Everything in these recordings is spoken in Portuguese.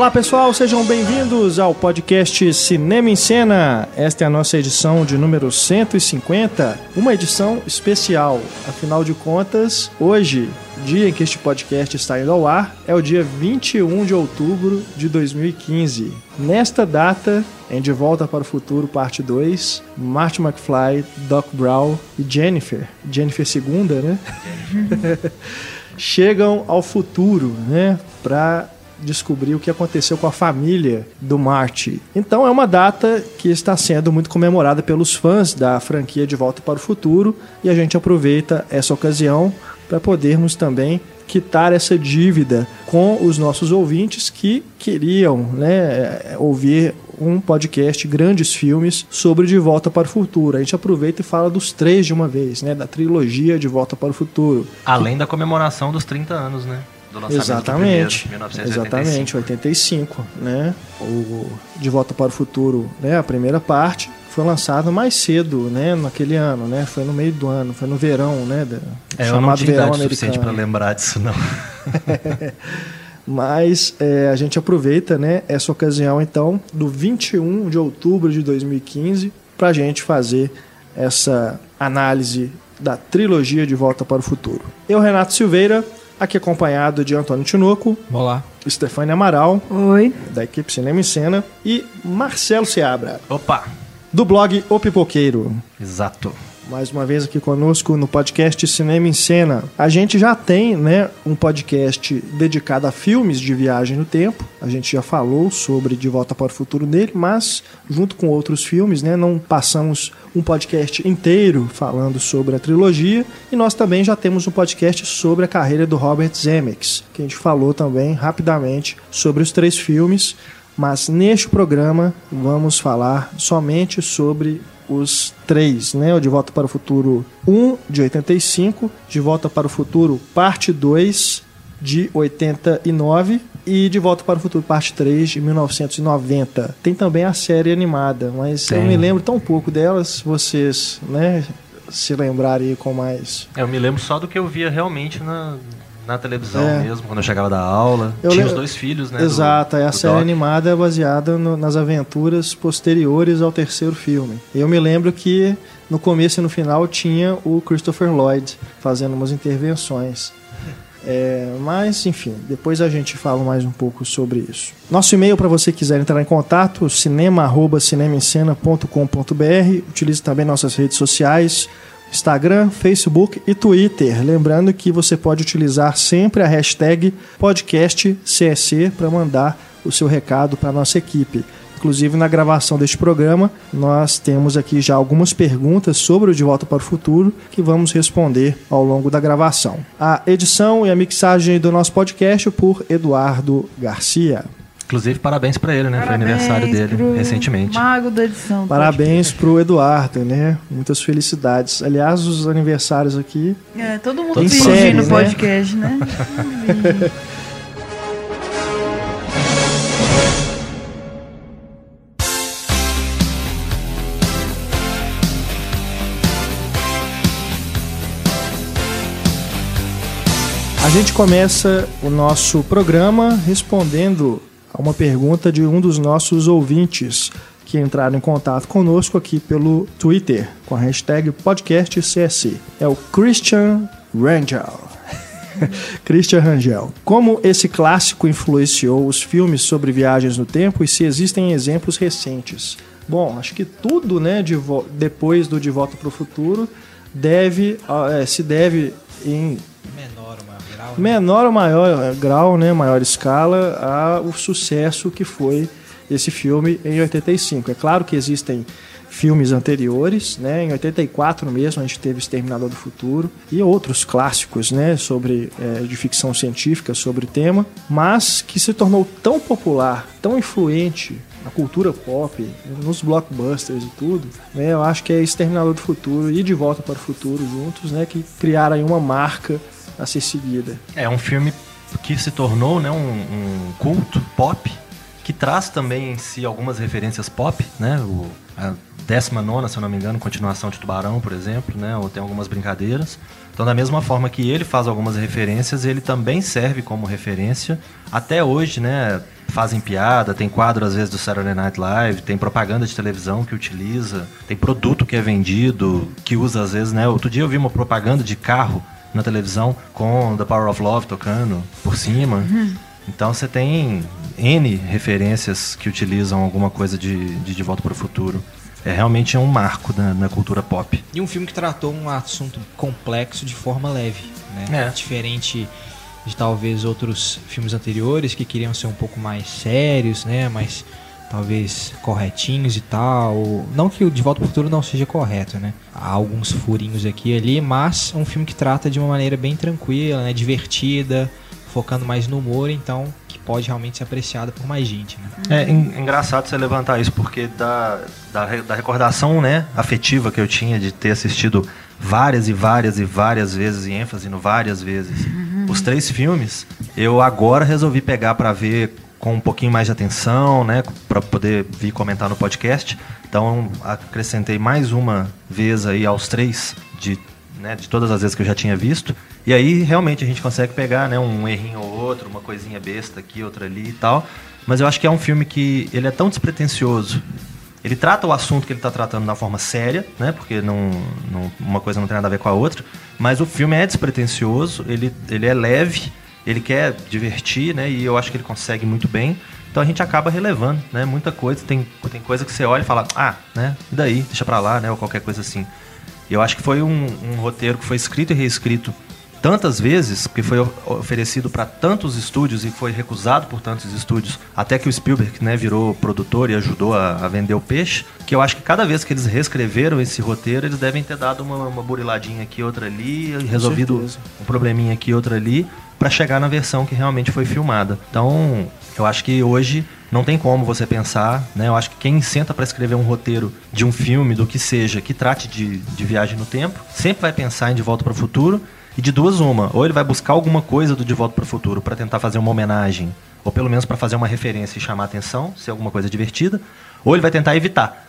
Olá pessoal, sejam bem-vindos ao podcast Cinema em Cena. Esta é a nossa edição de número 150, uma edição especial. Afinal de contas, hoje, dia em que este podcast está indo ao ar, é o dia 21 de outubro de 2015. Nesta data, em De Volta para o Futuro, parte 2, Marty McFly, Doc Brown e Jennifer, Jennifer segunda, né? Chegam ao futuro, né, para descobrir o que aconteceu com a família do Marty. Então é uma data que está sendo muito comemorada pelos fãs da franquia De Volta para o Futuro e a gente aproveita essa ocasião para podermos também quitar essa dívida com os nossos ouvintes que queriam né, ouvir um podcast, grandes filmes, sobre De Volta para o Futuro. A gente aproveita e fala dos três de uma vez, né? Da trilogia De Volta para o Futuro. Além da comemoração dos 30 anos, né? Do lançamento Exatamente. do primeiro, 1985. Exatamente, 85, né? O De Volta para o Futuro, né? A primeira parte foi lançado mais cedo, né? Naquele ano, né? Foi no meio do ano, foi no verão, né? É, chamado eu não tinha verão idade suficiente para lembrar disso, não. Mas é, a gente aproveita, né? Essa ocasião, então, do 21 de outubro de 2015, para a gente fazer essa análise da trilogia De Volta para o Futuro. Eu, Renato Silveira, Aqui acompanhado de Antônio Tinoco. Olá. Stefania Amaral. Oi. Da equipe Cinema em Cena. E Marcelo Seabra. Opa. Do blog O Pipoqueiro. Exato mais uma vez aqui conosco no podcast Cinema em Cena. A gente já tem, né, um podcast dedicado a filmes de viagem no tempo. A gente já falou sobre De Volta para o Futuro nele, mas junto com outros filmes, né, não passamos um podcast inteiro falando sobre a trilogia. E nós também já temos um podcast sobre a carreira do Robert Zemeckis, que a gente falou também rapidamente sobre os três filmes. Mas neste programa vamos falar somente sobre os três, né? O De Volta para o Futuro 1 de 85, De Volta para o Futuro Parte 2 de 89 e De Volta para o Futuro Parte 3 de 1990. Tem também a série animada, mas Tem. eu me lembro tão pouco delas, vocês, né, se lembrarem com mais. Eu me lembro só do que eu via realmente na na televisão é. mesmo, quando eu chegava da aula. Eu Tinha os dois filhos, né? Exato, do, a série Doc. animada é baseada no, nas aventuras posteriores ao terceiro filme. Eu me lembro que no começo e no final tinha o Christopher Lloyd fazendo umas intervenções. É, mas, enfim, depois a gente fala mais um pouco sobre isso. Nosso e-mail para você quiser entrar em contato, cinema.cinemascena.com.br. Utilize também nossas redes sociais, Instagram, Facebook e Twitter. Lembrando que você pode utilizar sempre a hashtag podcastcsc para mandar o seu recado para nossa equipe. Inclusive, na gravação deste programa, nós temos aqui já algumas perguntas sobre o De Volta para o Futuro que vamos responder ao longo da gravação. A edição e a mixagem do nosso podcast por Eduardo Garcia. Inclusive, parabéns para ele, né? Parabéns Foi aniversário dele recentemente. Mago da edição. Parabéns para o Eduardo, né? Muitas felicidades. Aliás, os aniversários aqui. É, todo mundo vive no né? podcast, né? A gente começa o nosso programa respondendo a uma pergunta de um dos nossos ouvintes que entraram em contato conosco aqui pelo Twitter com a hashtag podcastcsc. É o Christian Rangel. Christian Rangel. Como esse clássico influenciou os filmes sobre viagens no tempo e se existem exemplos recentes? Bom, acho que tudo, né, de depois do De Volta para o Futuro deve, é, se deve em menor ou maior grau, né, maior escala, a o sucesso que foi esse filme em 85. É claro que existem filmes anteriores, né? Em 84 mesmo a gente teve Exterminador do Futuro e outros clássicos, né? Sobre é, de ficção científica sobre o tema, mas que se tornou tão popular, tão influente na cultura pop, nos blockbusters e tudo, né? Eu acho que é Exterminador do Futuro e De Volta para o Futuro juntos, né? Que criaram aí uma marca a ser seguida. É um filme que se tornou né, um, um culto pop que traz também em si algumas referências pop, né? O, a 19, se eu não me engano, continuação de Tubarão, por exemplo, né? Ou tem algumas brincadeiras. Então, da mesma forma que ele faz algumas referências, ele também serve como referência. Até hoje, né? Fazem piada, tem quadro às vezes do Saturday Night Live, tem propaganda de televisão que utiliza, tem produto que é vendido, que usa às vezes, né? Outro dia eu vi uma propaganda de carro na televisão com The Power of Love tocando por cima. Uhum. Então você tem N referências que utilizam alguma coisa de De, de Volta para o Futuro. É realmente é um marco na, na, cultura pop. E um filme que tratou um assunto complexo de forma leve, né? É. Diferente de talvez outros filmes anteriores que queriam ser um pouco mais sérios, né? Mais talvez corretinhos e tal. Não que o De Volta ao Futuro não seja correto, né? Há alguns furinhos aqui e ali, mas é um filme que trata de uma maneira bem tranquila, né? Divertida, focando mais no humor, então que pode realmente ser apreciada por mais gente, né? É engraçado você levantar isso, porque da, da, da recordação né, afetiva que eu tinha de ter assistido várias e várias e várias vezes, e ênfase no várias vezes, uhum. os três filmes, eu agora resolvi pegar para ver com um pouquinho mais de atenção, né, para poder vir comentar no podcast. Então acrescentei mais uma vez aí aos três de, né, de todas as vezes que eu já tinha visto. E aí realmente a gente consegue pegar, né, um errinho ou outro, uma coisinha besta aqui, outra ali e tal. Mas eu acho que é um filme que ele é tão despretensioso. Ele trata o assunto que ele está tratando da forma séria, né? Porque não, não, uma coisa não tem nada a ver com a outra. Mas o filme é despretensioso, ele, ele é leve, ele quer divertir, né? E eu acho que ele consegue muito bem. Então a gente acaba relevando, né? Muita coisa. Tem, tem coisa que você olha e fala, ah, né? E daí? Deixa pra lá, né? Ou qualquer coisa assim. E eu acho que foi um, um roteiro que foi escrito e reescrito tantas vezes, porque foi oferecido para tantos estúdios e foi recusado por tantos estúdios, até que o Spielberg né, virou produtor e ajudou a, a, vender o peixe, que eu acho que cada vez que eles reescreveram esse roteiro, eles devem ter dado uma, uma buriladinha aqui, outra ali, resolvido um probleminha aqui, outra ali, para chegar na versão que realmente foi filmada. Então, eu acho que hoje não tem como você pensar, né? Eu acho que quem senta para escrever um roteiro de um filme, do que seja, que trate de, de viagem no tempo, sempre vai pensar em De Volta para o Futuro e de duas, uma. Ou ele vai buscar alguma coisa do De Volta para o Futuro para tentar fazer uma homenagem, ou pelo menos para fazer uma referência e chamar atenção, ser alguma coisa divertida, ou ele vai tentar evitar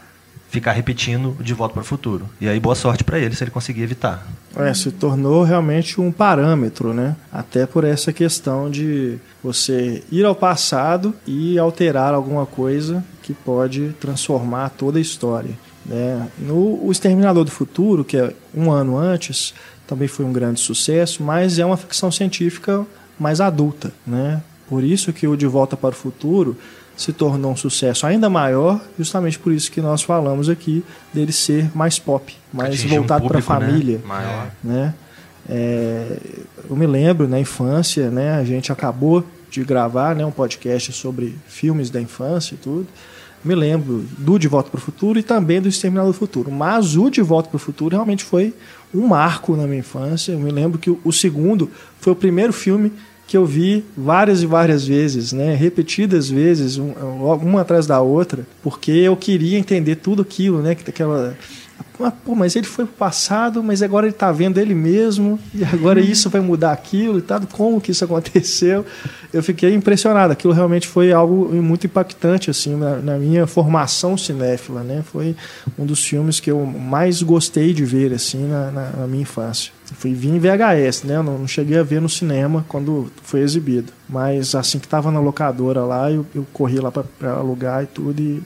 ficar repetindo De Volta para o Futuro. E aí, boa sorte para ele se ele conseguir evitar. É, se tornou realmente um parâmetro, né? Até por essa questão de você ir ao passado e alterar alguma coisa que pode transformar toda a história. Né? No O Exterminador do Futuro, que é um ano antes, também foi um grande sucesso, mas é uma ficção científica mais adulta, né? Por isso que o De Volta para o Futuro se tornou um sucesso ainda maior, justamente por isso que nós falamos aqui dele ser mais pop, mais voltado um para a família, né? Maior. né? É, eu me lembro na infância, né? A gente acabou de gravar, né, um podcast sobre filmes da infância e tudo me lembro do De Volta para o Futuro e também do Exterminador do Futuro. Mas o De Volta para o Futuro realmente foi um marco na minha infância. Eu me lembro que o segundo foi o primeiro filme que eu vi várias e várias vezes, né, repetidas vezes, uma atrás da outra, porque eu queria entender tudo aquilo, né, que aquela ah, pô, mas ele foi pro passado, mas agora ele está vendo ele mesmo, e agora uhum. isso vai mudar aquilo e tal. Como que isso aconteceu? Eu fiquei impressionado. Aquilo realmente foi algo muito impactante, assim, na, na minha formação cinéfila, né? Foi um dos filmes que eu mais gostei de ver, assim, na, na, na minha infância. Fui vir em VHS, né? Eu não, não cheguei a ver no cinema quando foi exibido. Mas assim que estava na locadora lá, eu, eu corri lá para alugar e tudo, e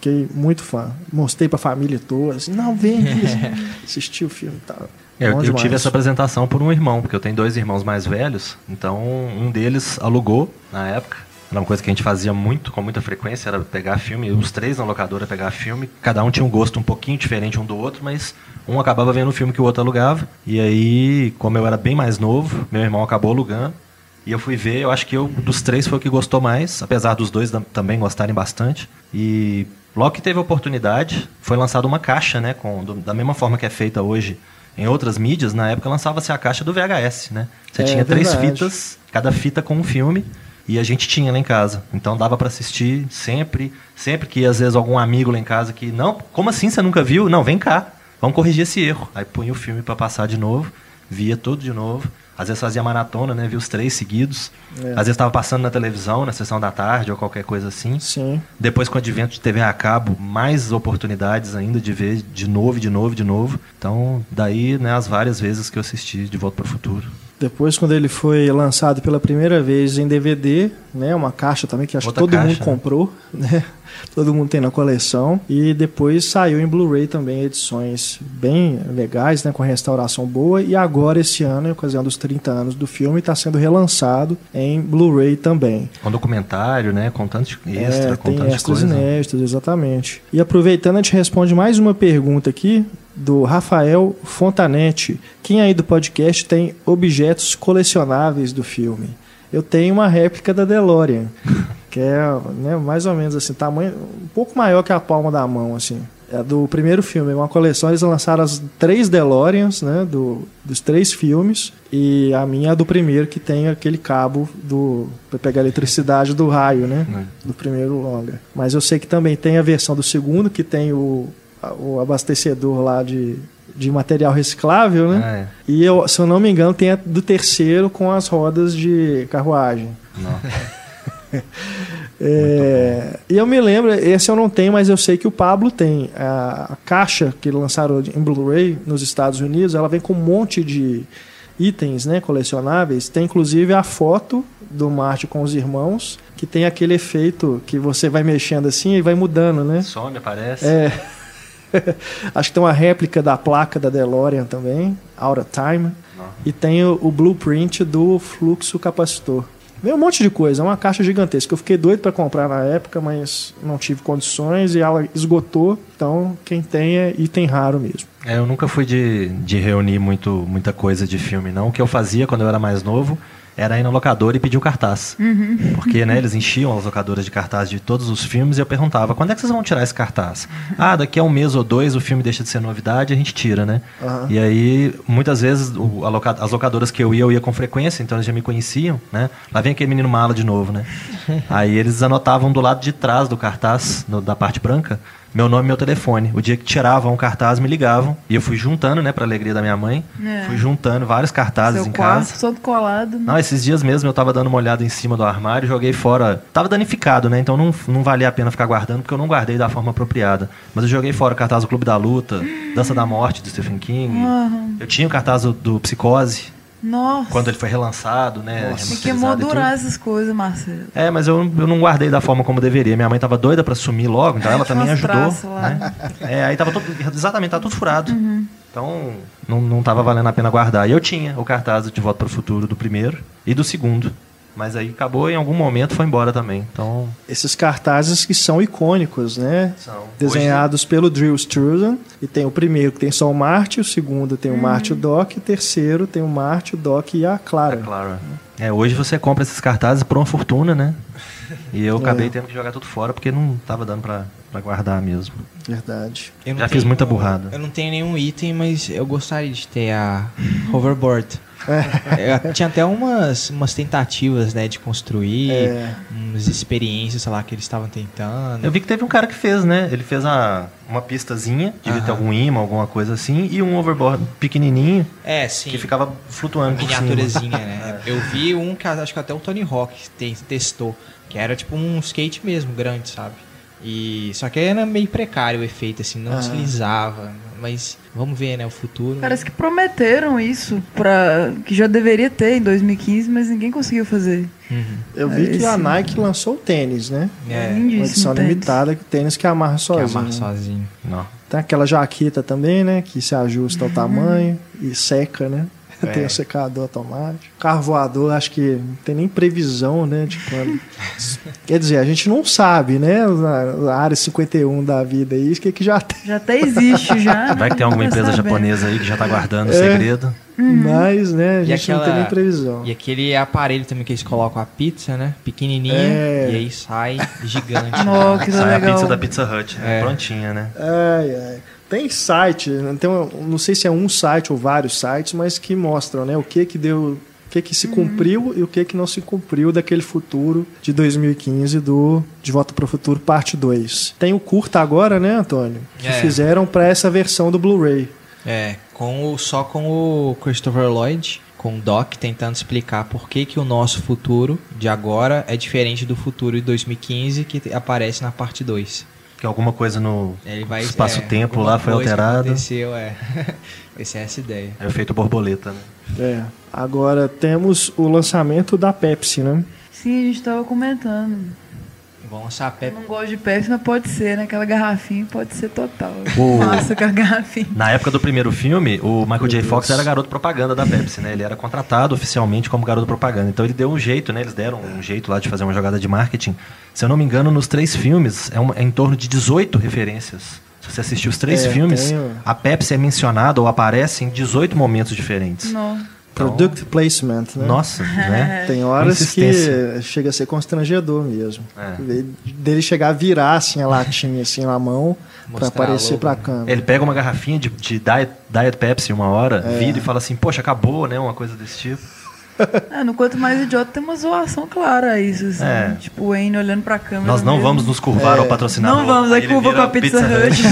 Fiquei muito fã. Mostrei pra família toda, assim, não, vem assistir o filme e tal. Eu, eu tive essa apresentação por um irmão, porque eu tenho dois irmãos mais velhos, então um deles alugou na época. Era uma coisa que a gente fazia muito, com muita frequência, era pegar filme, os três na locadora pegar filme. Cada um tinha um gosto um pouquinho diferente um do outro, mas um acabava vendo o filme que o outro alugava. E aí, como eu era bem mais novo, meu irmão acabou alugando. E eu fui ver, eu acho que eu, dos três, foi o que gostou mais, apesar dos dois também gostarem bastante. E Logo que teve a oportunidade, foi lançada uma caixa, né? Com, do, da mesma forma que é feita hoje em outras mídias, na época lançava-se a caixa do VHS, né? Você É, tinha três verdade. fitas, cada fita com um filme, e a gente tinha lá em casa. Então dava para assistir sempre, sempre que às vezes algum amigo lá em casa que, não, como assim você nunca viu? Não, vem cá, vamos corrigir esse erro. Aí punha o filme para passar de novo, via tudo de novo. Às vezes fazia maratona, né? Via os três seguidos. É. Às vezes estava passando na televisão, na sessão da tarde ou qualquer coisa assim. Sim. Depois, com o advento de TV a cabo, mais oportunidades ainda de ver de novo, de novo, de novo. Então, daí, né, as várias vezes que eu assisti De Volta para o Futuro. Depois, quando ele foi lançado pela primeira vez em DVD, né, uma caixa também que acho Outra que todo mundo caixa, né? comprou, né? Todo mundo tem na coleção. E depois saiu em Blu-ray também edições bem legais, né, com restauração boa. E agora, esse ano, em ocasião dos 30 anos do filme, está sendo relançado em Blu-ray também. Com documentário, né? Com tanto de extra, É, com tem tanto de extras coisa. inéditas, exatamente. E aproveitando, a gente responde mais uma pergunta aqui do Rafael Fontanetti. Quem aí do podcast tem objetos colecionáveis do filme? Eu tenho uma réplica da DeLorean, que é né, mais ou menos assim, tamanho um pouco maior que a palma da mão, assim. É do primeiro filme, é uma coleção, eles lançaram as três DeLoreans, né, do, dos três filmes, e a minha é a do primeiro, que tem aquele cabo do para pegar a eletricidade do raio, né, do primeiro longa. Mas eu sei que também tem a versão do segundo, que tem o, o abastecedor lá de, de material reciclável, né, Ah, é. e eu, se eu não me engano, tem a do terceiro com as rodas de carruagem. É, e eu me lembro, esse eu não tenho, mas eu sei que o Pablo tem. A, a caixa que lançaram em Blu-ray nos Estados Unidos, ela vem com um monte de itens né, colecionáveis. Tem inclusive a foto do Marte com os irmãos, que tem aquele efeito que você vai mexendo assim e vai mudando, né? Some, aparece. É. Acho que tem uma réplica da placa da DeLorean também, Out of Time. E tem o, o blueprint do fluxo capacitor. Vem um monte de coisa, é uma caixa gigantesca. Eu fiquei doido para comprar na época, mas não tive condições e ela esgotou. Então, quem tem é item raro mesmo. É, eu nunca fui de, de reunir muito, muita coisa de filme, não. O que eu fazia quando eu era mais novo era ir na locadora e pedir o cartaz. Porque, né, eles enchiam as locadoras de cartaz de todos os filmes e eu perguntava, quando é que vocês vão tirar esse cartaz? Ah, daqui a um mês ou dois o filme deixa de ser novidade e a gente tira, né? Aham. E aí, muitas vezes, o- a loca- as locadoras que eu ia, eu ia com frequência, então eles já me conheciam, né? Lá vem aquele menino mala de novo, né? aí eles anotavam do lado de trás do cartaz, no- da parte branca, meu nome e meu telefone. O dia que tiravam o cartaz, me ligavam. E eu fui juntando, né, pra alegria da minha mãe. É. Fui juntando vários cartazes Seu em quarto casa. todo colado. né? Não, esses dias mesmo eu tava dando uma olhada em cima do armário, joguei fora. Tava danificado, né? Então não, não valia a pena ficar guardando, porque eu não guardei da forma apropriada. Mas eu joguei fora o cartaz do Clube da Luta, Dança da Morte, do Stephen King. Aham. Eu tinha o cartaz do, do Psicose, Nossa. quando ele foi relançado, né? Nossa. Me remasterizado queimou e tudo. durar essas coisas, Marcelo. É, mas eu, eu não guardei da forma como deveria. Minha mãe tava doida pra sumir logo, então ela também ajudou. Né? É, aí tava tudo. Exatamente, tava tudo furado. Uhum. Então não, não tava valendo a pena guardar. E eu tinha o cartaz De Volta para o Futuro do primeiro e do segundo. Mas aí acabou em algum momento foi embora também. Então. Esses cartazes que são icônicos, né? São. Desenhados pelo Drew Struzan. E tem o primeiro que tem só o Marte, o segundo tem o Marte e o Doc, o terceiro tem o Marte, o Doc e a Clara. É claro. É, hoje você compra esses cartazes por uma fortuna, né? E eu acabei tendo que jogar tudo fora porque não tava dando pra, pra guardar mesmo. Verdade. Já fiz muita burrada. Eu não tenho nenhum item, mas eu gostaria de ter a hoverboard. Eu tinha até umas, umas tentativas, né, de construir, É. umas experiências, sei lá, que eles estavam tentando. Eu vi que teve um cara que fez, né? Ele fez a, uma pistazinha, devia ter Aham. algum imã, alguma coisa assim, e um overboard pequenininho É, sim. que ficava flutuando por cima. miniaturazinha, né? Eu vi um que acho que até o Tony Hawk tem- testou, que era tipo um skate mesmo, grande, sabe? E só que era meio precário o efeito, assim, não Ah. deslizava. Mas vamos ver, né? O futuro. Parece que prometeram isso pra, que já deveria ter em 2015, mas ninguém conseguiu fazer. Uhum. Eu vi É, que a Nike lançou o tênis, né? É, Uma Lindíssimo edição tênis. limitada, que tênis que amarra que sozinho. amarra sozinho. Não. Tem aquela jaqueta também, né? Que se ajusta ao tamanho e seca, né? É. tem o secador automático. Carro voador, acho que não tem nem previsão, né, de quando. Quer dizer, a gente não sabe, né, na área 51 da vida aí, o que, que já tem. Já até existe, já. Vai que tem alguma empresa japonesa aí que já tá guardando o é. segredo. Uhum. Mas, né, a gente aquela, não tem nem previsão. E aquele aparelho também que eles colocam a pizza, né? Pequenininha. É. E aí sai gigante. oh, que sai legal. a pizza da Pizza Hut, né? é. prontinha, né? Ai, ai. Tem site, tem não sei se é um site ou vários sites, mas que mostram, né, o que que deu, o que que se uhum. cumpriu e o que que não se cumpriu daquele futuro de 2015 do De Volta para o Futuro parte 2. Tem o curta agora, né, Antônio, que é. fizeram para essa versão do Blu-ray. É, com o, só com o Christopher Lloyd, com o Doc tentando explicar por que, que o nosso futuro de agora é diferente do futuro de 2015 que aparece na parte 2. Que alguma coisa no espaço-tempo é, lá foi alterada. Aconteceu, é. Essa é essa ideia. É o efeito borboleta, né? É. Agora temos o lançamento da Pepsi, né? Sim, a gente estava comentando. Vamos lançar a Pepsi. não gosto de Pepsi, mas pode ser, né? Aquela garrafinha pode ser total. O... Nossa, aquela garrafinha. Na época do primeiro filme, o Michael J. Fox era garoto propaganda da Pepsi, né? Ele era contratado oficialmente como garoto propaganda. Então ele deu um jeito, né? Eles deram um jeito lá de fazer uma jogada de marketing. Se eu não me engano, nos três filmes é, é em torno de 18 referências. Se você assistir os três é, filmes, tenho... a Pepsi é mencionada ou aparece em 18 18 diferentes. Não. Product placement, né? Nossa, né? Tem horas que chega a ser constrangedor mesmo. É. Dele chegar a virar assim a latinha assim na mão para aparecer para a câmera. Ele pega uma garrafinha de, de Diet, Diet Pepsi uma hora, é. vira e fala assim, poxa, acabou, né? Uma coisa desse tipo. É, no Quanto Mais Idiota tem uma zoação clara a isso, assim. É. Tipo, o Wayne olhando pra câmera. Nós não mesmo. vamos nos curvar é. ao patrocinador. Não vamos, aí curva com a Pizza, pizza Hut.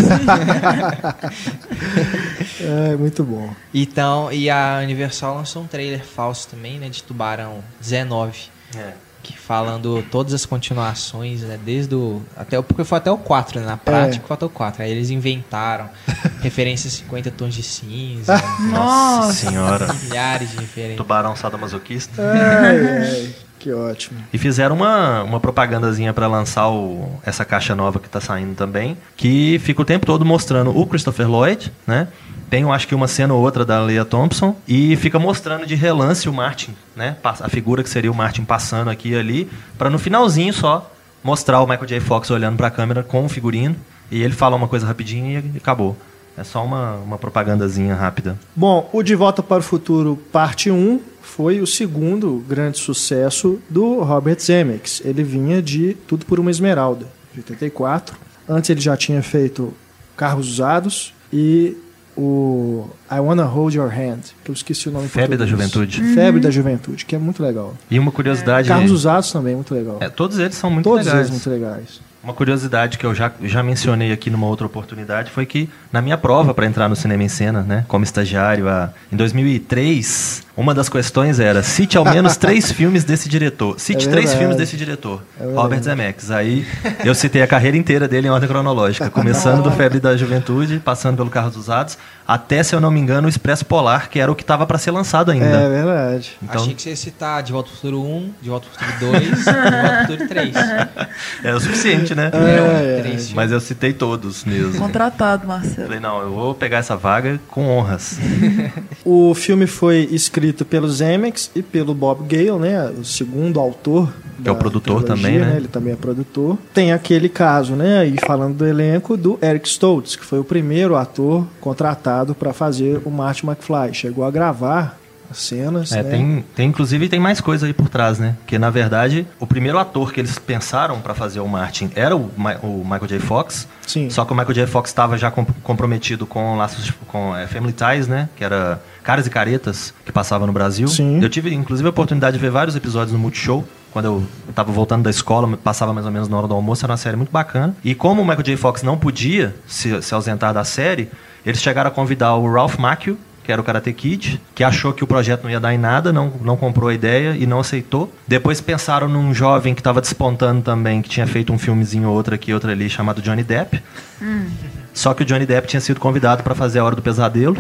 é, muito bom. Então, e a Universal lançou um trailer falso também, né, de Tubarão 19. É falando todas as continuações, né, desde o até porque foi até o 4, né, na prática é. foi até o 4. Aí eles inventaram referências 50 tons de cinza. Nossa senhora. Milhares de referências. Tubarão sadomasoquista. Ai, ai. Que ótimo. E fizeram uma, uma propagandazinha para lançar o, essa caixa nova que está saindo também, que fica o tempo todo mostrando o Christopher Lloyd, né? Tem, eu acho que uma cena ou outra da Leia Thompson e fica mostrando de relance o Martin, né? A figura que seria o Martin passando aqui e ali, para no finalzinho só mostrar o Michael J. Fox olhando para a câmera com o figurino e ele fala uma coisa rapidinho e acabou. É só uma, uma propagandazinha rápida. Bom, o De Volta para o Futuro, parte 1, foi o segundo grande sucesso do Robert Zemeckis. Ele vinha de Tudo por uma Esmeralda, de 84. Antes ele já tinha feito Carros Usados e o I Wanna Hold Your Hand, que eu esqueci o nome. Febre da Juventude. Uhum. Febre da Juventude, que é muito legal. E uma curiosidade... Carros Usados também, muito legal. É, todos eles são muito todos legais. Todos eles muito legais. Uma curiosidade que eu já, já mencionei aqui numa outra oportunidade foi que na minha prova para entrar no cinema em cena, né, como estagiário, a, em 2003, uma das questões era cite ao menos três filmes desse diretor. Cite é três filmes desse diretor, é Robert Zemeckis. Aí eu citei a carreira inteira dele em ordem cronológica, começando do Febre da Juventude, passando pelo Carros Usados, até, se eu não me engano, o Expresso Polar, que era o que estava para ser lançado ainda. É verdade. Então... Achei que você ia citar De Volta ao Futuro 1, De Volta ao Futuro 2 e De Volta ao Futuro 3. É o suficiente, né? É, é, Mas eu citei todos mesmo. Contratado, Marcelo. Falei, não, eu vou pegar essa vaga com honras. o filme foi escrito pelo Zemeckis e pelo Bob Gale, né? O segundo autor que é o produtor também, né? né? Ele também é produtor. Tem aquele caso, né? E falando do elenco, do Eric Stoltz, que foi o primeiro ator contratado para fazer o Marty McFly. Chegou a gravar as cenas. É, né? tem, tem inclusive tem mais coisa aí por trás, né? Que na verdade o primeiro ator que eles pensaram para fazer o Martin era o, o, Michael J. Fox. Sim. Só que o Michael J. Fox estava já com, comprometido com laços com é, Family Ties, né? Que era Caras e Caretas que passava no Brasil. Sim. Eu tive inclusive a oportunidade de ver vários episódios no Multishow quando eu estava voltando da escola, passava mais ou menos na hora do almoço, era uma série muito bacana. E como o Michael J. Fox não podia se, se ausentar da série, eles chegaram a convidar o Ralph Macchio, que era o Karate Kid, que achou que o projeto não ia dar em nada, não, não comprou a ideia e não aceitou. Depois pensaram num jovem que estava despontando também, que tinha feito um filmezinho outro aqui, outro ali, chamado Johnny Depp. Hum. Só que o Johnny Depp tinha sido convidado para fazer A Hora do Pesadelo,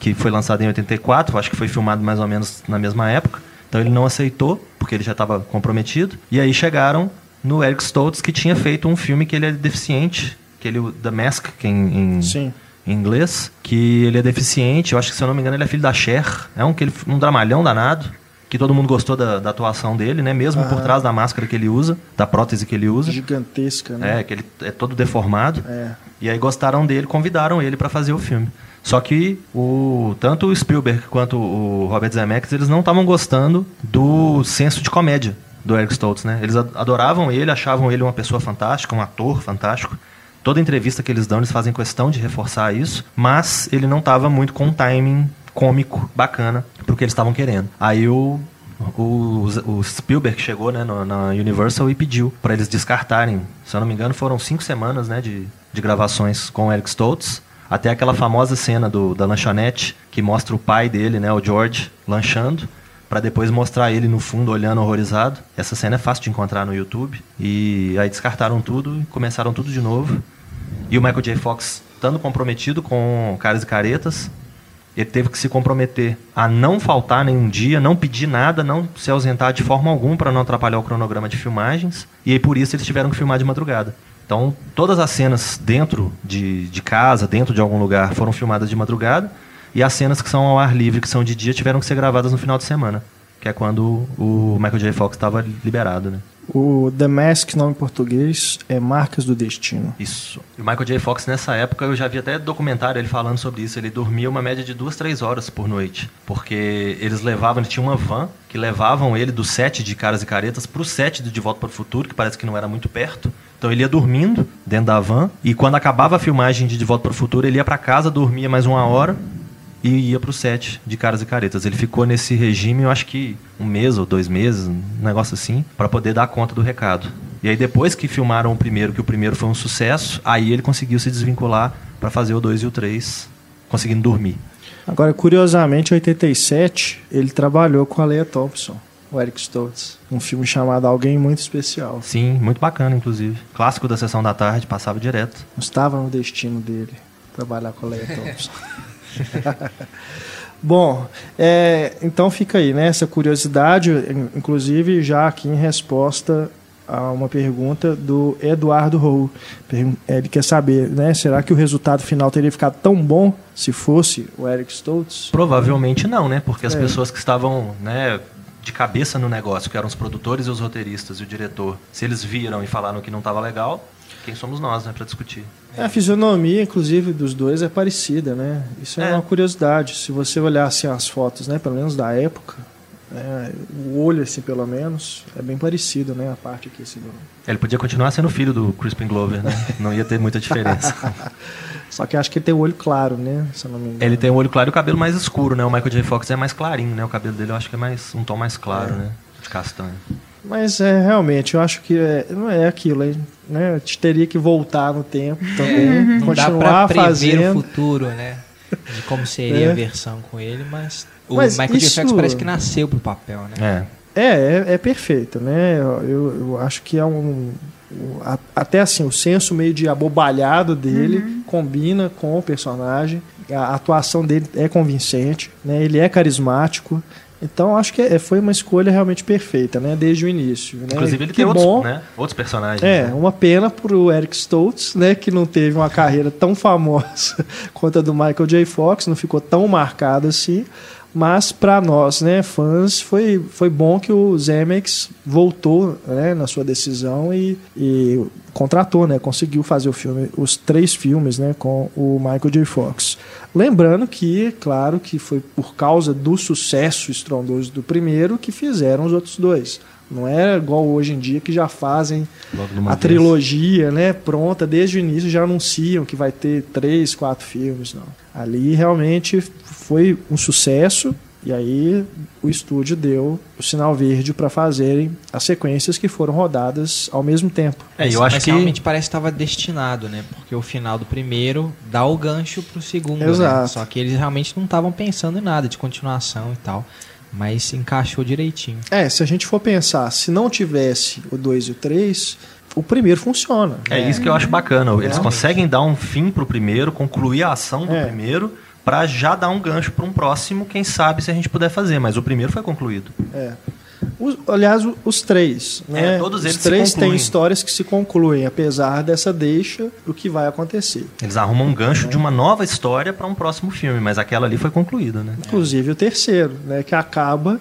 que foi lançado em 84, acho que foi filmado mais ou menos na mesma época. Então ele não aceitou, porque ele já estava comprometido. E aí chegaram no Eric Stoltz, que tinha feito um filme que ele é deficiente, que ele, The Mask, que em, em Sim em inglês, que ele é deficiente, eu acho que se eu não me engano ele é filho da Cher, é um, que ele, um dramalhão danado, que todo mundo gostou da, da atuação dele, né? Mesmo por trás da máscara que ele usa, da prótese que ele usa. Gigantesca, né? É, que ele é todo deformado. É. E aí gostaram dele, convidaram ele para fazer o filme. Só que o, tanto o Spielberg quanto o Robert Zemeckis, eles não estavam gostando do senso de comédia do Eric Stoltz, né? Eles adoravam ele, achavam ele uma pessoa fantástica, um ator fantástico. Toda entrevista que eles dão, eles fazem questão de reforçar isso, mas ele não estava muito com um timing cômico bacana pro que eles estavam querendo. Aí o o, o Spielberg chegou né, no, na Universal e pediu para eles descartarem. Se eu não me engano, foram cinco semanas né, de, de gravações com o Eric Stoltz. Até aquela famosa cena do, da lanchonete que mostra o pai dele, né, o George, lanchando, para depois mostrar ele no fundo olhando horrorizado. Essa cena é fácil de encontrar no YouTube. E aí descartaram tudo e começaram tudo de novo. E o Michael J. Fox, estando comprometido com Caras e Caretas, ele teve que se comprometer a não faltar nenhum dia, não pedir nada, não se ausentar de forma alguma para não atrapalhar o cronograma de filmagens. E aí por isso eles tiveram que filmar de madrugada. Então, todas as cenas dentro de, de casa, dentro de algum lugar, foram filmadas de madrugada. E as cenas que são ao ar livre, que são de dia, tiveram que ser gravadas no final de semana. Que é quando o Michael J. Fox estava liberado, né? O The Mask, nome em português, é Marcas do Destino. Isso. E o Michael J. Fox, nessa época, eu já vi até documentário ele falando sobre isso. Ele dormia uma média de duas, três horas por noite. Porque eles levavam, ele tinha uma van que levavam ele do set de Caras e Caretas pro set de De Volta para o Futuro, que parece que não era muito perto. Então ele ia dormindo dentro da van e quando acabava a filmagem de De Volta para o Futuro, ele ia para casa, dormia mais uma hora e ia pro set de Caras e Caretas. Ele ficou nesse regime, eu acho que um mês ou dois meses, um negócio assim, para poder dar conta do recado. E aí depois que filmaram o primeiro, que o primeiro foi um sucesso, aí ele conseguiu se desvincular para fazer o 2 e o 3, conseguindo dormir. Agora, curiosamente, em 87, ele trabalhou com a Leia Thompson, o Eric Stoltz, um filme chamado Alguém Muito Especial. Sim, muito bacana, inclusive. Clássico da sessão da tarde, passava direto. Não estava no destino dele trabalhar com a Leia Thompson. Bom, é, então fica aí, né? Essa curiosidade, inclusive já aqui em resposta a uma pergunta do Eduardo Rou. Ele quer saber, né? Será que o resultado final teria ficado tão bom se fosse o Eric Stoltz? Provavelmente não, né? Porque as é. pessoas que estavam, né? de cabeça no negócio, que eram os produtores e os roteiristas e o diretor, se eles viram e falaram que não estava legal, quem somos nós, né, para discutir. É, a fisionomia, inclusive, dos dois é parecida, né? Isso é, é, uma curiosidade. Se você olhar assim, as fotos, né, pelo menos da época, né, o olho, assim, pelo menos, é bem parecido, né? A parte aqui, assim, do... Ele podia continuar sendo filho do Crispin Glover, né? Não ia ter muita diferença. Só que acho que ele tem o olho claro, né? Se não me engano. Ele tem o olho claro e o cabelo mais escuro, né? O Michael J. Fox é mais clarinho, né? O cabelo dele eu acho que é mais um tom mais claro, é. né? De castanho. Mas é realmente, eu acho que é, não é aquilo, né? A gente teria que voltar no tempo também, continuar não dá pra fazendo. o futuro, né? De como seria é. a versão com ele, mas o mas Michael isso... J. Fox parece que nasceu pro papel, né? É, é, é, é perfeito, né? Eu, eu acho que é um até assim o senso meio de abobalhado dele uhum. combina com o personagem a atuação dele é convincente né ele é carismático então acho que é, foi uma escolha realmente perfeita, né? Desde o início. Né? Inclusive ele que tem bom, outros, né? outros personagens. É, né? uma pena para o Eric Stoltz, né? Que não teve uma carreira tão famosa quanto a do Michael J. Fox, não ficou tão marcado assim. Mas para nós, né, fãs, foi, foi bom que o Zemeckis voltou né, na sua decisão e, e contratou, né, conseguiu fazer o filme, os três filmes né, com o Michael J. Fox. Lembrando que, claro, que foi por causa do sucesso estrondoso do primeiro que fizeram os outros dois. Não é igual hoje em dia que já fazem a vez. trilogia, né, pronta desde o início já anunciam que vai ter três, quatro filmes, não. Ali realmente foi um sucesso e aí o estúdio deu o sinal verde para fazerem as sequências que foram rodadas ao mesmo tempo. É, eu acho Mas que realmente parece que estava destinado, né? Porque o final do primeiro dá o gancho pro segundo, né? Exato. Né? Só que eles realmente não estavam pensando em nada de continuação e tal. Mas encaixou direitinho. É, se a gente for pensar, se não tivesse o 2 e o 3, o primeiro funciona. É, é, isso que eu acho bacana. Eles conseguem dar um fim pro primeiro, concluir a ação do é. primeiro para já dar um gancho para um próximo, quem sabe se a gente puder fazer, mas o primeiro foi concluído. É. Os- aliás, os três, né? É, todos eles os três têm histórias que se concluem, apesar dessa deixa do que vai acontecer. Eles arrumam um gancho de uma nova história para um próximo filme, mas aquela ali foi concluída, né? Inclusive o terceiro, né? Que acaba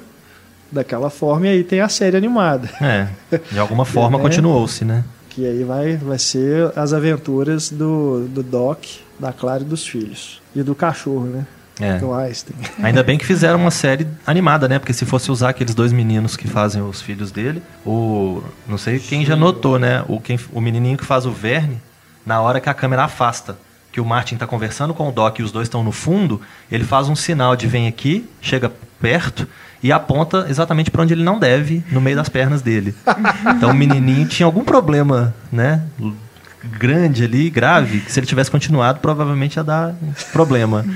daquela forma e aí tem a série animada. É, de alguma forma É. continuou-se, né? Que aí vai, vai ser as aventuras do, do Doc, da Clara e dos filhos. E do cachorro, né? É. Do Einstein. Ainda bem que fizeram uma série animada, né? Porque se fosse usar aqueles dois meninos que fazem os filhos dele, o. Não sei quem já notou, né? O, quem, o menininho que faz o Verne, na hora que a câmera afasta, que o Martin tá conversando com o Doc e os dois estão no fundo, ele faz um sinal de vem aqui, chega perto e aponta exatamente para onde ele não deve, no meio das pernas dele. Então o menininho tinha algum problema, né? Grande ali, grave, que se ele tivesse continuado, provavelmente ia dar problema.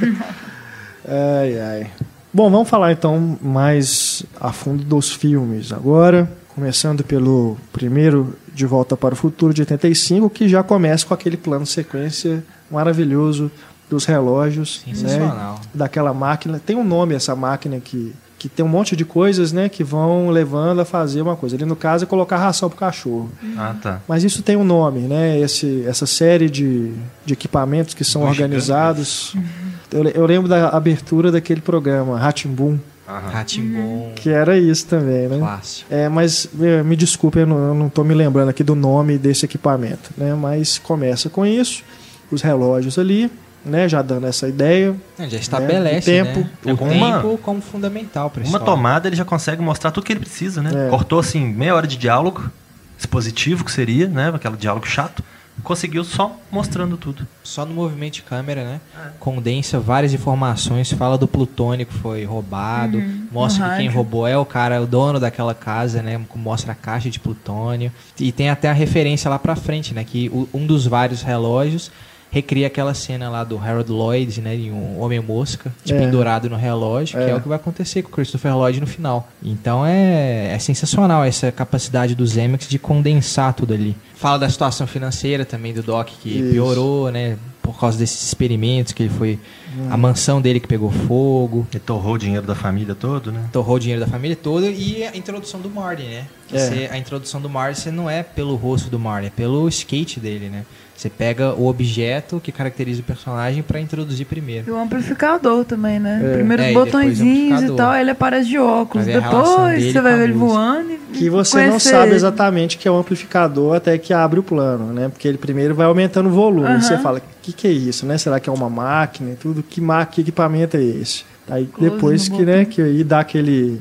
Ai, ai. Bom, vamos falar então mais a fundo dos filmes agora. Começando pelo primeiro De Volta para o Futuro de 85, que já começa com aquele plano sequência maravilhoso dos relógios, né? Sensacional. Daquela máquina. Tem um nome essa máquina que, que tem um monte de coisas, né? Que vão levando a fazer uma coisa. Ali no caso é colocar ração pro cachorro. Ah, tá. Mas isso tem um nome, né? Esse, essa série de, de equipamentos que são Os organizados. Eu, eu lembro da abertura daquele programa, Ratimbum, Aham. Ratimbom, que era isso também, né? clássico. É, mas eh, me desculpe, eu não, eu não tô me lembrando aqui do nome desse equipamento, né? Mas começa com isso, os relógios ali, né? Já dando essa ideia. Não, já estabelece O tempo. né? o É, uma- tempo como fundamental para Uma tomada ele já consegue mostrar tudo que ele precisa, né? É. Cortou assim meia hora de diálogo expositivo que seria, né? Aquele diálogo chato. Conseguiu só mostrando tudo. Só no movimento de câmera, né? Condensa várias informações, fala do plutônio que foi roubado, mostra no que quem rádio. roubou é o cara, o dono daquela casa, né? Mostra a caixa de plutônio. E tem até a referência lá pra frente, né? Que o- um dos vários relógios recria aquela cena lá do Harold Lloyd, né? Em um Homem-Mosca, de É. pendurado no relógio, que É. é o que vai acontecer com o Christopher Lloyd no final. Então é, é sensacional essa capacidade do Zemeckis de condensar tudo ali. Fala da situação financeira também do Doc, que Isso. piorou, né? Por causa desses experimentos que ele foi... A mansão dele que pegou fogo, Ele torrou o dinheiro da família todo, né? torrou o dinheiro da família toda e a introdução do Marty, né? Que É. você- a introdução do Marty você não é pelo rosto do Marty, é pelo skate dele, né? Você pega o objeto que caracteriza o personagem pra introduzir primeiro. E o amplificador também, né? É. Primeiro É, os e o botõezinhos e tal, aí ele aparece de óculos. Depois você vai ver ele voando e Que você não conhecer sabe ele. exatamente que é o amplificador até que abre o plano, né? Porque ele primeiro vai aumentando o volume. E você fala, o que, que é isso, né? Será que é uma máquina e tudo? Que, ma que equipamento é esse? Aí Close depois que, né, que aí dá aquele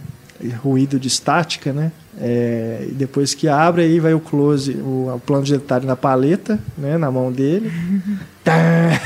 ruído de estática, né? É, e depois que abre, aí vai o close, o, o plano de detalhe na paleta, né? Na mão dele. Tá.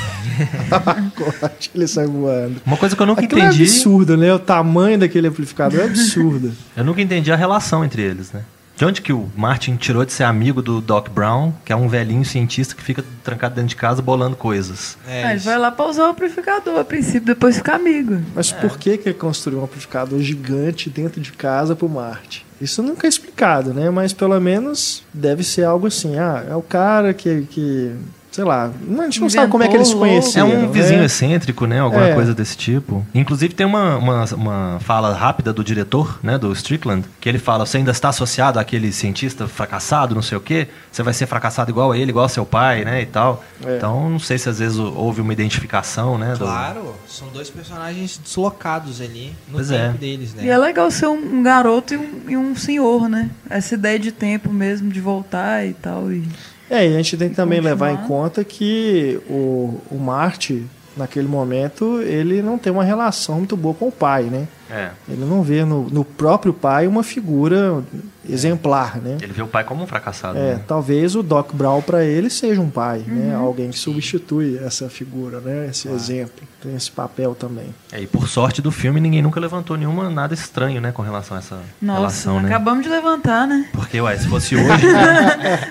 Corte, ele sai voando. Uma coisa que eu nunca Aquilo é entendi. absurdo, né? O tamanho daquele amplificador é absurdo. Eu nunca entendi a relação entre eles, né? De onde que o Martin tirou de ser amigo do Doc Brown, que é um velhinho cientista que fica trancado dentro de casa bolando coisas? É, ele vai lá pra usar o amplificador a princípio, depois fica amigo. Mas por que, que ele construiu um amplificador gigante dentro de casa pro Marte? Isso nunca é explicado, né? Mas pelo menos deve ser algo assim. Ah, é o cara que. que sei lá. A gente não sabe como é que eles se Inventou, conheceram. É um né? vizinho excêntrico, né? Alguma É. coisa desse tipo. Inclusive tem uma, uma, uma fala rápida do diretor, né? Do Strickland, que ele fala, você ainda está associado àquele cientista fracassado, não sei o quê, você vai ser fracassado igual a ele, igual ao seu pai, né? E tal. É. Então, não sei se às vezes houve uma identificação, né? do- Claro, são dois personagens deslocados ali no Pois tempo é. deles, né? E é legal ser um, um garoto e um, e um senhor, né? Essa ideia de tempo mesmo, de voltar e tal. E... É, e a gente tem que também Continuar. levar em conta que o, o Marte, naquele momento, ele não tem uma relação muito boa com o pai, né? É. Ele não vê no, no próprio pai uma figura exemplar, né? Ele vê o pai como um fracassado. É, né? talvez o Doc Brown para ele seja um pai, né? Alguém que substitui essa figura, né? Esse exemplo, tem esse papel também. É, e por sorte do filme, ninguém nunca levantou nenhuma nada estranho, né? Com relação a essa Nossa, relação, né? acabamos de levantar, né? Porque, ué, se fosse hoje.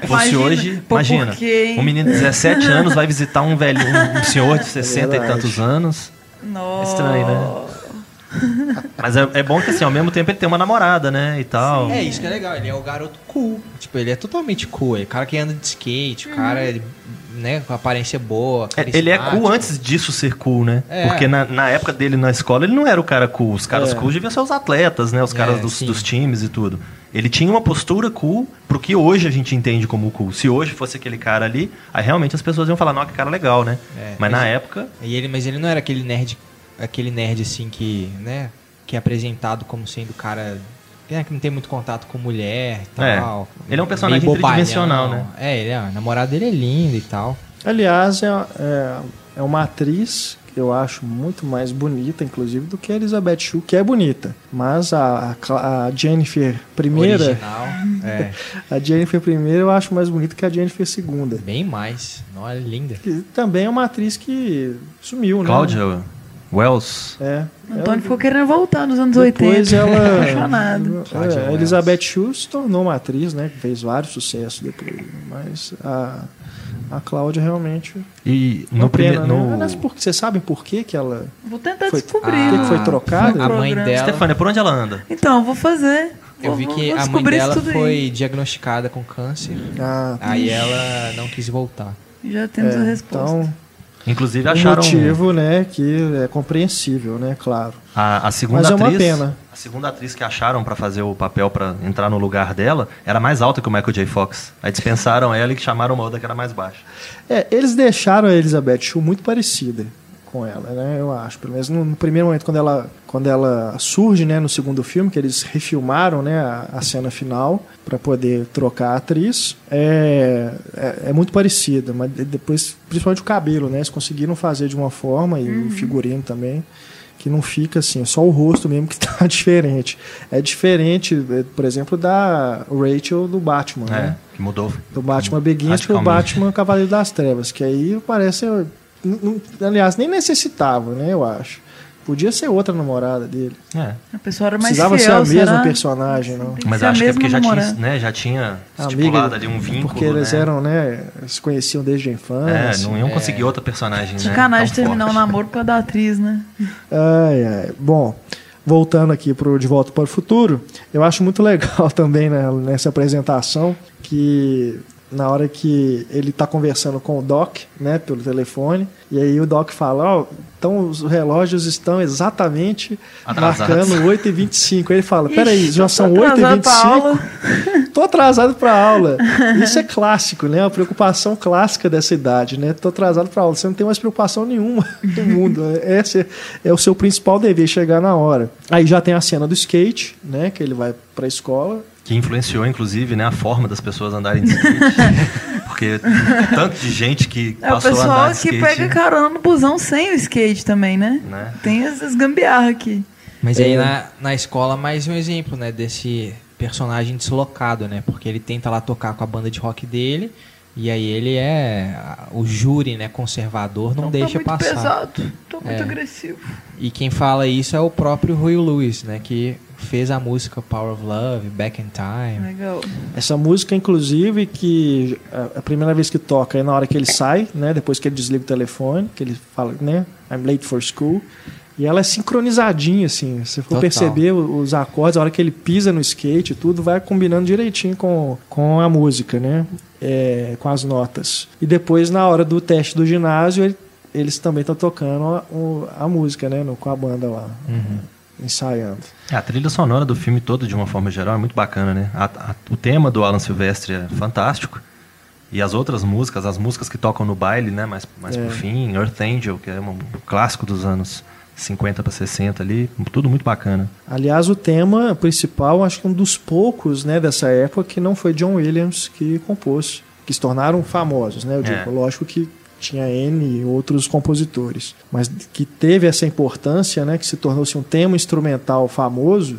se fosse Imagina. hoje, Pô, imagina. um menino de 17 anos vai visitar um velho, um, um senhor de 60 e verdade. tantos anos. Nossa. estranho, né? Mas é, é bom que, assim, ao mesmo tempo ele tem uma namorada, né? E tal. É isso que é legal, ele é o garoto cool. Tipo, ele é totalmente cool. É o cara que anda de skate, o cara é né, com aparência boa. É, ele é cool antes disso ser cool, né? É. Porque na, na, época dele na escola ele não era o cara cool. Os caras é. cool deviam ser os atletas, né? Os caras é, dos, dos, times e tudo. Ele tinha uma postura cool pro que hoje a gente entende como cool. Se hoje fosse aquele cara ali, aí realmente as pessoas iam falar, não, que cara legal, né? É, mas, mas, na época. E ele, mas ele não era aquele nerd, aquele nerd assim que, né? Que é apresentado como sendo cara é, que não tem muito contato com mulher e é. tal. É. Ele é um personagem tridimensional, né? É, ele é, a namorada dele é linda e tal. Aliás, é, é, é uma atriz que eu acho muito mais bonita, inclusive, do que a Elizabeth Shue, que é bonita. Mas a, a, a Jennifer primeira. Original, é. a Jennifer primeira eu acho mais bonita que a Jennifer segunda. Bem mais. Não, é linda. Que também é uma atriz que sumiu, Cláudia né? Cláudia Wells. É. Antônio ela, ficou querendo voltar nos anos depois 80. Ela, apaixonado. É, a Elizabeth Shue se tornou uma atriz, né? Fez vários sucessos depois. Mas a, a Cláudia realmente. E no primeiro. Né? No... Mas por, vocês sabem por que, que ela. Vou tentar foi, descobrir. Por que foi trocada? A mãe dela. Stefania, por onde ela anda? Então, vou fazer. Eu vi que a mãe dela foi aí. diagnosticada com câncer. Ah, aí ela não quis voltar. Já temos é, a resposta. Então, Inclusive acharam um motivo, né, que é compreensível, né, claro. A, a segunda Mas atriz, é uma pena. A segunda atriz que acharam para fazer o papel para entrar no lugar dela era mais alta que o Michael J. Fox. Aí dispensaram ela e chamaram uma outra que era mais baixa. É, eles deixaram a Elizabeth Shue muito parecida com ela, né? Eu acho. Pelo menos no, no, primeiro momento, quando ela, quando ela surge, né, no segundo filme, que eles refilmaram, né, a, a cena final para poder trocar a atriz, é, é, é, muito parecida, mas depois, principalmente o cabelo, né? Eles conseguiram fazer de uma forma e uhum. o figurino também que não fica assim, só o rosto mesmo que está diferente. É diferente, é, por exemplo, da Rachel do Batman, é, né? Que mudou. Do Batman Begins o Batman Cavaleiro das Trevas, que aí parece aliás, nem necessitava, né? Eu acho. Podia ser outra namorada dele. É. A pessoa era mais Precisava fiel, ser a mesma personagem, não. Mas acho que é porque já tinha, né, já tinha estipulado ali um vínculo. Porque eles né? eram, né? Se conheciam desde a infância. É, não iam é. conseguir outra personagem, né? Sacanagem terminar o um namoro por causa da atriz, né? Ai, ai. Bom, voltando aqui pro De Volta para o Futuro, eu acho muito legal também né, nessa apresentação que na hora que ele está conversando com o Doc, né, pelo telefone, e aí o Doc fala, ó, oh, então os relógios estão exatamente Atrasados. marcando 8h25. Aí ele fala, peraí, já são 8h25? Tô atrasado para aula. Isso é clássico, né? A preocupação clássica dessa idade, né? Tô atrasado para aula. Você não tem mais preocupação nenhuma no mundo. Esse é o seu principal dever, chegar na hora. Aí já tem a cena do skate, né? Que ele vai para a escola que influenciou, inclusive, né, a forma das pessoas andarem de skate. Porque tanto de gente que é, passou a andar de skate. o pessoal que pega carona no busão sem o skate também, né? né? Tem essas gambiarra aqui. Mas aí é. na, na escola, mais um exemplo, né, desse personagem deslocado, né? Porque ele tenta lá tocar com a banda de rock dele e aí ele é o júri, né, conservador, não, não deixa tá muito passar. pesado, tô muito é. agressivo. E quem fala isso é o próprio Rui Lewis, né, que fez a música Power of Love, Back in Time. Legal. Essa música, inclusive, que a primeira vez que toca é na hora que ele sai, né, depois que ele desliga o telefone, que ele fala, né, I'm late for school. E ela é sincronizadinha, assim. Se for Total. perceber os acordes, a hora que ele pisa no skate, tudo vai combinando direitinho com, com a música, né? É, com as notas. E depois, na hora do teste do ginásio, ele, eles também estão tocando a, a, música, né? No, com a banda lá. Uhum. Ensaiando. É, a trilha sonora do filme todo, de uma forma geral, é muito bacana, né? A, a, o tema do Alan Silvestre é fantástico. E as outras músicas, as músicas que tocam no baile, né? Mais, mais é. por fim, Earth Angel, que é um clássico dos anos 50 para 60 ali, tudo muito bacana. Aliás, o tema principal, acho que um dos poucos, né, dessa época que não foi John Williams que compôs, que se tornaram famosos, né? Eu digo, é. lógico que tinha N outros compositores, mas que teve essa importância, né, que se tornou-se um tema instrumental famoso,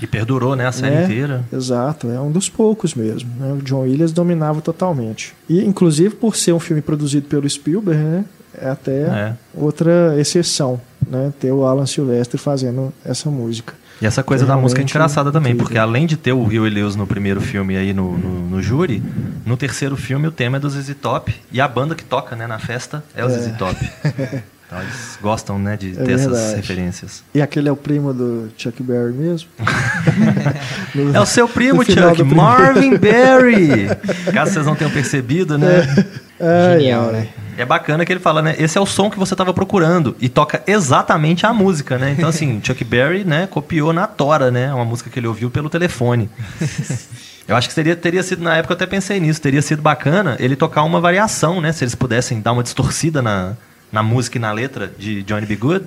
e perdurou, né, a série né? inteira. Exato, é um dos poucos mesmo. Né? O John Williams dominava totalmente. E, inclusive, por ser um filme produzido pelo Spielberg, né? É até é. outra exceção né, ter o Alan Silvestre fazendo essa música. E essa coisa da música é engraçada também, porque além de ter o Rio e Lewis no primeiro filme aí no, no, no, júri, no terceiro filme o tema é do ZZ Top e a banda que toca né, na festa é o é. ZZ Top. Então eles gostam, né, de é ter verdade. essas referências. E aquele é o primo do Chuck Berry mesmo? no, é o seu primo, Chuck, Marvin Berry! Caso vocês não tenham percebido, né? É. Genial, né? É bacana que ele fala, né? Esse é o som que você estava procurando. E toca exatamente a música, né? Então, assim, Chuck Berry, né, copiou na tora, né? Uma música que ele ouviu pelo telefone. Eu acho que seria, teria sido, na época eu até pensei nisso, teria sido bacana ele tocar uma variação, né? Se eles pudessem dar uma distorcida na, na música e na letra de Johnny B. Good,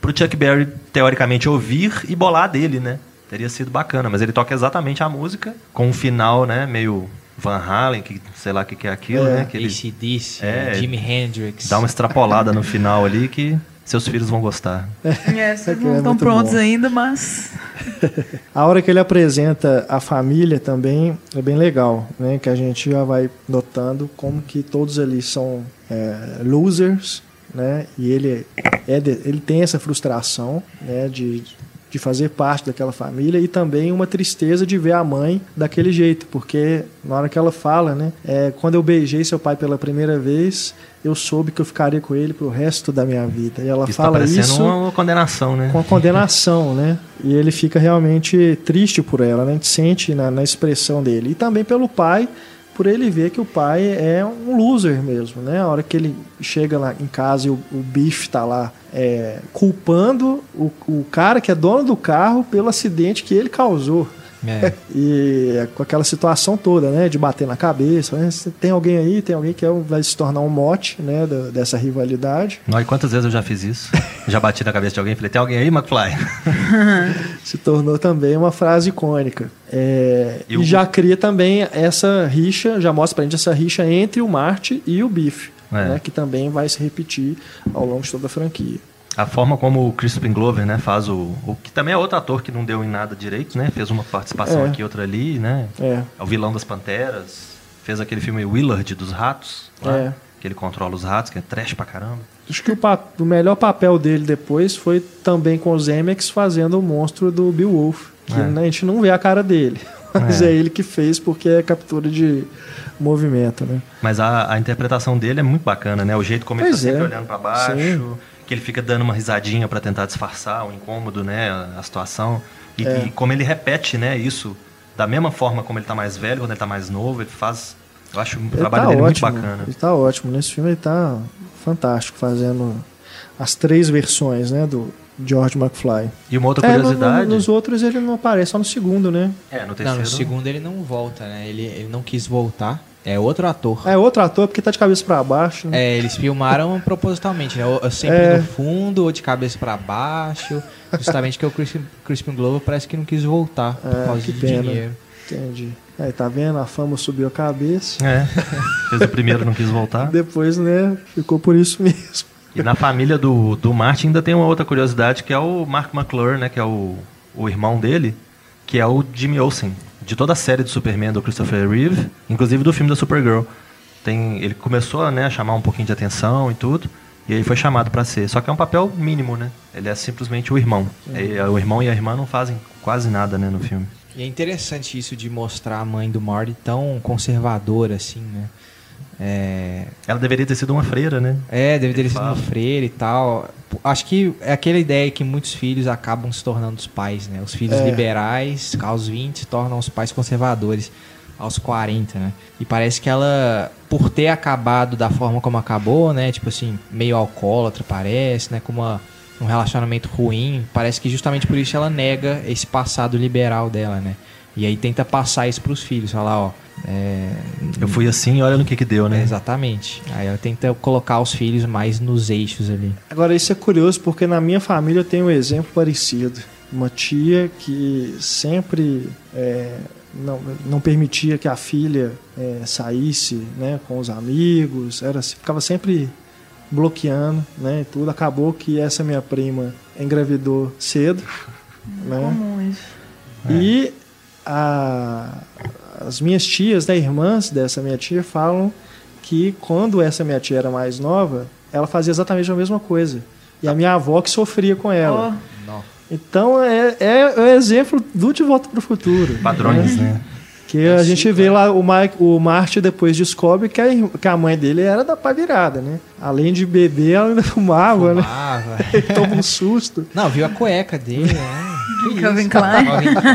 pro Chuck Berry, teoricamente, ouvir e bolar dele, né? Teria sido bacana, mas ele toca exatamente a música, com um final, né, meio Van Halen, que sei lá o que, que é aquilo, é. né? Que ele, ACDC, é, Jimi Hendrix. Dá uma extrapolada no final ali que seus filhos vão gostar. É, vocês não estão é prontos bom. ainda, mas... a hora que ele apresenta a família também é bem legal, né? Que a gente já vai notando como que todos ali são é, losers, né? E ele, é de, ele tem essa frustração né? de, de fazer parte daquela família e também uma tristeza de ver a mãe daquele jeito, porque na hora que ela fala, né? É, quando eu beijei seu pai pela primeira vez, eu soube que eu ficaria com ele pro resto da minha vida. E ela isso tá fala tá isso uma condenação, né? Com a condenação, né? E ele fica realmente triste por ela, né? A gente sente na, na expressão dele. E também pelo pai, por ele ver que o pai é um loser mesmo, né? A hora que ele chega lá em casa e o, o bife está lá é, culpando o, o cara que é dono do carro pelo acidente que ele causou. É. e é com aquela situação toda, né? De bater na cabeça. Né? Tem alguém aí, tem alguém que é, vai se tornar um mote, né? Dessa rivalidade. Não, e quantas vezes eu já fiz isso? já bati na cabeça de alguém e falei, tem alguém aí, McFly? se tornou também uma frase icônica. É, e, o... e, já cria também essa rixa, já mostra pra gente essa rixa entre o Marte e o Biff. É. Né, que também vai se repetir ao longo de toda a franquia. A forma como o Crispin Glover, né, faz o, o que também é outro ator que não deu em nada direito, né, fez uma participação é. aqui outra ali, né, é. é o vilão das Panteras, fez aquele filme Willard dos ratos, lá, é. que ele controla os ratos, que é trash pra caramba. Acho que o, o melhor papel dele depois foi também com os Emmys fazendo o monstro do Beowulf, que é. a gente não vê a cara dele, mas é. é ele que fez porque é captura de movimento, né? Mas a, a interpretação dele é muito bacana, né? O jeito como pois ele tá sempre é. olhando para baixo. Sim que ele fica dando uma risadinha para tentar disfarçar o incômodo, né, a situação. E, é. e, como ele repete, né, isso da mesma forma como ele tá mais velho, quando ele tá mais novo, ele faz. Eu acho o ele trabalho tá dele ótimo, muito bacana. Ele tá ótimo. Nesse filme ele tá fantástico, fazendo as três versões, né, do George McFly. E uma outra curiosidade. É, no, nos outros ele não aparece, só no segundo, né? É, no terceiro. Não, no segundo ele não volta, né? Ele, ele não quis voltar. É outro ator. É outro ator porque tá de cabeça para baixo. Né? É, eles filmaram propositalmente, né? Sempre é. no fundo ou de cabeça para baixo. Justamente que o Crispin, Crispin Glover parece que não quis voltar por é, causa de pena. dinheiro. Entendi. Aí tá vendo? A fama subiu a cabeça. É. Fez o primeiro, não quis voltar. Depois, né? Ficou por isso mesmo. E na família do, do Martin ainda tem uma outra curiosidade que é o Mark McClure, né? Que é o, o irmão dele, que é o Jimmy Olsen de toda a série do Superman do Christopher Reeve, inclusive do filme da Supergirl. Tem, ele começou né, a chamar um pouquinho de atenção e tudo, e aí foi chamado para ser. Só que é um papel mínimo, né? Ele é simplesmente o irmão. E, o irmão e a irmã não fazem quase nada né, no filme. E é interessante isso de mostrar a mãe do Marty tão conservadora assim, né? É... Ela deveria ter sido uma freira, né? É, deveria ter sido uma freira e tal. Acho que é aquela ideia que muitos filhos acabam se tornando os pais, né? Os filhos é. liberais, aos 20, se tornam os pais conservadores aos 40, né? E parece que ela, por ter acabado da forma como acabou, né? Tipo assim, meio alcoólatra, parece, né? Com uma, um relacionamento ruim, parece que justamente por isso ela nega esse passado liberal dela, né? E aí tenta passar isso para os filhos, falar, ó, é, eu fui assim, olha no que que deu, né? É, exatamente. Aí ela tenta colocar os filhos mais nos eixos ali. Agora isso é curioso porque na minha família eu tenho um exemplo parecido. Uma tia que sempre é, não, não permitia que a filha é, saísse né, com os amigos, era, ficava sempre bloqueando, né? Tudo acabou que essa minha prima engravidou cedo, né? Como isso? E a, as minhas tias, né, irmãs dessa minha tia, falam que quando essa minha tia era mais nova, ela fazia exatamente a mesma coisa. E a minha avó que sofria com ela. Oh. Então é, é, é exemplo do De Volta para o Futuro. Padrões, né? Que é a gente vê lá, o, Mike, o Marty depois descobre que a, que a mãe dele era da pá virada, né? Além de beber, ela ainda fumava, Fumava. né? Toma um susto. Não, viu a cueca dele, né? Que Calvin Klein. Calvin Klein,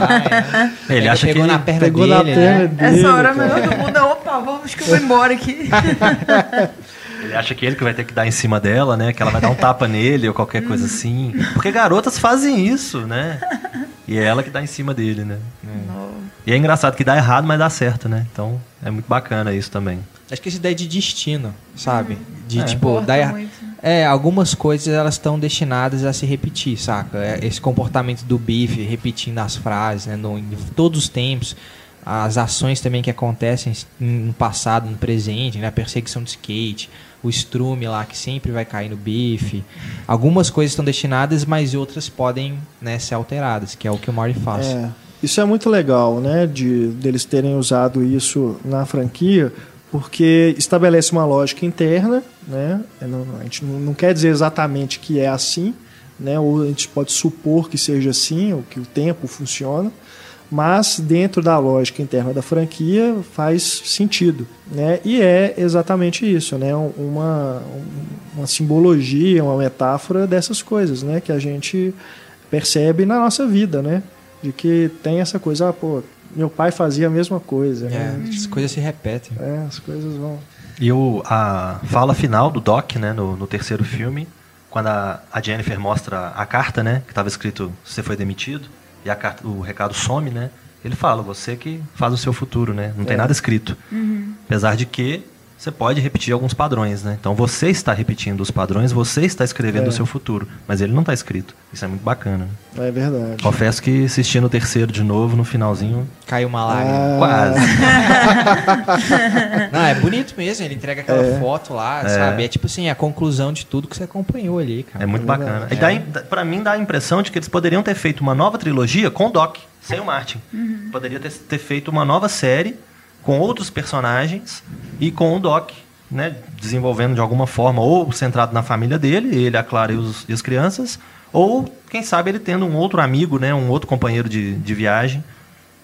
né? Ele acha pegou que na ele perna Pegou dele, na né? perna dele. Essa hora cara. melhor do mundo. Opa, vamos, acho que eu vou embora aqui. Ele acha que ele que vai ter que dar em cima dela, né? Que ela vai dar um tapa nele ou qualquer coisa assim. Porque garotas fazem isso, né? E é ela que dá em cima dele, né? E é engraçado que dá errado, mas dá certo, né? Então é muito bacana isso também. Acho que essa ideia de destino, sabe? De É. tipo, Importa dar muito. É, algumas coisas elas estão destinadas a se repetir, saca? É, Esse comportamento do Biff repetindo as frases, né? No, em todos os tempos. As ações também que acontecem no passado, no presente, né? A perseguição de skate, o estrume lá que sempre vai cair no Biff. Algumas coisas estão destinadas, mas outras podem né, ser alteradas, que é o que o Marty faz. É, isso é muito legal, né? De deles terem usado isso na franquia, porque estabelece uma lógica interna, né? É, a gente não quer dizer exatamente que é assim, né? Ou a gente pode supor que seja assim, ou que o tempo funciona, mas dentro da lógica interna da franquia faz sentido, né? E é exatamente isso, né? Uma, uma simbologia, uma metáfora dessas coisas, né? Que a gente percebe na nossa vida, né? De que tem essa coisa, ah, pô, meu pai fazia a mesma coisa, É, né? as coisas se repetem. É, as coisas vão. E o, a fala final do Doc, né, no, no terceiro filme, quando a, a Jennifer mostra a carta, né, que estava escrito você foi demitido, e a carta, o recado some, né, ele fala, você que faz o seu futuro, né, não tem É. nada escrito. Apesar de que você pode repetir alguns padrões, né, então você está repetindo os padrões, você está escrevendo É. o seu futuro, mas ele não está escrito. Isso é muito bacana. É verdade. Confesso que assistindo o terceiro de novo, no finalzinho, Caiu uma lágrima. Ah, quase. Não, é bonito mesmo, ele entrega aquela É. foto lá, É. sabe? É tipo assim, a conclusão de tudo que você acompanhou ali, cara. É muito É bacana. E dá- pra mim dá a impressão de que eles poderiam ter feito uma nova trilogia com o Doc, sem o Martin. Poderia ter, ter feito uma nova série com outros personagens e com o Doc, né? Desenvolvendo de alguma forma, ou centrado na família dele, ele, a Clara e, os- e as crianças, ou, quem sabe, ele tendo um outro amigo, né? Um outro companheiro de, de viagem,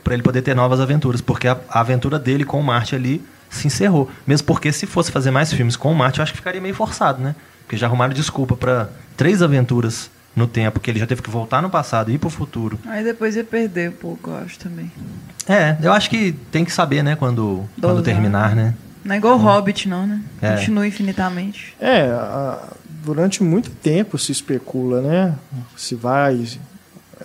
para ele poder ter novas aventuras. Porque a, a aventura dele com o Martin ali se encerrou. Mesmo porque se fosse fazer mais filmes com o Martin, eu acho que ficaria meio forçado, né? Porque já arrumaram desculpa para três aventuras no tempo, que ele já teve que voltar no passado e ir pro futuro. Aí depois ia perder um pouco, eu acho também. É, eu acho que tem que saber, né, quando, quando terminar, né? Não é igual Hobbit, não, né? É. Continua infinitamente. É, durante muito tempo se especula, né? Se vai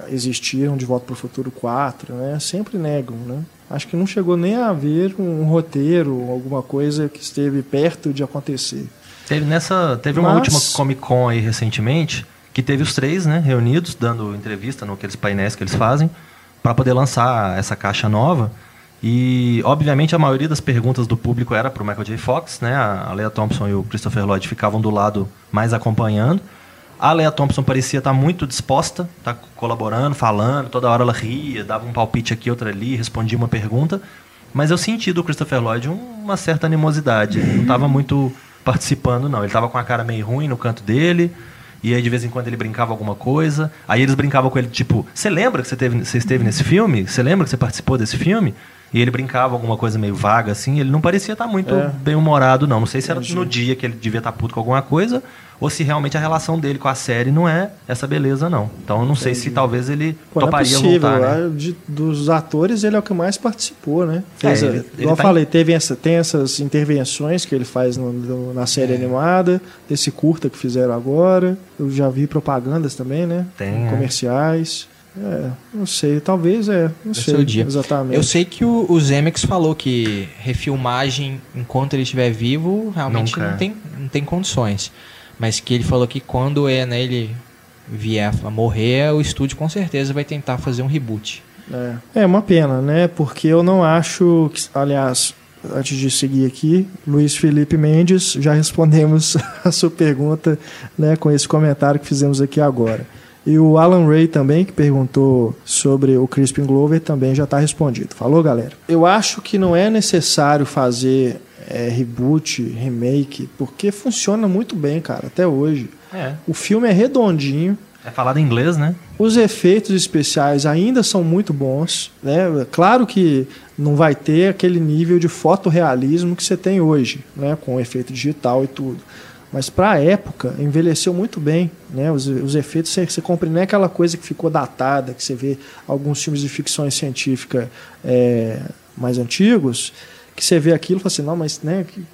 existir um De Volta para o Futuro 4, né? Sempre negam, né? Acho que não chegou nem a haver um roteiro, alguma coisa que esteve perto de acontecer. Teve nessa, teve uma Mas- última Comic Con aí recentemente que teve os três, né, reunidos dando entrevista naqueles painéis que eles fazem para poder lançar essa caixa nova. E obviamente a maioria das perguntas do público era para o Michael J. Fox, né? A Leia Thompson e o Christopher Lloyd ficavam do lado mais acompanhando. A Leia Thompson parecia estar muito disposta, tá colaborando, falando, toda hora ela ria, dava um palpite aqui, outra ali, respondia uma pergunta. Mas eu senti do Christopher Lloyd um- uma certa animosidade. Ele não estava muito participando, não. Ele estava com a cara meio ruim no canto dele. E aí, de vez em quando, ele brincava alguma coisa. Aí eles brincavam com ele, tipo, você lembra que você, teve, você esteve nesse filme? Você lembra que você participou desse filme? E ele brincava alguma coisa meio vaga, assim. Ele não parecia estar muito É. bem-humorado, não. Não sei se era no dia que ele devia estar puto com alguma coisa, ou se realmente a relação dele com a série não é essa beleza, não. Então, eu não sei se talvez ele Pô, não é toparia possível. voltar, né? de- dos atores, ele é o que mais participou, né? Fez, É, ele- igual ele eu tá falei, teve essa, tem essas intervenções que ele faz no- no- na série É. animada, desse curta que fizeram agora. Eu já vi propagandas também, né? Tem, é. Comerciais. É, não sei, talvez é, não Esse sei é o dia. exatamente. Eu sei que o, o Zemeckis falou que refilmagem enquanto ele estiver vivo realmente Nunca. não tem, não tem condições. Mas que ele falou que quando é, né, ele vier a morrer, o estúdio com certeza vai tentar fazer um reboot. É. é uma pena, né? Porque eu não acho. Que, aliás, antes de seguir aqui, Luiz Felipe Mendes, já respondemos a sua pergunta né, com esse comentário que fizemos aqui agora. E o Alan Ray também, que perguntou sobre o Crispin Glover, também já está respondido. Falou, galera? Eu acho que não é necessário fazer é, reboot, remake, porque funciona muito bem, cara, até hoje. É. O filme é redondinho, É falado em inglês, né? Os efeitos especiais ainda são muito bons. Né? Claro que não vai ter aquele nível de fotorrealismo que você tem hoje, né? com efeito digital e tudo. Mas para a época, envelheceu muito bem. Né? Os, os efeitos, você, você compra nem aquela coisa que ficou datada, que você vê alguns filmes de ficção científica é, mais antigos, que você vê aquilo e fala assim, não, mas né, que,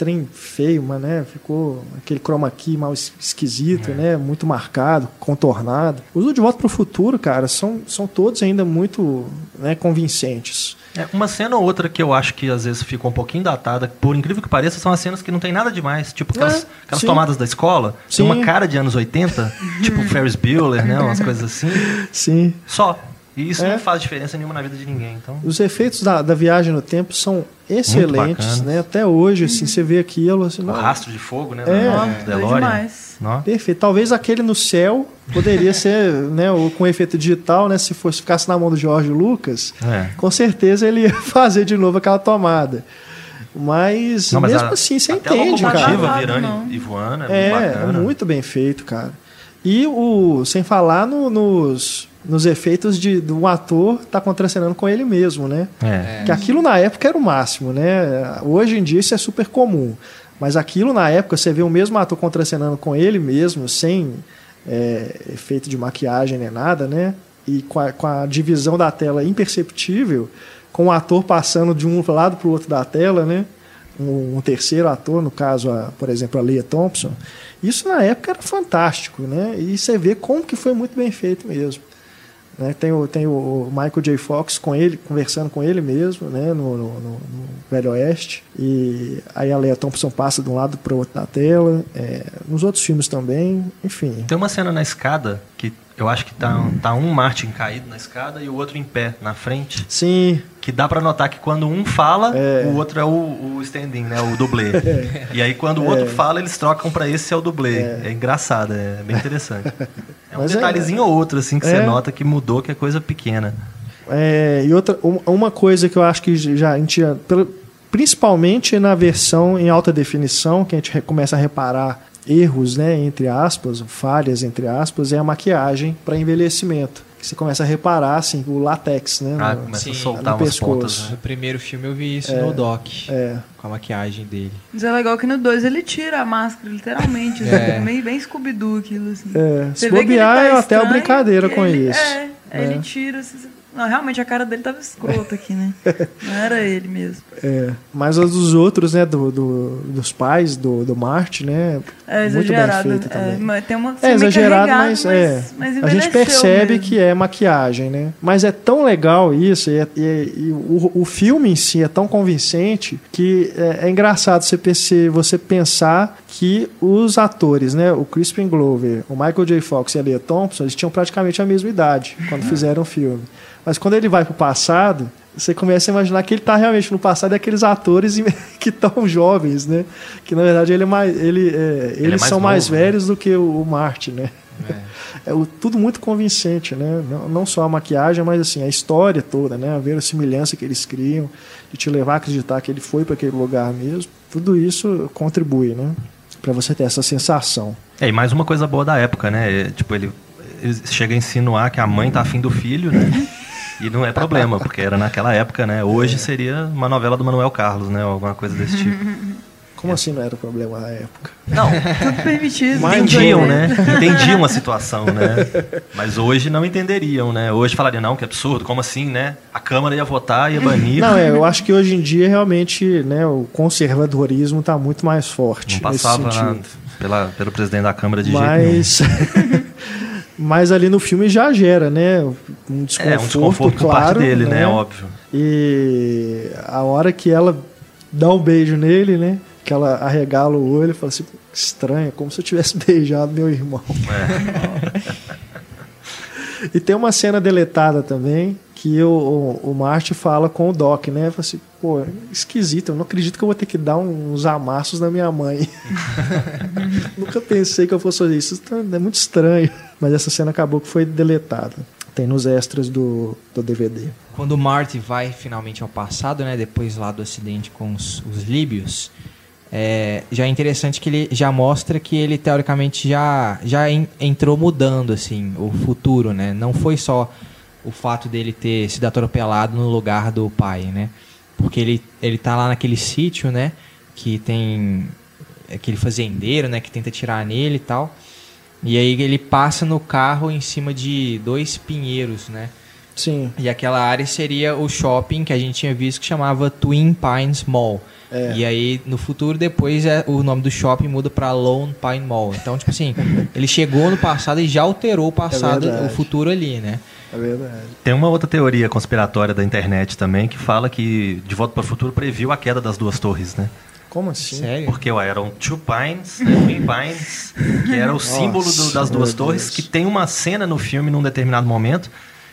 trem feio, mas né, ficou aquele chroma key mal esquisito, é. né, muito marcado, contornado. Os De Volta para o Futuro, cara, são, são todos ainda muito né, convincentes. É, uma cena ou outra que eu acho que às vezes ficou um pouquinho datada, por incrível que pareça, são as cenas que não tem nada demais. Tipo aquelas, é, aquelas tomadas da escola, sim. tem uma cara de anos 80, tipo Ferris Bueller, né? Umas coisas assim. Sim. Só. E isso é. não faz diferença nenhuma na vida de ninguém. Então... Os efeitos da, da viagem no tempo são excelentes, né? Até hoje, assim, você vê aquilo. Assim, o rastro de fogo, né? É, do demais. Perfeito. Talvez aquele no céu poderia ser, né, com efeito digital, né? Se fosse ficasse na mão do Jorge Lucas, é. com certeza ele ia fazer de novo aquela tomada. Mas, não, mas mesmo a, assim, você entende, a cara. virando e voando, é, é, é muito bem feito, cara. E o, sem falar no, nos nos efeitos de, de um ator tá contracenando com ele mesmo, né? É. Que aquilo na época era o máximo, né? Hoje em dia isso é super comum. Mas aquilo na época, você vê o mesmo ator contracenando com ele mesmo, sem é, efeito de maquiagem nem nada, né? E com a, com a divisão da tela imperceptível, com o ator passando de um lado para o outro da tela, né? Um, um, terceiro ator, no caso, a, por exemplo, a Leah Thompson. Isso na época era fantástico, né? E você vê como que foi muito bem feito mesmo. Né? Tem, o, tem o Michael J. Fox com ele, conversando com ele mesmo, né? no, no, no Velho Oeste. E aí a Leia Thompson passa de um lado para o outro da tela. É, nos outros filmes também, enfim. Tem uma cena na escada que eu acho que tá, tá um Martin caído na escada e o outro em pé na frente. Sim. Que dá para notar que quando um fala, é. o outro é o, o standing, né? O dublê. É. E aí quando o outro é. fala, eles trocam para esse é o dublê. É, é engraçado, é bem interessante. É um Mas é- detalhezinho ou outro, assim, que você nota que mudou, que é coisa pequena. É, e outra, uma coisa que eu acho que já a gente, principalmente na versão em alta definição, que a gente começa a reparar erros, né, entre aspas, falhas entre aspas, é a maquiagem para envelhecimento. Que você começa a reparar assim, o látex, né? Ah, no, começa sim, a soltar no pescoço. Pontas, né? No primeiro filme eu vi isso é, no Doc. É. Com a maquiagem dele. Mas é legal que no 2 ele tira a máscara, literalmente. é. assim, meio bem Scooby-Doo aquilo, assim. É. Você Se bobear, tá é até uma brincadeira com ele, isso. É, é. ele tira. Assim, não, realmente a cara dele tava escrota aqui, né? Não era ele mesmo. É, mas os dos outros, né? Do, do, dos pais do, do Marte, né? É exagerado. Muito bem feito é, também. tem uma, é exagerado, mas, mas, é. Mas a gente percebe mesmo. que é maquiagem, né? Mas é tão legal isso, e, é, e, e o, o filme em si é tão convincente que é, é engraçado você, você pensar que os atores, né? O Crispin Glover, o Michael J. Fox e a Leah Thompson, eles tinham praticamente a mesma idade quando fizeram o filme. Mas quando ele vai para o passado, você começa a imaginar que ele está realmente no passado e aqueles atores que estão jovens, né? Que na verdade ele é mais, ele, é, ele eles é mais são novo, mais né? velhos do que o, o Marty, né? É. é o, tudo muito convincente, né? Não, não, só a maquiagem, mas assim a história toda, né? A verossimilhança que eles criam, de te levar a acreditar que ele foi para aquele lugar mesmo. Tudo isso contribui, né? Para você ter essa sensação. É, e mais uma coisa boa da época, né? É, tipo, ele, ele chega a insinuar que a mãe tá afim do filho, né? E não é problema, porque era naquela época, né? Hoje seria uma novela do Manuel Carlos, né? Alguma coisa desse tipo. Como assim não era problema na época? Não. Tudo permitido. Entendiam, né? Entendiam a situação, né? Mas hoje não entenderiam, né? Hoje falariam, não, que absurdo, como assim, né? A Câmara ia votar, ia banir. Não, é, eu acho que hoje em dia realmente né, o conservadorismo está muito mais forte. Não passava na, pela, pelo presidente da Câmara de Mas... jeito nenhum. Mas ali no filme já gera, né? Um desconforto, é, um desconforto claro, por parte dele, né? né? Óbvio. E a hora que ela dá um beijo nele, né? Que ela arregala o olho e fala assim, estranho, como se eu tivesse beijado meu irmão. É. e tem uma cena deletada também, que o, o, o Marty fala com o Doc, né? Fala assim, pô, esquisito, eu não acredito que eu vou ter que dar uns amassos na minha mãe. Nunca pensei que eu fosse fazer isso, é muito estranho. Mas essa cena acabou que foi deletada. Tem nos extras do, do DVD. Quando o Marty vai finalmente ao passado, né? Depois lá do acidente com os, os líbios, é, já é interessante que ele já mostra que ele teoricamente já, já entrou mudando assim o futuro, né? Não foi só o fato dele ter sido atropelado no lugar do pai, né? Porque ele, ele tá lá naquele sítio, né? Que tem aquele fazendeiro, né? Que tenta tirar nele e tal. E aí ele passa no carro em cima de dois pinheiros, né? Sim. E aquela área seria o shopping que a gente tinha visto que chamava Twin Pines Mall. É. E aí, no futuro, depois é, o nome do shopping muda para Lone Pine Mall. Então, tipo assim, ele chegou no passado e já alterou o passado, é o futuro ali, né? É verdade. Tem uma outra teoria conspiratória da internet também que fala que De Volta para o Futuro previu a queda das duas torres, né? Como assim? Sério? Porque ué, eram Two Pines, né, Twin Pines, que era o símbolo do, das duas torres, Deus. que tem uma cena no filme num determinado momento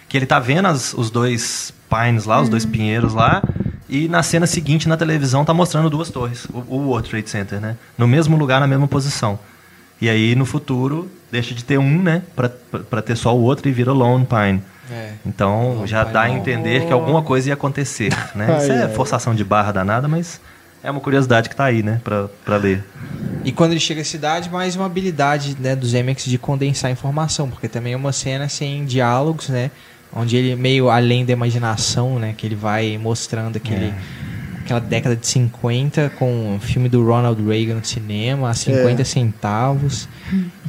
que ele tá vendo as, os dois Pines lá, os dois uhum. pinheiros lá, e na cena seguinte, na televisão, tá mostrando duas torres, o, o World Trade Center, né? No mesmo lugar, na mesma posição. E aí, no futuro, deixa de ter um, né? Para ter só o outro e vira Lone Pine. É. Então, Lone já Pine dá a entender que alguma coisa ia acontecer, né? Isso é forçação de barra danada, mas é uma curiosidade que tá aí, né? Pra, ler. E quando ele chega à cidade, mais uma habilidade né, dos Zemeckis de condensar informação, porque também é uma cena sem diálogos, né? Onde ele meio além da imaginação, né, que ele vai mostrando aquele é. aquela década de 50 com o filme do Ronald Reagan no cinema, a 50 é. centavos,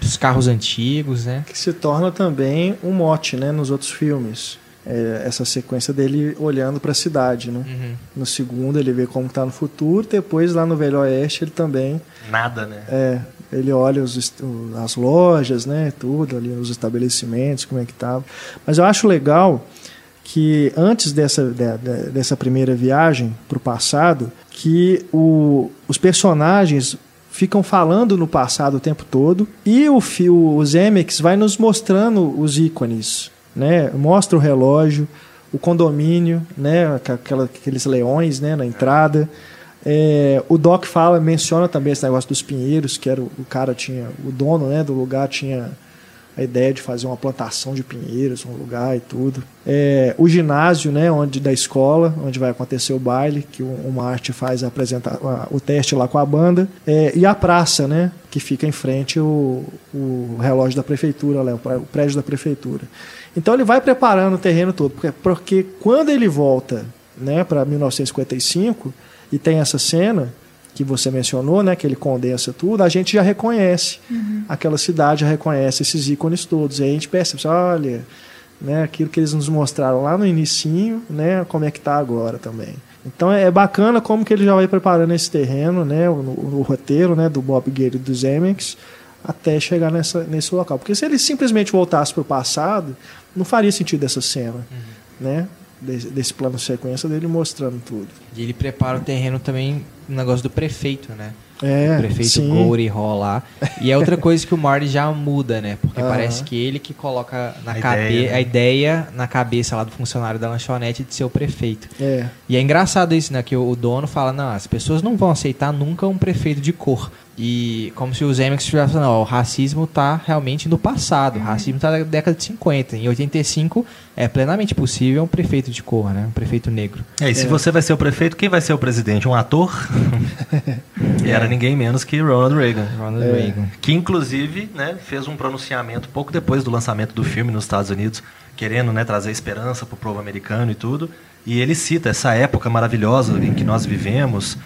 os carros antigos, né? Que se torna também um mote, né, nos outros filmes. É, essa sequência dele olhando para a cidade, né? Uhum. No segundo ele vê como está no futuro, depois lá no Velho Oeste ele também nada, né? É, ele olha os, as lojas, né, tudo ali, os estabelecimentos, como é que estava. Mas eu acho legal que antes dessa, de, dessa primeira viagem para o passado, que o, os personagens ficam falando no passado o tempo todo e o, o Zemeckis vai nos mostrando os ícones, né? Mostra o relógio, o condomínio, né? Aquela, aqueles leões, né? Na entrada. É, o Doc fala, menciona também esse negócio dos pinheiros, que era o, o, cara tinha, o dono né, do lugar tinha a ideia de fazer uma plantação de pinheiros, um lugar e tudo. É, o ginásio, né, onde da escola, onde vai acontecer o baile, que o, o Marte faz apresentar o teste lá com a banda, é, e a praça, né, que fica em frente o, o relógio da prefeitura, o prédio da prefeitura. Então ele vai preparando o terreno todo, porque, porque quando ele volta, né, para 1955 e tem essa cena que você mencionou, né, que ele condensa tudo, a gente já reconhece uhum. aquela cidade, já reconhece esses ícones todos. E aí a gente percebe, olha, né, aquilo que eles nos mostraram lá no inicinho, né, como é que está agora também. Então é bacana como que ele já vai preparando esse terreno, né, o, o, o roteiro, né, do Bob Gale e dos Emmons, até chegar nessa, nesse local. Porque se ele simplesmente voltasse para o passado, não faria sentido essa cena, uhum. né? Desse, desse plano sequência dele mostrando tudo. E ele prepara o terreno também no negócio do prefeito, né? É, o prefeito sim. Hall lá. E é outra coisa que o Marty já muda, né? Porque parece que ele que coloca na a, cabe ideia, né? a ideia na cabeça lá do funcionário da lanchonete de ser o prefeito. É. E é engraçado isso, né? Que o, o dono fala, não, as pessoas não vão aceitar nunca um prefeito de cor. E como se os Emmys estivessem falando, ó, o racismo está realmente no passado, o racismo está na década de 50. Em 85 é plenamente possível um prefeito de cor, né? Um prefeito negro. É, e se é. você vai ser o prefeito, quem vai ser o presidente? Um ator? e era ninguém menos que Ronald Reagan. Ronald é. Reagan. Que inclusive né, fez um pronunciamento pouco depois do lançamento do filme nos Estados Unidos, querendo né, trazer esperança para o povo americano e tudo. E ele cita essa época maravilhosa em que nós vivemos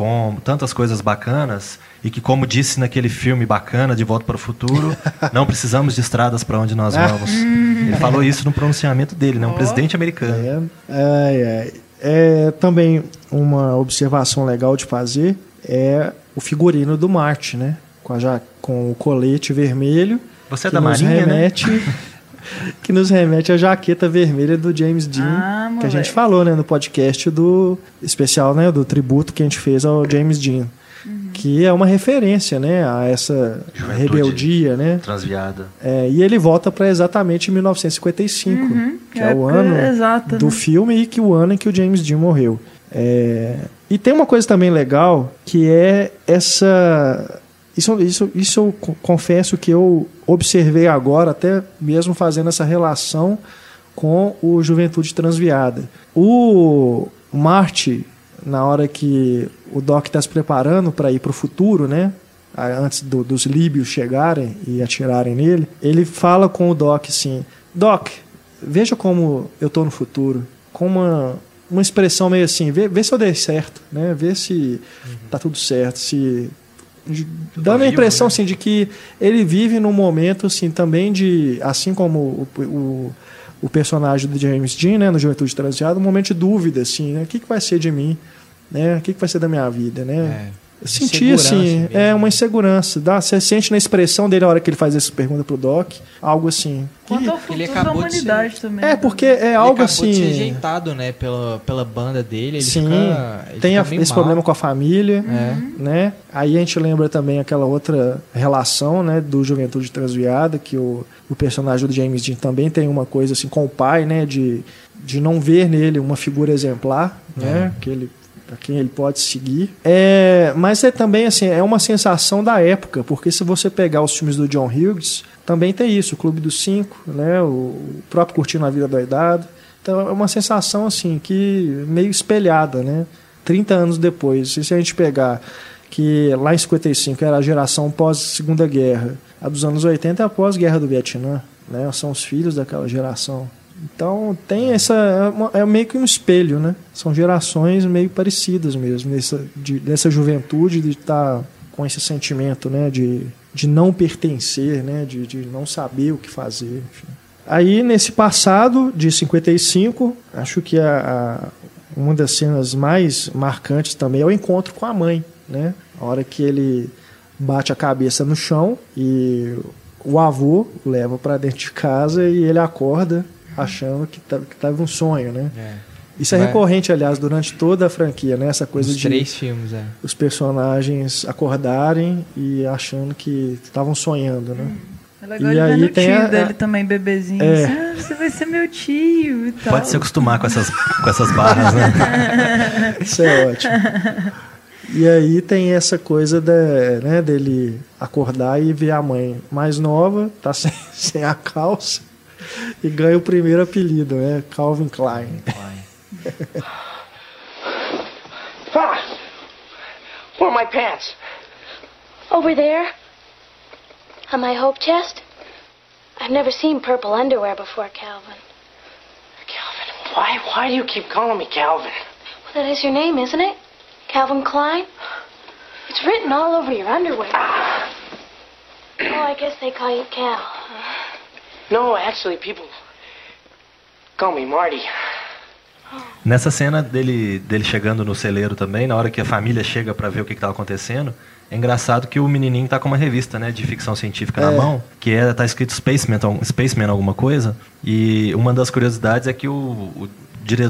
com tantas coisas bacanas e que, como disse naquele filme bacana de Volta para o Futuro, não precisamos de estradas para onde nós vamos. Ele falou isso no pronunciamento dele, né? Um oh. presidente americano. É, é, é, é, também uma observação legal de fazer é o figurino do Marte, né? Com, a, com o colete vermelho. Você é da Marinha, né? remete, né? que nos remete à jaqueta vermelha do James Dean, ah, que a gente falou, né, no podcast do especial, né, do tributo que a gente fez ao James Dean. Uhum. Que é uma referência, né, a essa Juventude rebeldia, né? Transviada. É, e ele volta para exatamente 1955, uhum. que é, é o ano exato, do né? filme e que o ano em que o James Dean morreu. É, e tem uma coisa também legal que é essa isso, isso, isso eu confesso que eu observei agora, até mesmo fazendo essa relação com o Juventude Transviada. O Marte, na hora que o Doc está se preparando para ir para o futuro, né? Antes do, dos líbios chegarem e atirarem nele, ele fala com o Doc assim: Doc, veja como eu estou no futuro, com uma, uma expressão meio assim, vê, vê se eu dei certo, né? Vê se uhum. tá tudo certo, se dando a impressão né? assim de que ele vive num momento assim também de assim como o, o, o personagem do James Dean, né, no Juventude Transiada, um momento de dúvida assim, né? O que, que vai ser de mim, né? O que, que vai ser da minha vida, né? Eu senti assim, mesmo. é uma insegurança. Dá, você sente na expressão dele a hora que ele faz essa pergunta pro Doc, algo assim. Quanto ao futuro ele acabou da humanidade ser... também. É, porque é algo assim. Ele acabou de ser rejeitado, né, pela, pela banda dele. Ele Sim, fica, ele tem a, esse mal. problema com a família, é. né? Aí a gente lembra também aquela outra relação, né, do Juventude Transviada, que o, o personagem do James Dean também tem uma coisa assim com o pai, né, de, de não ver nele uma figura exemplar, né, é. que ele para quem ele pode seguir. É, mas é também assim, é uma sensação da época, porque se você pegar os filmes do John Hughes, também tem isso, o Clube dos Cinco, né, o próprio Curtindo a Vida Doidado. Então é uma sensação assim que meio espelhada, né? 30 anos depois, se a gente pegar que lá em 55 era a geração pós Segunda Guerra, a dos anos 80 é a pós-guerra do Vietnã, né? São os filhos daquela geração. Então tem essa. É, é, meio que um espelho, né? São gerações meio parecidas mesmo, dessa, de, dessa juventude de estar tá com esse sentimento, né? De, de não pertencer, né? De, de não saber o que fazer. Enfim. Aí, nesse passado de 55, acho que a, a, uma das cenas mais marcantes também é o encontro com a mãe, né? A hora que ele bate a cabeça no chão e o avô leva para dentro de casa e ele acorda achando que estava que tava um sonho, né? É. Isso é Vai. recorrente, aliás, durante toda a franquia, né? Essa coisa Os de três filmes, é. os personagens acordarem e achando que estavam sonhando, né? É legal e aí tem o tio a, dele também, bebezinho. É. Assim, ah, você vai ser meu tio e tal. Pode se acostumar com essas, com essas barras, né? Isso é ótimo. E aí tem essa coisa de, né, dele acordar e ver a mãe mais nova, tá sem, sem a calça, e ganha o primeiro apelido, né? Calvin Klein. Pa! Where are my pants? Over there. On my hope chest. I've never seen purple underwear before, Calvin. Calvin, why why do you keep calling me Calvin? Well, that is your name, isn't it? Calvin Klein? It's written all over your underwear. Ah. Oh, I guess they call you Cal. No, actually, people call me Marty. Nessa cena dele, dele chegando no celeiro também, na hora que a família chega para ver o que estava acontecendo, é engraçado que o menininho tá com uma revista, né, de ficção científica é. na mão, que é, tá escrito Spaceman, Spaceman alguma coisa, e uma das curiosidades é que o, o,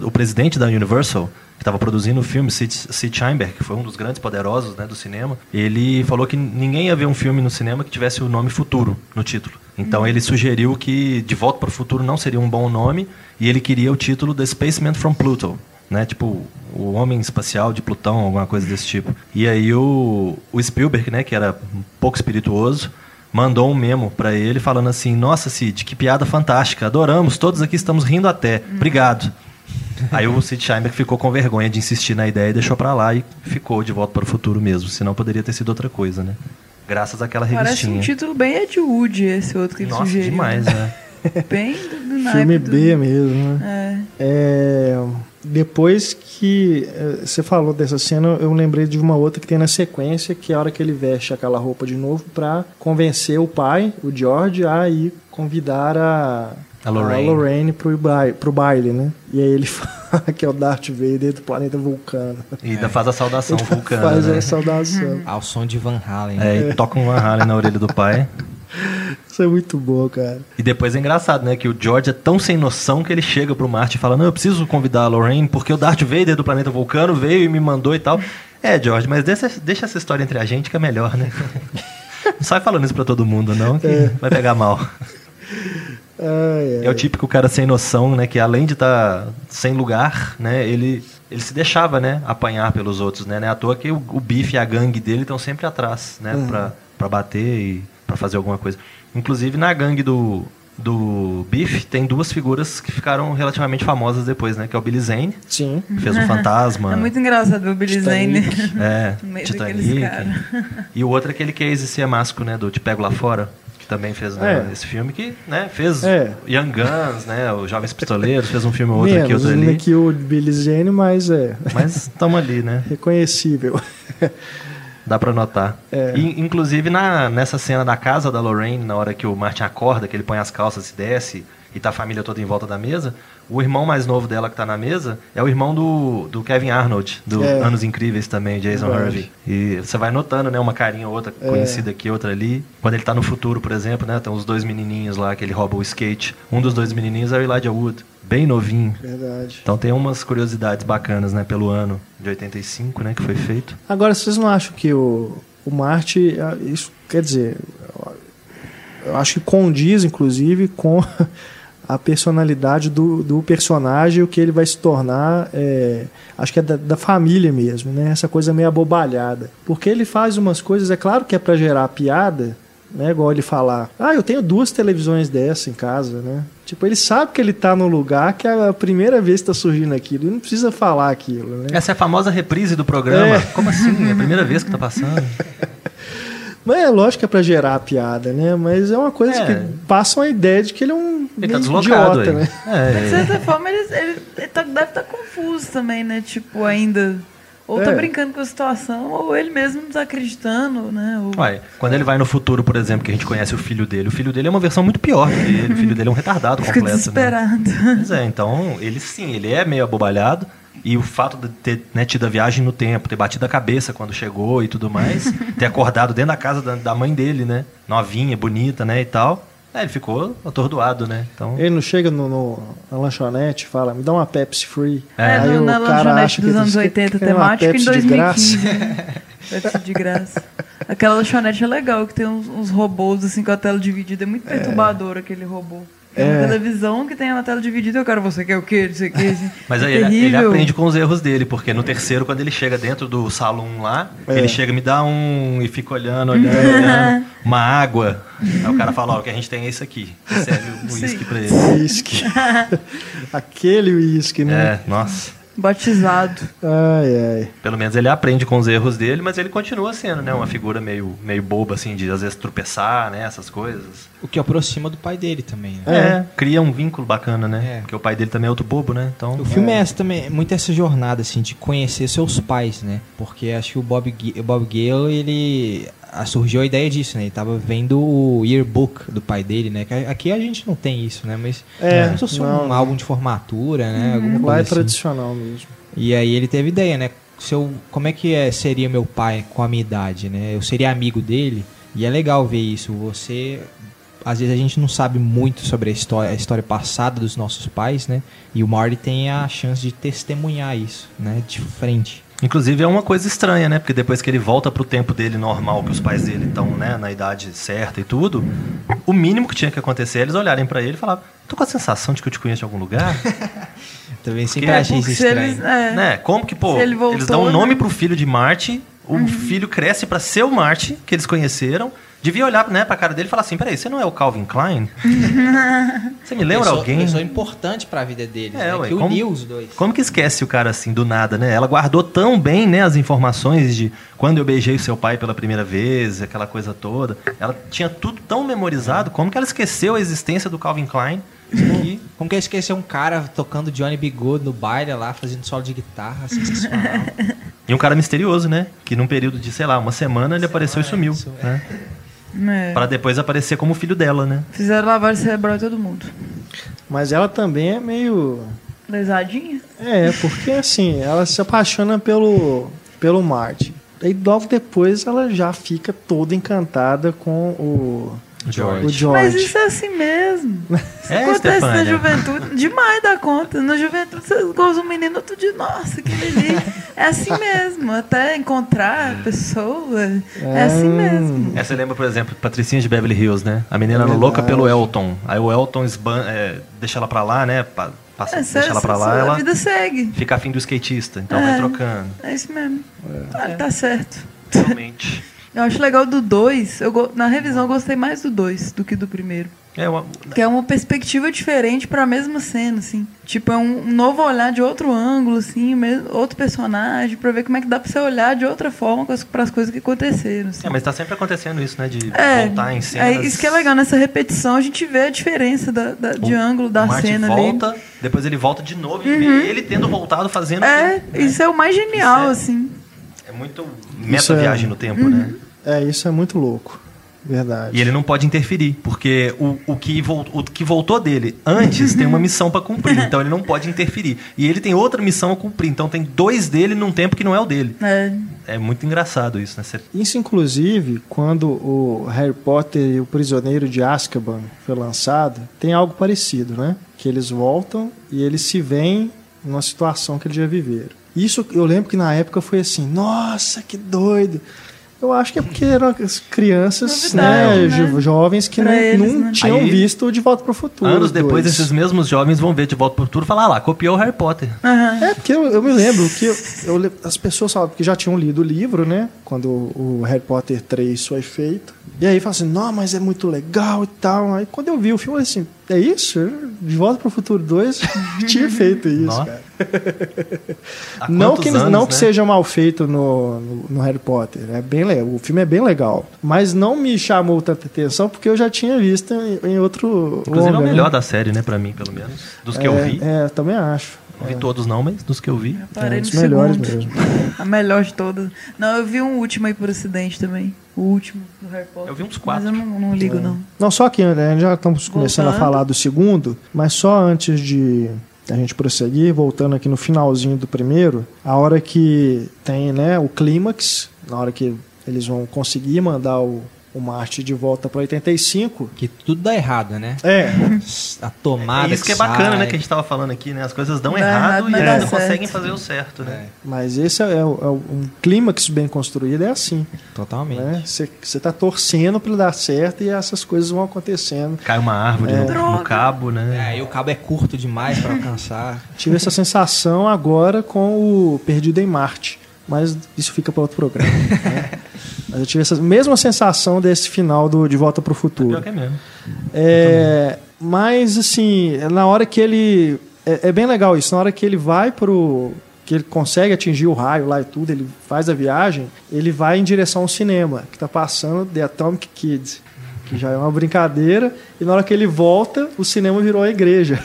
o presidente da Universal, que estava produzindo o filme, Sid Sheinberg, que foi um dos grandes poderosos né, do cinema, ele falou que ninguém ia ver um filme no cinema que tivesse o nome Futuro no título. Então ele sugeriu que De Volta para o Futuro não seria um bom nome e ele queria o título The Spaceman from Pluto, né? Tipo o homem espacial de Plutão, alguma coisa desse tipo. E aí o, o Spielberg, né, que era um pouco espirituoso, mandou um memo para ele falando assim: "Nossa, Sid, que piada fantástica. Adoramos, todos aqui estamos rindo até. Obrigado." Aí o Sid Sheinberg ficou com vergonha de insistir na ideia e deixou para lá e ficou de volta para o futuro mesmo, senão poderia ter sido outra coisa, né? Graças àquela revistinha. Parece um título bem Ed Wood, esse outro que ele Nossa, sugeriu. demais, né? bem do, do Filme do... B mesmo, né? É. é. Depois que é, você falou dessa cena, eu lembrei de uma outra que tem na sequência, que é a hora que ele veste aquela roupa de novo para convencer o pai, o George, a ir convidar a, a Lorraine, a Lorraine pro, baile, pro baile, né? E aí ele fala que é o Darth Vader do planeta Vulcano. E ainda é. faz a saudação ele vulcana. Faz né? a saudação. Ao som de Van Halen. É, e toca um Van Halen na orelha do pai. Isso é muito bom, cara. E depois é engraçado, né? Que o George é tão sem noção que ele chega pro Marty e fala: Não, eu preciso convidar a Lorraine porque o Darth Vader do planeta Vulcano veio e me mandou e tal. É, George, mas deixa, deixa essa história entre a gente que é melhor, né? Não sai falando isso pra todo mundo, não, que é. vai pegar mal. Ai, ai. É o típico cara sem noção, né? Que além de estar tá sem lugar, né? Ele, ele se deixava, né? Apanhar pelos outros, né? Não é à toa que o, o Bife e a gangue dele estão sempre atrás, né? Uhum. Pra, pra bater e pra fazer alguma coisa. Inclusive na gangue do, do Biff, tem duas figuras que ficaram relativamente famosas depois, né? Que é o Billy Zane, Sim. que fez o Fantasma. É muito engraçado ver o Billy Zane É, Titanic. E o outro é aquele Casey Siamasco, né? Do Te Pego Lá Fora. Também fez né, É. esse filme que né, fez É. Young Guns, né? Os Jovens Pistoleiros, fez um filme ou outro aqui, Menos outro né, ali. que o Billy Zane, mas é Mas estamos ali, né? reconhecível. Dá pra notar. É. E, inclusive na, nessa cena da casa da Lorraine, na hora que o Martin acorda, que ele põe as calças e desce, e tá a família toda em volta da mesa, o irmão mais novo dela que tá na mesa é o irmão do, do Kevin Arnold, do É. Anos Incríveis também, Jason Verdade. Harvey. E você vai notando, né, uma carinha ou outra É. conhecida aqui, outra ali. Quando ele tá no futuro, por exemplo, né, tem os dois menininhos lá que ele rouba o skate. Um dos dois menininhos é o Elijah Wood, bem novinho. Verdade. Então tem umas curiosidades bacanas, né, pelo ano de 85, né, que foi feito. Agora, vocês não acham que o, o Marte, ah, isso quer dizer, eu acho que condiz, inclusive, com a personalidade do, do personagem, o que ele vai se tornar, é, acho que é da, da família mesmo, né? Essa coisa meio abobalhada. Porque ele faz umas coisas, é claro que é para gerar piada, né? Igual ele falar, ah, eu tenho duas televisões dessa em casa, né? Tipo, ele sabe que ele tá num lugar que é a primeira vez que tá surgindo aquilo, ele não precisa falar aquilo, né? Essa é a famosa reprise do programa. É. Como assim? É a primeira vez que tá passando. Mas é lógico que é pra gerar a piada, né? Mas é uma coisa É. que passa uma ideia de que ele é um Ele tá deslocado idiota, aí. né? De É, certa forma, ele, ele- ele tá- deve estar confuso também, né? Tipo, ainda. Ou tá É. brincando com a situação, ou ele mesmo desacreditando, né? Ou- Uai, quando ele vai no futuro, por exemplo, que a gente conhece o filho dele, o filho dele é uma versão muito pior que ele. O filho dele é um retardado Fica completo. Né? desesperado. Pois é, então ele sim, ele é meio abobalhado. E o fato de ter né, tido a viagem no tempo, ter batido a cabeça quando chegou e tudo mais, ter acordado dentro da casa da, da mãe dele, né? Novinha, bonita, né? E tal. É, ele ficou atordoado, né? Então. Ele não chega no, no- na lanchonete e fala, me dá uma Pepsi Free. É, É, no- o na cara lanchonete acha que dos anos quer 80 uma temática em Pepsi de 2015. graça. né? Pepsi de graça. Aquela lanchonete é legal, que tem uns, uns robôs assim com a tela dividida. É muito perturbador aquele robô. É uma É. televisão que tem a tela dividida eu quero você quer o quê? Não sei o quê. assim. Mas É aí ele, ele terrível. aprende com os erros dele, porque no terceiro, quando ele chega dentro do salão lá, É. ele chega, me dá um e fica olhando, olhando, olhando, uma água. Aí o cara fala, ó, o que a gente tem é isso aqui. Serve o uísque pra ele. Uísque. Aquele uísque, né? É, nossa. Batizado. Ai, ai. Pelo menos ele aprende com os erros dele, mas ele continua sendo, né? Uma figura meio, meio boba, assim, de às vezes tropeçar, né? Essas coisas. O que aproxima do pai dele também, né? É, cria um vínculo bacana, né? É. Porque o pai dele também é outro bobo, né? Então. O filme é. essa também, muito essa jornada, assim, de conhecer seus pais, né? Porque acho que o Bob, o Bob Gale, ele... ah, Surgiu a ideia disso, né? Ele tava vendo o yearbook do pai dele, né? Que Aqui a gente não tem isso, né? Mas É, como se fosse não. um álbum de formatura, né? Alguma Lá coisa é assim. tradicional mesmo. E aí ele teve ideia, né? Se eu, como é que é, seria meu pai com a minha idade, né? Eu seria amigo dele. E é legal ver isso. Você. Às vezes a gente não sabe muito sobre a história, a história passada dos nossos pais, né? E o Marty tem a chance de testemunhar isso, né? De frente. Inclusive é uma coisa estranha, né? Porque depois que ele volta pro tempo dele normal, que os pais dele estão, né, na idade certa e tudo, o mínimo que tinha que acontecer é eles olharem pra ele e falar: "Tô com a sensação de que eu te conheço de algum lugar". Também sempre achei isso estranho. eles, é, né? Como que, pô, ele voltou, eles dão um nome né? pro filho de Marte, o filho cresce pra ser o Marte que eles conheceram. Devia olhar, né, pra cara dele e falar assim: "Peraí, você não é o Calvin Klein?" você me lembra Pessoa- alguém? Pessoa importante pra vida deles, É, né? ué, que como- uniu os dois. Como que esquece o cara assim do nada, né? Ela guardou tão bem, né, as informações de quando eu beijei o seu pai pela primeira vez, aquela coisa toda. Ela tinha tudo tão memorizado, como que ela esqueceu a existência do Calvin Klein? Como que eu esqueci um cara tocando Johnny B. Good no baile lá, fazendo solo de guitarra, sensacional. e um cara misterioso, né? Que num período de, sei lá, uma semana ele apareceu e sumiu, isso, é. né? é. Para depois aparecer como filho dela, né? Fizeram lavagem cerebral em todo mundo. Mas ela também é meio. Lesadinha? É, porque assim, ela se apaixona pelo, pelo Marty. Aí logo depois ela já fica toda encantada com o, George. o George. Mas isso é assim mesmo. Isso É, acontece na Stefânia. juventude. Demais da conta. Na juventude você gosta um menino, outro dia, nossa, que ali. É assim mesmo. Até encontrar a pessoa. É assim mesmo. Essa lembra, por exemplo, Patricinha de Beverly Hills, né? A menina É era louca pelo Elton. Aí o Elton esban- é, deixa ela pra lá, né? Pa- Passa, É, deixa ela pra lá, a ela vida segue. fica afim do skatista. Então vai É. trocando. É isso mesmo. Ah, tá certo. Realmente. Eu acho legal do 2. Na revisão eu gostei mais do 2 do que do primeiro. É, uma- Que é uma perspectiva diferente pra mesma cena, assim. Tipo, é um um novo olhar de outro ângulo, assim, mesmo, outro personagem, pra ver como é que dá pra você olhar de outra forma para as coisas que aconteceram. Assim. é, mas tá sempre acontecendo isso, né? De É, voltar em é cenas. isso que é legal. Nessa repetição a gente vê a diferença da, da- de O- ângulo da o cena volta, ali. depois ele volta de novo e vê ele tendo voltado fazendo. É, aquilo, né? isso é o mais genial, é- assim. É muito é- viagem no tempo, Uhum. né? É, isso é muito louco. Verdade. E ele não pode interferir, porque o, o, que, vol- o que voltou dele antes tem uma missão pra cumprir, então ele não pode interferir. E ele tem outra missão a cumprir, então tem dois dele num tempo que não é o dele. É. É muito engraçado isso, né? Isso, inclusive, quando o Harry Potter e o Prisioneiro de Azkaban foi lançado, tem algo parecido, né? Que eles voltam e eles se veem numa situação que eles já viveram. Isso eu lembro que na época foi assim, nossa, que doido. Eu acho que é porque eram as crianças, né, Novidade, né? jo- jovens que Pra não, eles, não né? tinham Aí, visto De Volta para o Futuro. Anos depois, dois. esses mesmos jovens vão ver de volta pro futuro e falar: ah lá, copiou o Harry Potter. É, porque eu, eu me lembro que eu- eu as pessoas falavam que já tinham lido o livro, né? Quando o Harry Potter 3 foi feito. E aí falavam assim, não, mas é muito legal e tal. Aí quando eu vi o filme, eu falei assim, é isso? De Volta para o Futuro 2 tinha feito isso, Nó. cara. Não que, anos, não né? que seja mal feito no, no, no Harry Potter. É bem. O filme é bem legal. Mas não me chamou tanta atenção porque eu já tinha visto em, em outro. Inclusive é longa, o né? melhor da série, né, pra mim, pelo menos. Dos que eu É, vi. É, também acho. Não vi todos não, mas dos que eu vi. Parei é um no melhores segundo. mesmo. A melhor de todas. Não, eu vi um último aí por acidente também. O último do Harry Potter. Eu vi uns quatro. Mas eu não, não ligo, não. Não, só que né, já estamos começando a falar do segundo, mas só antes de a gente prosseguir, voltando aqui no finalzinho do primeiro, a hora que tem né, o clímax, na hora que eles vão conseguir mandar o, o Marte de volta para 85. Que tudo dá errado, né? É, A tomada É isso que é bacana, sai. né, que a gente tava falando aqui, né? As coisas dão Dá errado errado, e eles não conseguem fazer o certo, né? mas esse é, é o- um clímax bem construído, é assim. Totalmente. Né? Você está torcendo para dar certo e essas coisas vão acontecendo. Cai uma árvore no- no, cabo, né? É, aí o cabo é curto demais pra alcançar. Tive essa sensação agora com o Perdido em Marte, mas isso fica para outro programa. né? Mas eu tive essa mesma sensação desse final do De Volta para o Futuro. Pior que é mesmo. É, mas assim, na hora que ele é, é bem legal isso. Na hora que ele vai pro que ele consegue atingir o raio lá e tudo, ele faz a viagem, ele vai em direção ao cinema que tá passando The Atomic Kids. Que já é uma brincadeira, e na hora que ele volta, o cinema virou a igreja.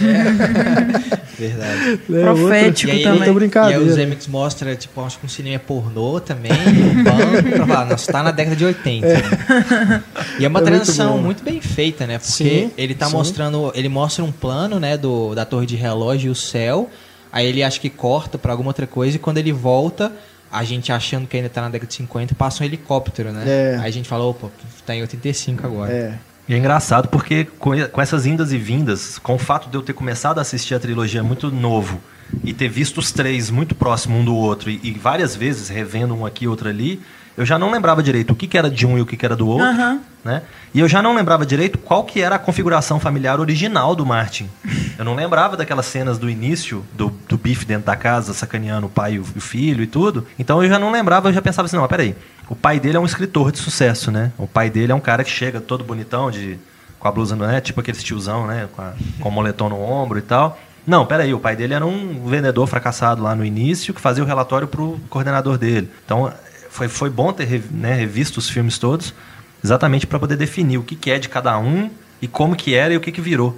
Verdade. Né? Profético outra, também. outra E aí brincadeira. o Zemeckis mostra, tipo, acho que um cinema pornô também, um banco, pra falar, nossa, tá na década de 80. né? E é uma É muito transição bom. muito, bem feita, né? Porque Sim, ele tá sim. mostrando, ele mostra um plano, né, do, da torre de relógio e o céu, aí ele acha que corta pra alguma outra coisa, e quando ele volta, a gente achando que ainda tá na década de 50, passa um helicóptero, né? É. Aí a gente fala, opa, tá em 85 agora. É. E é engraçado porque com, essas indas e vindas, com o fato de eu ter começado a assistir a trilogia muito novo e ter visto os três muito próximo um do outro e, e várias vezes revendo um aqui e outro ali, eu já não lembrava direito o que, que era de um e o que, que era do outro, Aham. né? E eu já não lembrava direito qual que era a configuração familiar original do Martin. Eu não lembrava daquelas cenas do início, do, do bife dentro da casa, sacaneando o pai e o, filho e tudo. Então eu já não lembrava, eu já pensava assim, não, mas peraí, o pai dele é um escritor de sucesso, né? O pai dele é um cara que chega todo bonitão, de, com a blusa, né? Tipo aquele tiozão, né? Com, a, com o moletom no ombro e tal. Não, peraí, o pai dele era um vendedor fracassado lá no início que fazia o relatório pro coordenador dele. Então foi, foi bom ter né, revisto os filmes todos, exatamente para poder definir o que, que é de cada um e como que era e o que, que virou.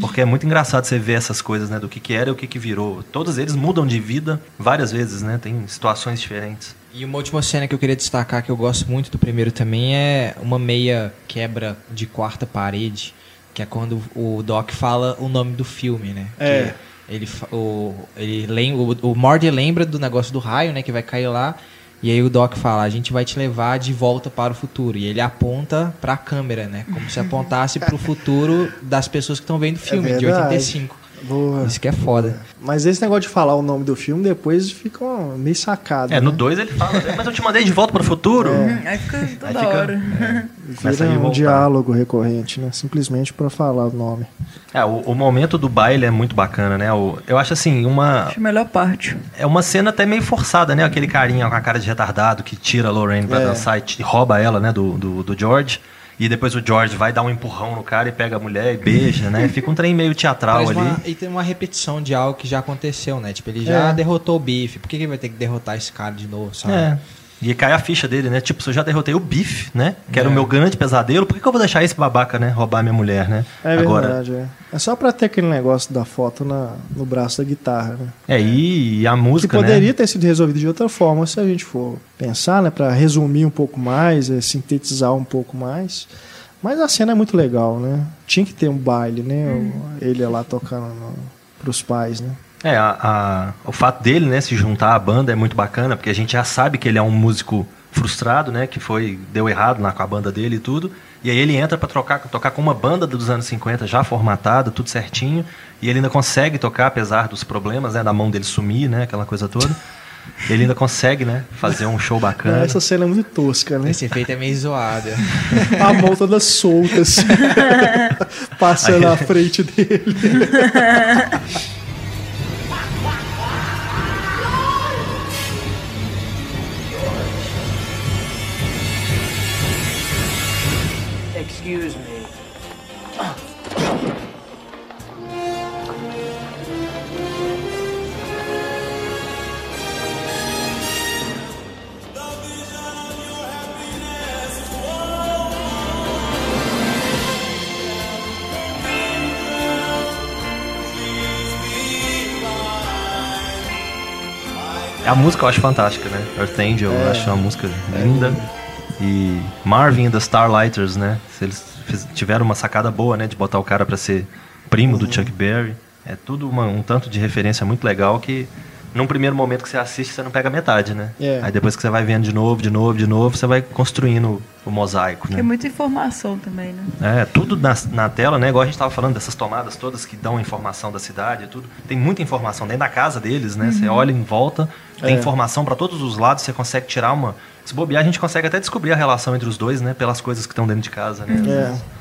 Porque é muito engraçado você ver essas coisas, né? Do que, que era e o que, que virou. Todos eles mudam de vida várias vezes, né? Tem situações diferentes. E uma última cena que eu queria destacar, que eu gosto muito do primeiro também, é uma meia quebra de quarta parede, que é quando o Doc fala o nome do filme, né? É. Que ele, o, ele lembra, o, o Morty lembra do negócio do raio, né? Que vai cair lá. E aí o Doc fala, a gente vai te levar de volta para o futuro. E ele aponta para a câmera, né? Como se apontasse para o futuro das pessoas que estão vendo o filme, de verdade. 85. Boa. Isso que é foda. Mas esse negócio de falar o nome do filme depois fica meio sacado. É, no né? 2 ele fala, mas eu te mandei de volta para o futuro. Hum, Aí fica toda fica- hora. Começa a Vira um revoltar. diálogo recorrente, né? Simplesmente para falar o nome. É, o, o momento do baile é muito bacana, né? O- eu acho assim, uma, Acho a melhor parte. é uma cena até meio forçada, né? Aquele carinha com a cara de retardado que tira a Lorraine pra É. dançar e rouba ela, né? Do, do, do George. E depois o George vai dar um empurrão no cara e pega a mulher e beija, né? Fica um trem meio teatral ali. uma- e tem uma repetição de algo que já aconteceu, né? Tipo, ele já É. derrotou o Biff. Por que que ele vai ter que derrotar esse cara de novo, sabe? É. E cai a ficha dele, né? Tipo, se eu já derrotei o Biff, né? Que era É. o meu grande pesadelo, por que, que eu vou deixar esse babaca, né? Roubar minha mulher, né? É Agora, verdade, é. É só pra ter aquele negócio da foto na, no braço da guitarra, né? É, e, e a Que música, poderia né? ter sido resolvido de outra forma se a gente for pensar, né? Pra resumir um pouco mais, é, sintetizar um pouco mais. Mas a cena é muito legal, né? Tinha que ter um baile, né? O- Ele lá tocando no, pros pais, né? É, a, a- o fato dele, né, se juntar à banda é muito bacana, porque a gente já sabe que ele é um músico frustrado, né, que foi deu errado lá com a banda dele e tudo. E aí ele entra pra trocar, tocar com uma banda dos anos 50 já formatada, tudo certinho, e ele ainda consegue tocar apesar dos problemas, né, da mão dele sumir, né, aquela coisa toda. Ele ainda consegue, né, fazer um show bacana. Essa cena é muito tosca, né? Esse efeito é meio zoado. A mão toda solta, assim, passando Aí- na frente dele. Excuse me. A música eu acho fantástica, né? Earth Angel, eu acho uma música linda. E Marvin the Starlighters, né? Se eles tiveram uma sacada boa, né? De botar o cara pra ser primo do Chuck Berry. É tudo uma- um tanto de referência muito legal que num primeiro momento que você assiste, você não pega metade, né? É. Aí depois que você vai vendo de novo, de novo, de novo, você vai construindo o mosaico, Tem né? muita informação também, né? É, tudo na, na tela, né? Igual a gente tava falando dessas tomadas todas que dão informação da cidade e tudo. Tem muita informação dentro da casa deles, né? Você olha em volta, tem É. informação pra todos os lados, você consegue tirar uma. Se bobear, a gente consegue até descobrir a relação entre os dois, né? Pelas coisas que estão dentro de casa, né?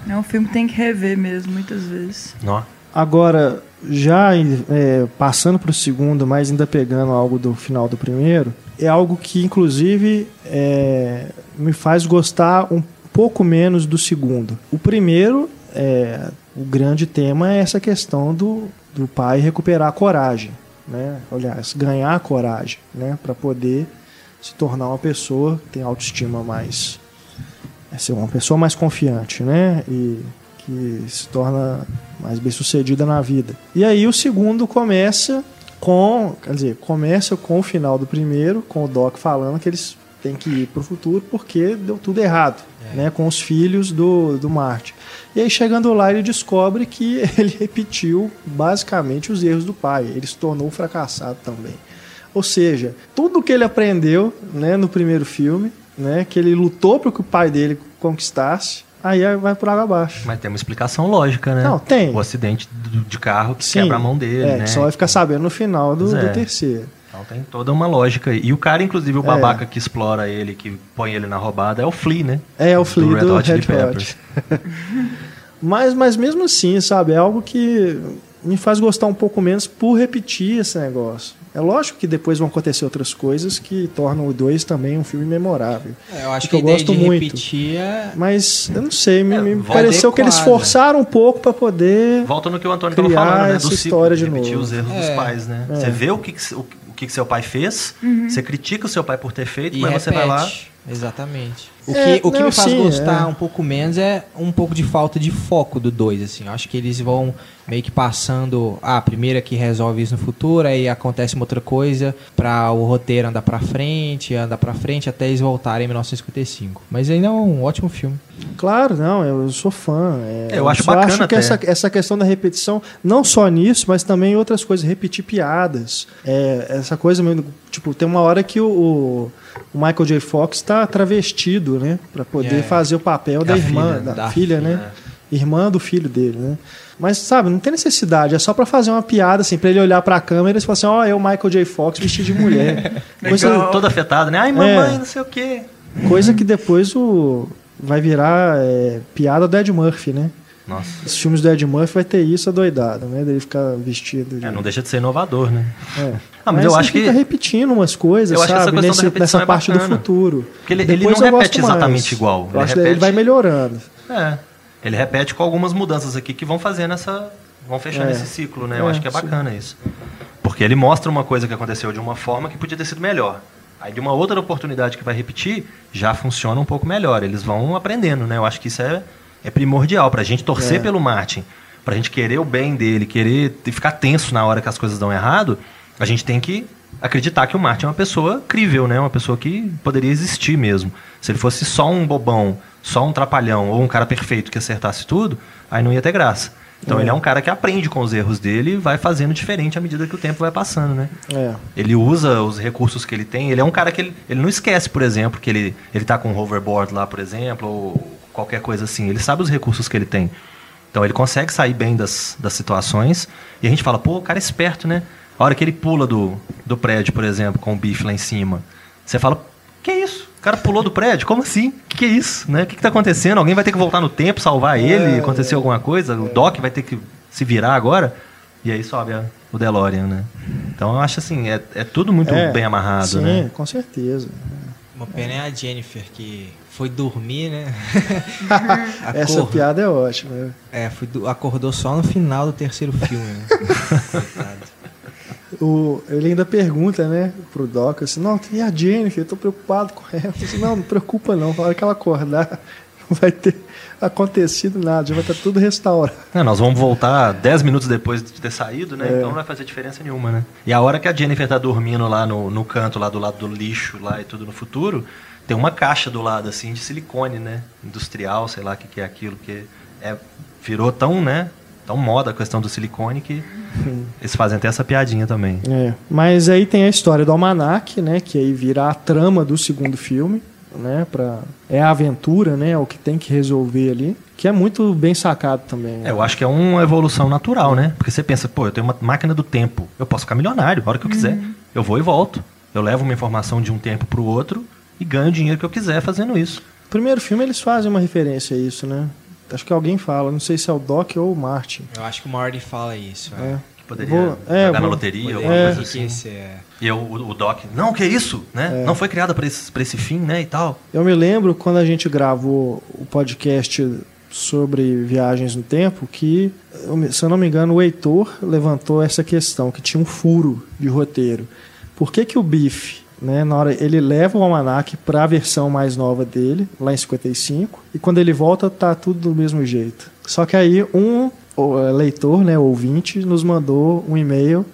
É. É um filme que tem que rever mesmo, muitas vezes. Nó. Agora, já é, passando para o segundo, mas ainda pegando algo do final do primeiro, é algo que, inclusive, é, me faz gostar um pouco menos do segundo. O primeiro, é, o grande tema é essa questão do, do pai recuperar a coragem, né? Aliás, ganhar a coragem, né? Para poder se tornar uma pessoa que tem autoestima mais é ser uma pessoa mais confiante, né? E que se torna mais bem sucedida na vida. E aí o segundo começa com, quer dizer, começa com o final do primeiro, com o Doc falando que eles têm que ir pro futuro porque deu tudo errado, né? Com os filhos do, do Marte. E aí chegando lá ele descobre que ele repetiu basicamente os erros do pai. Ele se tornou um fracassado também. Ou seja, tudo que ele aprendeu né, no primeiro filme, né, que ele lutou para que o pai dele conquistasse, aí vai por água abaixo. Mas tem uma explicação lógica, né? Não, tem. O acidente do- de carro que Sim, quebra a mão dele, é, né? que só vai ficar sabendo no final do, é. do terceiro. Então tem toda uma lógica. E o cara, inclusive, o É. babaca que explora ele, que põe ele na roubada, é o Flea, né? É o Flea Red do Hot Chili Red Hot. Mas, mas mesmo assim, sabe, é algo que me faz gostar um pouco menos por repetir esse negócio. É lógico que depois vão acontecer outras coisas que tornam o 2 também um filme memorável. É, eu acho que, eu gosto de muito. repetir é... Mas eu não sei, me, É, me pareceu que eles adequada. forçaram um pouco para poder. Volta no que o Antônio estava falando, né? Do história ciclo, de repetir novo. os erros É. dos pais, né? É. Você vê o que, que, o, o que, que seu pai fez, você critica o seu pai por ter feito, E mas você vai lá. repete. Exatamente. O É, que, o que não, me faz sim, gostar é. um pouco menos é um pouco de falta de foco do 2, assim. Eu acho que eles vão meio que passando ah, a primeira que resolve isso no futuro, aí acontece uma outra coisa pra o roteiro andar pra frente, andar pra frente até eles voltarem em 1955. Mas ainda é um ótimo filme. Claro, não, eu sou fã. é, Eu acho só bacana acho que até. essa, essa questão da repetição, não só nisso, mas também em outras coisas, repetir piadas. É, essa coisa, tipo, tem uma hora que o- o Michael J. Fox está travestido, né? Pra poder É. fazer o papel da, Da irmã, filha, da, da filha, filha, né? Irmã do filho dele, né? Mas, sabe, não tem necessidade, é só pra fazer uma piada, assim, pra ele olhar pra câmera e falar assim, ó, é o Michael J. Fox vestido de mulher. coisa, Todo afetado, né? Ai, mamãe, É. não sei o quê. coisa que depois o, vai virar é, piada do Ed Murphy, né? Nossa. Os filmes do Ed Murphy vai ter isso adoidado, né? Dele ficar vestido de... É, não deixa de ser inovador, né? É. Ah, mas, eu acho fica que repetindo umas coisas, Eu acho que essa sabe? Nesse- nessa é parte do futuro. Porque ele- ele não repete exatamente igual, Eu ele que ele repete- vai melhorando. É. Ele repete com algumas mudanças aqui que vão fazendo essa. vão fechando É. esse ciclo, né? Eu É, acho que é sim. bacana isso. Porque ele mostra uma coisa que aconteceu de uma forma que podia ter sido melhor. Aí de uma outra oportunidade que vai repetir, já funciona um pouco melhor. Eles vão aprendendo, né? Eu acho que isso é, é primordial pra gente torcer É. pelo Martin, pra gente querer o bem dele, querer ficar tenso na hora que as coisas dão errado, a gente tem que acreditar que o Martin é uma pessoa crível, né? Uma pessoa que poderia existir mesmo. Se ele fosse só um bobão, só um trapalhão ou um cara perfeito que acertasse tudo, aí não ia ter graça. Então É. ele é um cara que aprende com os erros dele e vai fazendo diferente à medida que o tempo vai passando, né? É. Ele usa os recursos que ele tem. Ele é um cara que ele, ele não esquece, por exemplo, que ele, ele tá com um hoverboard lá, por exemplo, ou qualquer coisa assim. Ele sabe os recursos que ele tem. Então ele consegue sair bem das, das situações. E a gente fala, pô, o cara é esperto, né? A hora que ele pula do, do prédio, por exemplo, com o bife lá em cima, você fala, que isso? O cara pulou do prédio? Como assim? Que que é isso? Né? O que, que tá acontecendo? Alguém vai ter que voltar no tempo, salvar ele? Aconteceu alguma coisa? O Doc vai ter que se virar agora? E aí sobe a- o DeLorean, né? Então eu acho assim, é, é tudo muito É, bem amarrado, sim, né? com certeza. Uma pena é a Jennifer, que foi dormir, né? Essa piada é ótima. né? É, foi do- acordou só no final do terceiro filme, né? Coitado. O, ele ainda pergunta, né, pro Doc, assim, não, e a Jennifer? Eu tô preocupado com ela. Disse, não, não preocupa não. Na hora que ela acordar, não vai ter acontecido nada, já vai estar tudo restaurado. É, nós vamos voltar 10 minutos depois de ter saído, né? É. Então não vai fazer diferença nenhuma, né? E a hora que a Jennifer tá dormindo lá no, no canto, lá do lado do lixo, lá e tudo no futuro, tem uma caixa do lado, assim, de silicone, né? Industrial, sei lá o que, que é aquilo, que é, virou tão, né? Tão moda a questão do silicone que eles fazem até essa piadinha também. É, mas aí tem a história do Almanac, né, que aí vira a trama do segundo filme, né, pra, é a aventura, né, é o que tem que resolver ali, que é muito bem sacado também. né? É, eu acho que é uma evolução natural, né? Porque você pensa, pô, eu tenho uma máquina do tempo, eu posso ficar milionário a hora que eu quiser. Eu vou e volto. Eu levo uma informação de um tempo pro outro e ganho o dinheiro que eu quiser fazendo isso. No primeiro filme eles fazem uma referência a isso, né? Acho que alguém fala, não sei se é o Doc ou o Martin. Eu acho que o Marty fala isso. É. É. Que poderia Vou- é, jogar na vou- loteria, Poderia alguma É. coisa que assim. esse é- E eu, o, o Doc, não, que isso, né? Não foi criada para esse, pra esse fim, né, e tal. Eu me lembro quando a gente gravou o podcast sobre viagens no tempo que, se eu não me engano, o Heitor levantou essa questão, que tinha um furo de roteiro. Por que, que o Biff, né, na hora ele leva o almanac para a versão mais nova dele, lá em 55, e quando ele volta tá tudo do mesmo jeito. Só que aí um eh, leitor, né, ouvinte, nos mandou um e-mail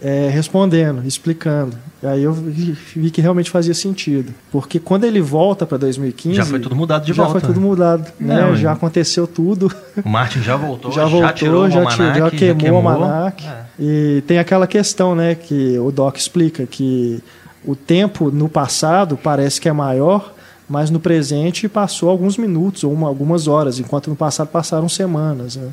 é, respondendo, explicando. E aí eu vi, que realmente fazia sentido. Porque quando ele volta para 2015. Já foi tudo mudado de já volta. foi tudo mudado. Né? Não, já aconteceu tudo. O Martin já voltou, já já, voltou, tirou já, o almanac, já queimou, queimou. o almanac. É. E tem aquela questão, né, que o Doc explica que o tempo no passado parece que é maior, mas no presente passou alguns minutos ou uma- algumas horas, enquanto no passado passaram semanas. Né?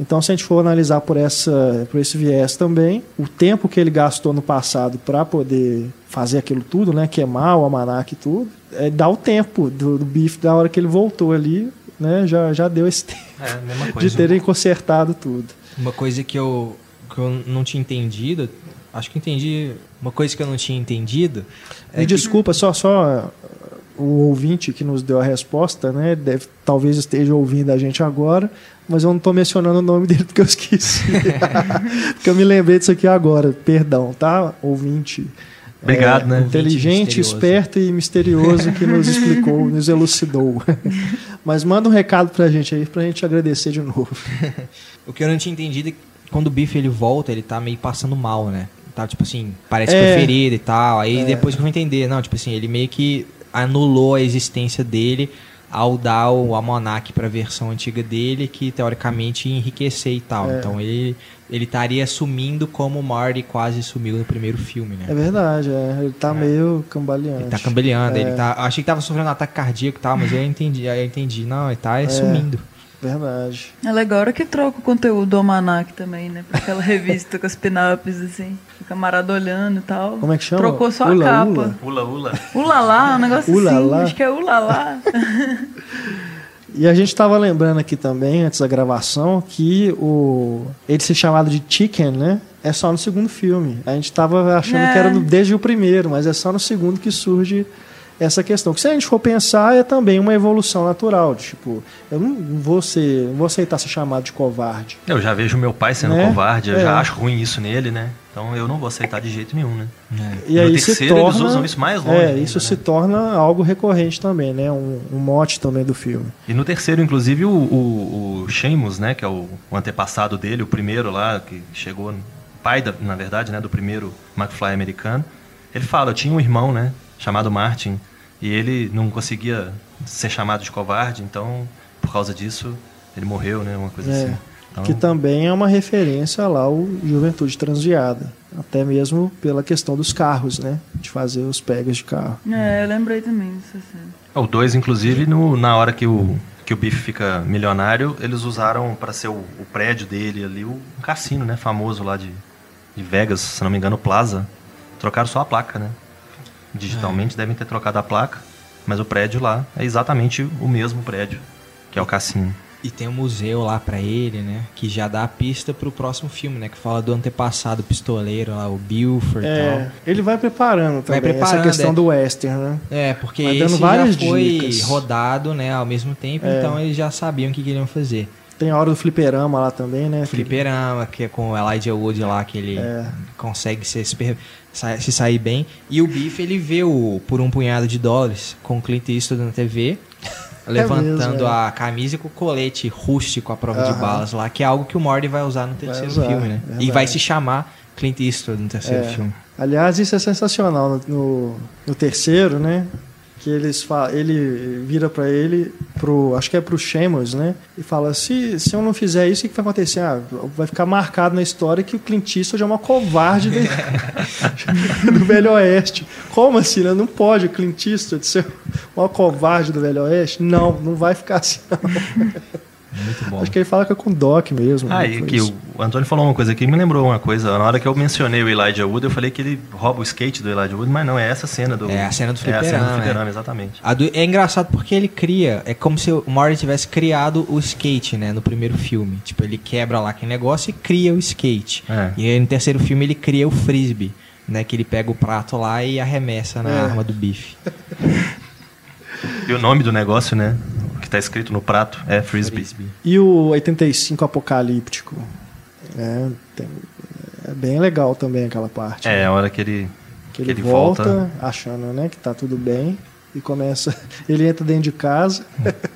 Então, se a gente for analisar por, essa, por esse viés também, o tempo que ele gastou no passado para poder fazer aquilo tudo, né, queimar o almanac e tudo, é, dá o tempo do, do bife da hora que ele voltou ali, né, já, já deu esse tempo É, coisa. de terem consertado tudo. Uma coisa que eu, que eu não tinha entendido, acho que entendi. Uma coisa que eu não tinha entendido. Me desculpa, só, só uh, o ouvinte que nos deu a resposta, né? Deve, talvez esteja ouvindo a gente agora, mas eu não estou mencionando o nome dele porque eu esqueci. porque eu me lembrei disso aqui agora. Perdão, tá? Ouvinte. Obrigado, né? Inteligente, esperto e misterioso que nos explicou, nos elucidou. mas manda um recado pra gente aí, pra gente agradecer de novo. O que eu não tinha entendido é que quando o Biff ele volta, ele tá meio passando mal, né? Tá, tipo assim, parece É. e tal. Aí depois que eu vou entender, não, tipo assim, ele meio que anulou a existência dele ao dar o almanac pra versão antiga dele, que teoricamente ia enriquecer e tal. É. Então ele, ele estaria sumindo como o Marty quase sumiu no primeiro filme, né? É verdade, é. ele tá meio cambaleante. Ele tá cambaleando, É. ele tá. eu Achei que tava sofrendo um ataque cardíaco e tal, mas eu entendi, aí eu entendi. Não, ele tá sumindo. Verdade. É legal hora que troca o conteúdo do Almanac também, né? Pra aquela revista com as pin-ups, assim. O camarada olhando e tal. Como é que chama? Trocou só Ula, a capa. Ula? Ula, ula. Ulalá, um negócio Ulalá? assim. Acho que é ulalá. E a gente estava lembrando aqui também, antes da gravação, que o ele ser chamado de Chicken, né? É só no segundo filme. A gente estava achando É. que era no- desde o primeiro, mas é só no segundo que surge essa questão. Que se a gente for pensar, é também uma evolução natural. Tipo, eu não vou, ser, não vou aceitar ser chamado de covarde. Eu já vejo meu pai sendo Né? covarde, eu É. já acho ruim isso nele, né? Então eu não vou aceitar de jeito nenhum, né? E No aí se terceiro, torna, eles usam isso mais longe É, ainda, isso né? se torna algo recorrente também, né? Um, um mote também do filme. E no terceiro, inclusive, o, o, o Sheamus, né, que é o, o antepassado dele, o primeiro lá, que chegou, pai, da, na verdade, né, do primeiro McFly americano, ele fala, eu tinha um irmão, né, chamado Martin, e ele não conseguia ser chamado de covarde, então, por causa disso, ele morreu, né, uma coisa É, assim. Então, Que também é uma referência lá ao Juventude Transviada. Até mesmo pela questão dos carros, né? De fazer os pegas de carro. É, eu lembrei também cena. O 2, inclusive, no, na hora que o, que o Biff fica milionário, eles usaram para ser o, o prédio dele ali, o, um cassino, né? Famoso lá de, de Vegas, se não me engano, Plaza. Trocaram só a placa, né? Digitalmente devem ter trocado a placa, mas o prédio lá é exatamente o mesmo prédio, que é o cassino. E tem um museu lá pra ele, né? Que já dá a pista pro próximo filme, né? Que fala do antepassado pistoleiro lá, o Buford e É, tal. ele vai preparando também Vai preparando, essa questão é. do western, né? É, porque Vai dando esse várias já foi dicas. rodado, né, ao mesmo tempo, É. então eles já sabiam o que queriam fazer. Tem a hora do fliperama lá também, né? Fliperama, que é com o Elijah Wood lá, que ele É. consegue ser super- se sair bem. E o Biff, ele vê o Por um Punhado de Dólares com o Clint Eastwood na TV, levantando mesmo, é. a camisa e com o colete rústico à prova de Aham. balas lá, que é algo que o Morty vai usar no terceiro usar, filme, né? verdade. E vai se chamar Clint Eastwood no terceiro É. filme. Aliás, isso é sensacional no, no, no terceiro, né? Que eles ele vira pra ele, pro, acho que é pro Sheamus, né? E fala: se, se eu não fizer isso, o que vai acontecer? Ah, vai ficar marcado na história que o Clint Eastwood é uma covarde do, do Velho Oeste. Como assim? Né? Não pode o Clint Eastwood ser uma covarde do Velho Oeste? Não, não vai ficar assim. Não. Muito bom. Acho que ele fala que é com Doc mesmo. Ah, né? e que o Antônio falou uma coisa aqui que me lembrou uma coisa. Na hora que eu mencionei o Elijah Wood, eu falei que ele rouba o skate do Elijah Wood, mas não, é essa cena do. É a cena do É a cena do fliperama, fliperama, é. exatamente. A do- é engraçado porque ele cria, é como se o Morty tivesse criado o skate, né, no primeiro filme. Tipo, ele quebra lá aquele negócio e cria o skate. É. E aí no terceiro filme ele cria o frisbee, né, que ele pega o prato lá e arremessa na É. arma do bife. E o nome do negócio, né? Que tá escrito no prato é Frisbee. E o 85 Apocalíptico. É, tem- é bem legal também aquela parte. É, a hora que ele. que que ele, ele volta, volta. achando né, que tá tudo bem. E começa. Ele entra dentro de casa.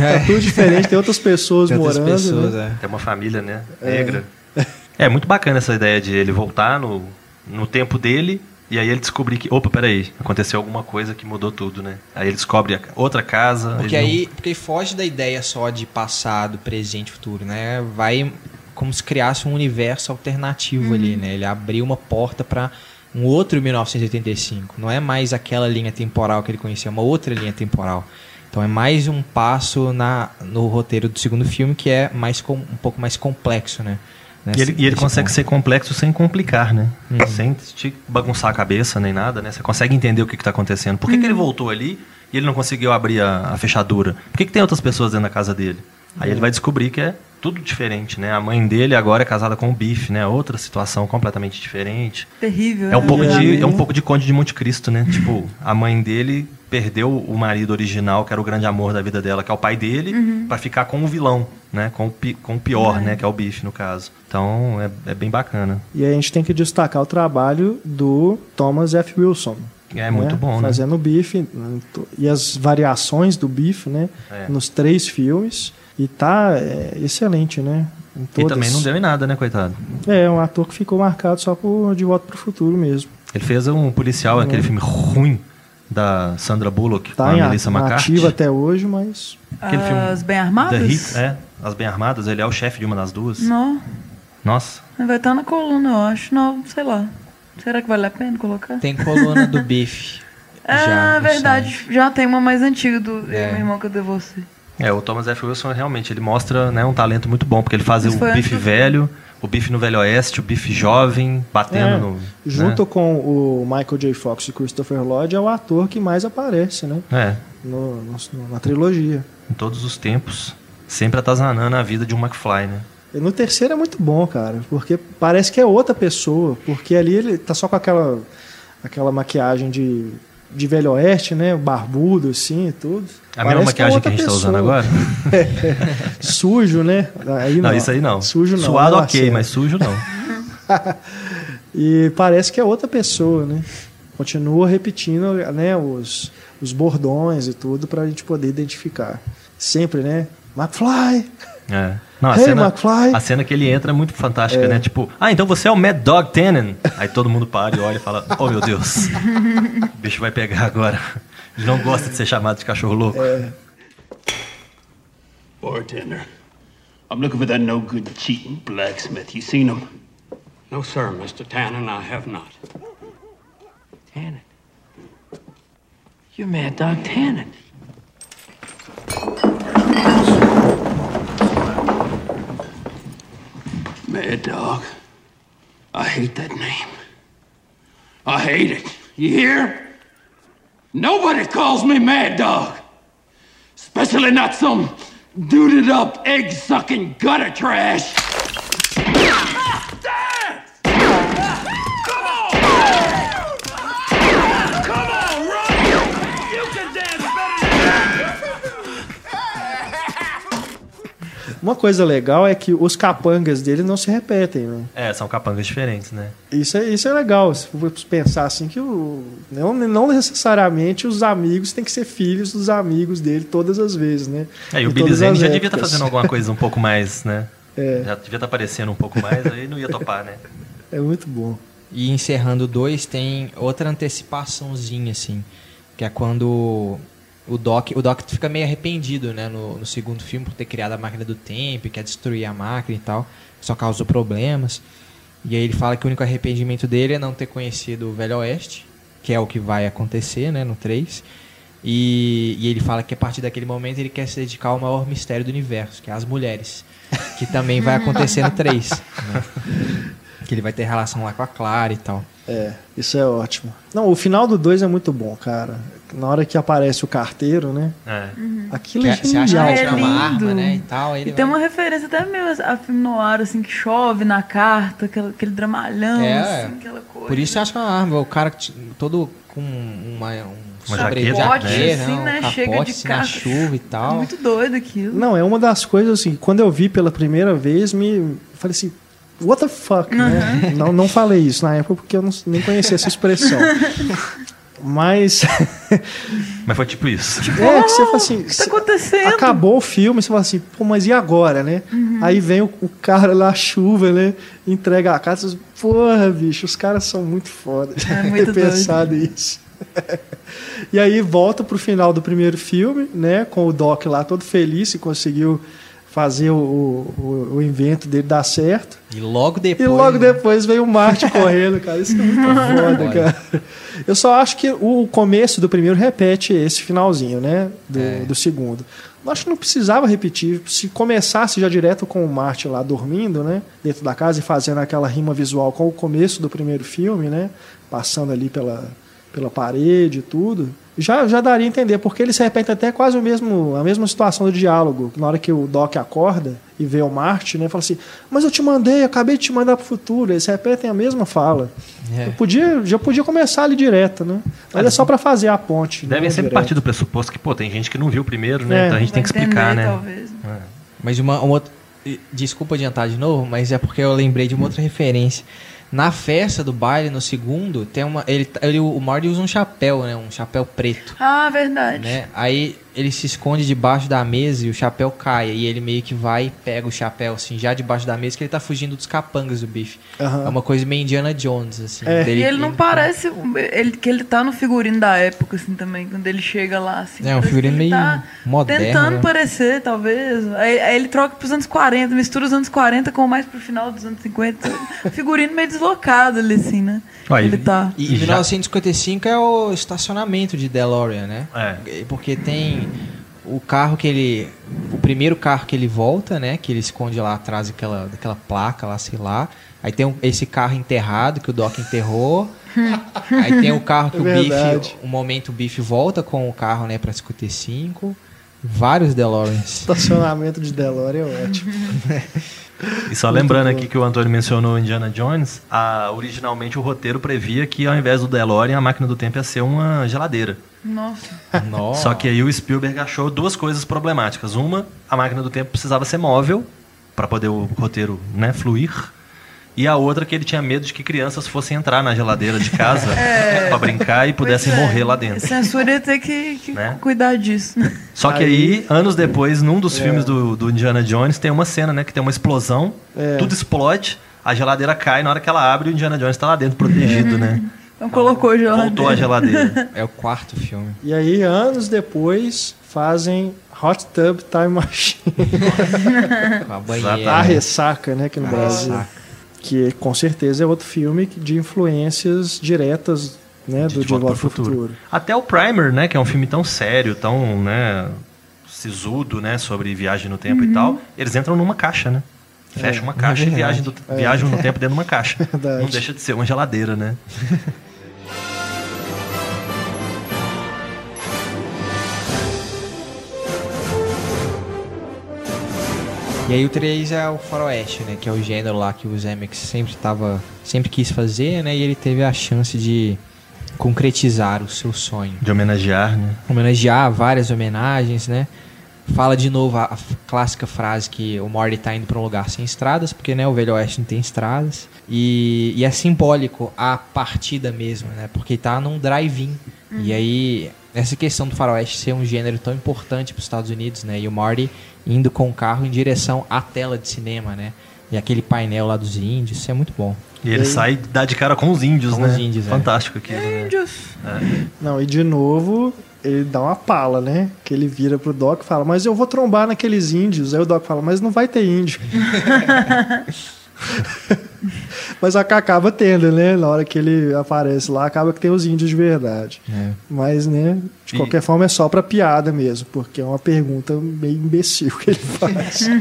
É. tá tudo diferente, tem outras pessoas Tem outras morando. pessoas, né? é. Tem uma família, né? Negra. É. muito bacana essa ideia de ele voltar no, no tempo dele e aí ele descobrir que. Opa, peraí, aconteceu alguma coisa que mudou tudo, né? Aí ele descobre a- outra casa. Porque ele não- aí, porque foge da ideia só de passado, presente, futuro, né? Vai como se criasse um universo alternativo ali, né? Ele abriu uma porta para um outro 1985. Não é mais aquela linha temporal que ele conhecia, é uma outra linha temporal. Então é mais um passo na, no roteiro do segundo filme que é mais com, um pouco mais complexo, né? E ele, e ele consegue ponto. ser complexo sem complicar, né? Sem te bagunçar a cabeça nem nada, né? Você consegue entender o que, está acontecendo. Por que, que ele voltou ali e ele não conseguiu abrir a, a fechadura? Por que, que tem outras pessoas dentro da casa dele? Aí ele vai descobrir que é tudo diferente, né? A mãe dele agora é casada com o Bife, né? Outra situação completamente diferente. Terrível. É um né? pouco E de, aí- é um pouco de Conde de Monte Cristo, né? Tipo, a mãe dele perdeu o marido original, que era o grande amor da vida dela, que é o pai dele, pra ficar com o vilão, né? Com o, pi- com o pior, né? Que é o bife, no caso. Então, é, é bem bacana. E aí a gente tem que destacar o trabalho do Thomas F. Wilson. É muito bom, né? Fazendo o bife né, e as variações do bife, né? É. Nos três filmes. E tá é, excelente, né? Em E também não deu em nada, né, coitado? É, um ator que ficou marcado só por De Volta pro Futuro mesmo. Ele fez um policial, aquele filme ruim da Sandra Bullock É. Tá com a em Melissa McCarthy. ativa até hoje, mas. Aquele filme As bem The armadas? Hit, é. As Bem Armadas, ele é o chefe de uma das duas. Não, Nossa. vai estar na coluna, eu acho. Não, sei lá. Será que vale a pena colocar? Tem coluna do bife. Ah, já no verdade. Já tem uma mais antiga do É. meu irmão que eu dei você. É, o Thomas F. Wilson realmente ele mostra né, um talento muito bom, porque ele faz Isso o bife antes velho, o Biff no Velho Oeste, o Biff jovem, batendo É, no. Junto com o Michael J. Fox e Christopher Lloyd, é o ator que mais aparece, né? né? É, No- no- na trilogia. em todos os tempos. Sempre atazanando a vida de um McFly, né? E no terceiro é muito bom, cara, porque parece que é outra pessoa, porque ali ele tá só com aquela, aquela maquiagem de, de velho oeste, né? Barbudo, assim e tudo. A mesma Parece é maquiagem que outra a gente tá usando agora? Sujo, né? Aí Não, isso aí não. Sujo não. Suado não ok, mas sujo não. E parece que é outra pessoa, né? Continua repetindo né, os, os bordões e tudo pra gente poder identificar. Sempre, né? McFly! É. Não, a, Hey, cena, McFly! a cena que ele entra é muito fantástica, né? Tipo, ah, então você é o Mad Dog Tannen. Aí todo mundo para e olha e fala, oh meu Deus, o bicho vai pegar agora. Ele não gosta de ser chamado de cachorro louco. Bartender, I'm looking for that no good cheating blacksmith. You seen him? No, sir, Mr. Tannen, I have not. Tannen. You're Mad Dog Tannen. Mad Dog. I hate that name. I hate it. You hear? Nobody calls me Mad Dog. Especially not some duded up, egg sucking gutter trash. Uma coisa legal é que os capangas dele não se repetem, né? É, são capangas diferentes, né? Isso é, isso é legal. Se for pensar assim que o, não, não necessariamente os amigos têm que ser filhos dos amigos dele todas as vezes, né? É, e o Billy Zane já devia estar épocas. fazendo alguma coisa um pouco mais, né? É. Já devia estar aparecendo um pouco mais, aí não ia topar, né? É muito bom. E encerrando 2 tem outra antecipaçãozinha, assim. Que é quando o Doc. O Doc fica meio arrependido, né? No, no segundo filme, por ter criado a máquina do tempo, e quer destruir a máquina e tal. Só causou problemas. E aí ele fala que o único arrependimento dele é não ter conhecido o Velho Oeste, que é o que vai acontecer, né? No 3. E, e ele fala que a partir daquele momento ele quer se dedicar ao maior mistério do universo, que é as mulheres. Que também vai acontecer no 3. né? Que ele vai ter relação lá com a Clara e tal. É, isso é ótimo. Não, o final do 2 é muito bom, cara. Na hora que aparece o carteiro, né? É. Aquilo é Que Você acha que genial. É uma lindo. arma, né? E tal. E tem vai- uma referência até meio a filme noir, assim, que chove na carta, aquele, aquele dramalhão, É, assim, aquela coisa. Por isso você acha que é uma arma. O cara todo com uma, um Uma jaqueta, jaqueta, né? assim, um né? capote, Chega de assim, na chuva e É tal. muito doido aquilo. Não, é uma das coisas assim, quando eu vi pela primeira vez, me falei assim, what the fuck, né? Não, não falei isso na época porque eu não, nem conhecia essa expressão. Mas Mas foi tipo isso. é que você fala assim, O que tá acontecendo? acabou o filme, você fala assim, pô, mas e agora, né? Uhum. Aí vem o, o cara lá, chuva, né? Entrega a casa, porra, bicho, os caras são muito foda. É muito Ter pensado isso. e aí volta pro final do primeiro filme, né? Com o Doc lá todo feliz e conseguiu fazer o, o, o invento dele dar certo. E logo depois. E logo né? depois veio o Marte correndo, cara. Isso é muito foda, cara. Eu só acho que o começo do primeiro repete esse finalzinho, né? Do, É. do segundo. Eu acho que não precisava repetir. Se começasse já direto com o Marte lá dormindo, né? Dentro da casa e fazendo aquela rima visual com o começo do primeiro filme, né? Passando ali pela, pela parede e tudo. Já, já daria a entender, porque eles repetem até quase o mesmo, a mesma situação do diálogo. Na hora que o Doc acorda e vê o Marte, né? Fala assim, mas eu te mandei, eu acabei de te mandar pro futuro. Eles repetem a mesma fala. É. Eu podia, já podia começar ali direto, né? Mas é só para fazer a ponte. Devem não sempre direto. partir do pressuposto que, pô, tem gente que não viu o primeiro, né? É. Então a gente tem que explicar, entender, né? Talvez. Mas uma, uma outra. Desculpa adiantar de novo, mas é porque eu lembrei de uma outra referência. Na festa do baile, no segundo, tem uma. Ele, ele, o Marty usa um chapéu, né? Um chapéu preto. Ah, verdade. Né? Aí ele se esconde debaixo da mesa e o chapéu cai. E ele meio que vai e pega o chapéu, assim, já debaixo da mesa, que ele tá fugindo dos capangas do bife. Aham. É uma coisa meio Indiana Jones, assim. É. dele- E ele não parece ele, que ele tá no figurino da época, assim, também, quando ele chega lá, assim. É, um figurino ele meio tá moderno, Tentando né? parecer, talvez. Aí, aí ele troca pros anos 40, mistura os anos 40 com mais pro final dos anos 50. figurino meio deslocado ali, assim, né? E- ele tá. E, E e já- 1955 é o estacionamento de DeLorean, né? É. Porque tem o carro que ele. O primeiro carro que ele volta, né? Que ele esconde lá atrás daquela, daquela placa lá, sei lá. Aí tem um- esse carro enterrado que o Doc enterrou. Aí tem o carro que É o. Biff. Um momento o Biff volta com o carro, né, pra 55. Vários DeLoreans. Estacionamento de DeLorean é ótimo. E só lembrando aqui que o Antônio mencionou Indiana Jones, a- originalmente o roteiro previa que ao invés do DeLorean, a máquina do tempo ia ser uma geladeira. Nossa. Nossa. Só que aí o Spielberg achou duas coisas problemáticas. Uma, a máquina do tempo precisava ser móvel para poder o roteiro né, fluir. E a outra que ele tinha medo de que crianças fossem entrar na geladeira de casa pra brincar e pudessem é. morrer lá dentro. Censura ia ter que, que Né? cuidar disso. Só que aí, anos depois, num dos filmes do, do Indiana Jones, tem uma cena, né? Que tem uma explosão, É. tudo explode, a geladeira cai, na hora que ela abre, o Indiana Jones tá lá dentro protegido, né? Então colocou geladeira. Voltou a geladeira. É o quarto filme. E aí, anos depois, fazem Hot Tub Time Machine. Com a A ressaca, né, aqui no A Brasil. ressaca. Que com certeza é outro filme que- de influências diretas né, do De Volta para o Futuro. Até o Primer, né? Que é um filme tão sério, tão, né? Sisudo, né? Sobre viagem no tempo e tal. Eles entram numa caixa, né? Fecham uma caixa e verdade. viajam, do- viajam no tempo dentro de uma caixa. Verdade. Não deixa de ser uma geladeira, né? E aí o 3 é o faroeste, né? Que é o gênero lá que o Zemeckis sempre tava, sempre quis fazer, né? E ele teve a chance de concretizar o seu sonho. De homenagear, né? Homenagear várias homenagens, né? Fala de novo a, a clássica frase que o Morty tá indo pra um lugar sem estradas, porque né, o Velho Oeste não tem estradas. E, e é simbólico a partida mesmo, né? Porque tá num drive-in. E aí, essa questão do faroeste ser um gênero tão importante para os Estados Unidos, né? E o Marty indo com o carro em direção à tela de cinema, né? E aquele painel lá dos índios, isso é muito bom. E ele sai e dá de cara com os índios, Com né? os índios, é. Fantástico aquilo, né? Índios. Não, e de novo, ele dá uma pala, né? Que ele vira pro Doc e fala, mas eu vou trombar naqueles índios. Aí o Doc fala, mas não vai ter índio. mas ac- acaba tendo, né? Na hora que ele aparece lá, acaba que tem os índios de verdade. É. Mas, né, de E- qualquer forma é só pra piada mesmo, porque é uma pergunta meio imbecil que ele faz.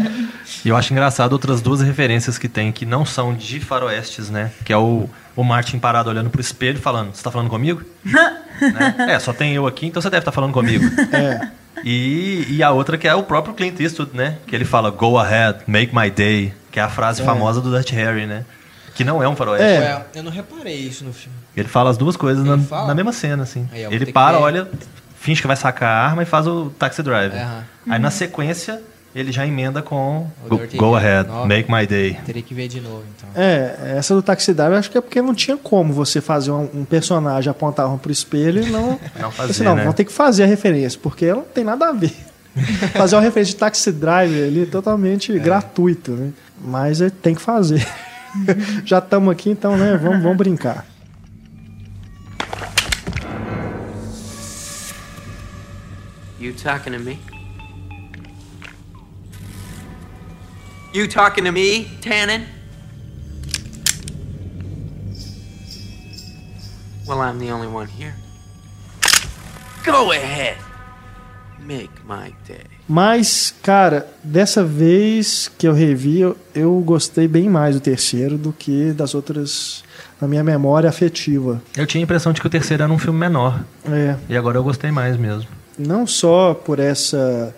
E eu acho engraçado outras duas referências que tem que não são de faroestes, né? Que é o, o Martin parado olhando pro espelho falando, você tá falando comigo? Né? É, só tem eu aqui, então você deve estar falando comigo. é. E, e a outra que é o próprio Clint Eastwood, né? Que ele fala, go ahead, make my day. Que é a frase famosa do Dutch Harry, né? Que não é um faroeste. É. Eu não reparei isso no filme. Ele fala as duas coisas na, na mesma cena, assim. Aí, ele para, olha, finge que vai sacar a arma e faz o taxi driver. Aham. Aí na sequência, ele já emenda com go, go ahead, Ó. make my day. Teria que ver de novo, então. É, essa do Taxi Driver acho que é porque não tinha como você fazer um, um personagem apontar um pro espelho e não. Não fazer, Assim, não, né? vão ter que fazer a referência, porque ela não tem nada a ver. fazer uma referência de Taxi Driver ali é totalmente gratuito, né? Mas é, tem que fazer. Já estamos aqui, então, né? Vamos, vamos brincar. You talking to me? You talking to me, Tannen? Well, I'm the only one here. Go ahead. Make my day. Mas, cara, dessa vez que eu revi, eu, eu gostei bem mais do terceiro do que das outras na minha memória afetiva. Eu tinha a impressão de que o terceiro era um filme menor. É, E agora eu gostei mais mesmo. não só por essa.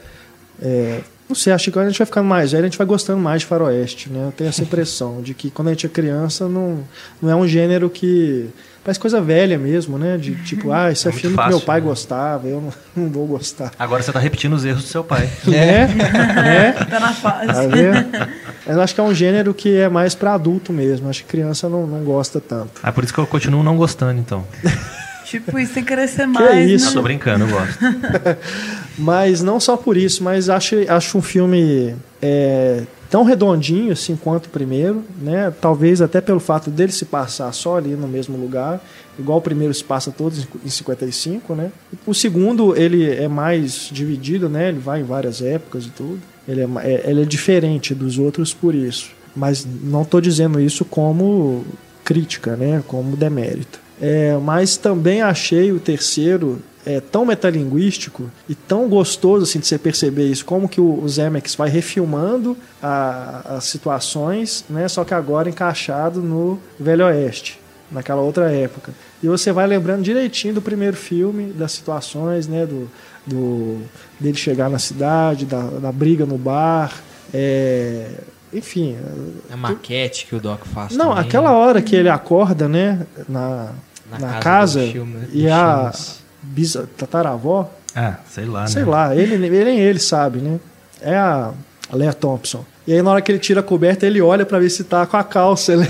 é, não sei, acho que quando a gente vai ficando mais velho, a gente vai gostando mais de faroeste, né? Eu tenho essa impressão de que quando a gente é criança, não, não é um gênero que. Parece coisa velha mesmo, né? De tipo, ah, esse é, É filme que fácil, meu pai né? gostava, eu não, não vou gostar. Agora você tá repetindo os erros do seu pai. Né? né? Tá na fase. Tá eu acho que é um gênero que é mais pra adulto mesmo. Acho que criança não, não gosta tanto. É por isso que eu continuo não gostando, então. Tipo, isso tem que crescer mais. isso? né? Tô brincando, eu gosto. Mas não só por isso, mas acho, acho um filme é, tão redondinho assim quanto o primeiro, né? Talvez até pelo fato dele se passar só ali no mesmo lugar, igual o primeiro se passa todos em 55, né? O segundo ele é mais dividido, né? Ele vai em várias épocas e tudo. Ele é, é- ele é diferente dos outros por isso. Mas não estou dizendo isso como crítica, né? Como demérito. É, mas também achei o terceiro é tão metalinguístico e tão gostoso assim de você perceber isso, como que o, o Zemeckis vai refilmando a- as situações, né? Só que agora encaixado no Velho Oeste, naquela outra época. E você vai lembrando direitinho do primeiro filme, das situações, né? Do, do dele chegar na cidade, da, da briga no bar, é, enfim, A maquete que o Doc faz não, também. aquela hora que ele acorda, né, na, Na na, casa casa, filme, e do a bisa, tataravó, Ah, sei lá, sei né? lá, ele, ele nem ele sabe, né? É a Leia Thompson. E aí na hora que ele tira a coberta, ele olha pra ver se tá com a calça. Ele...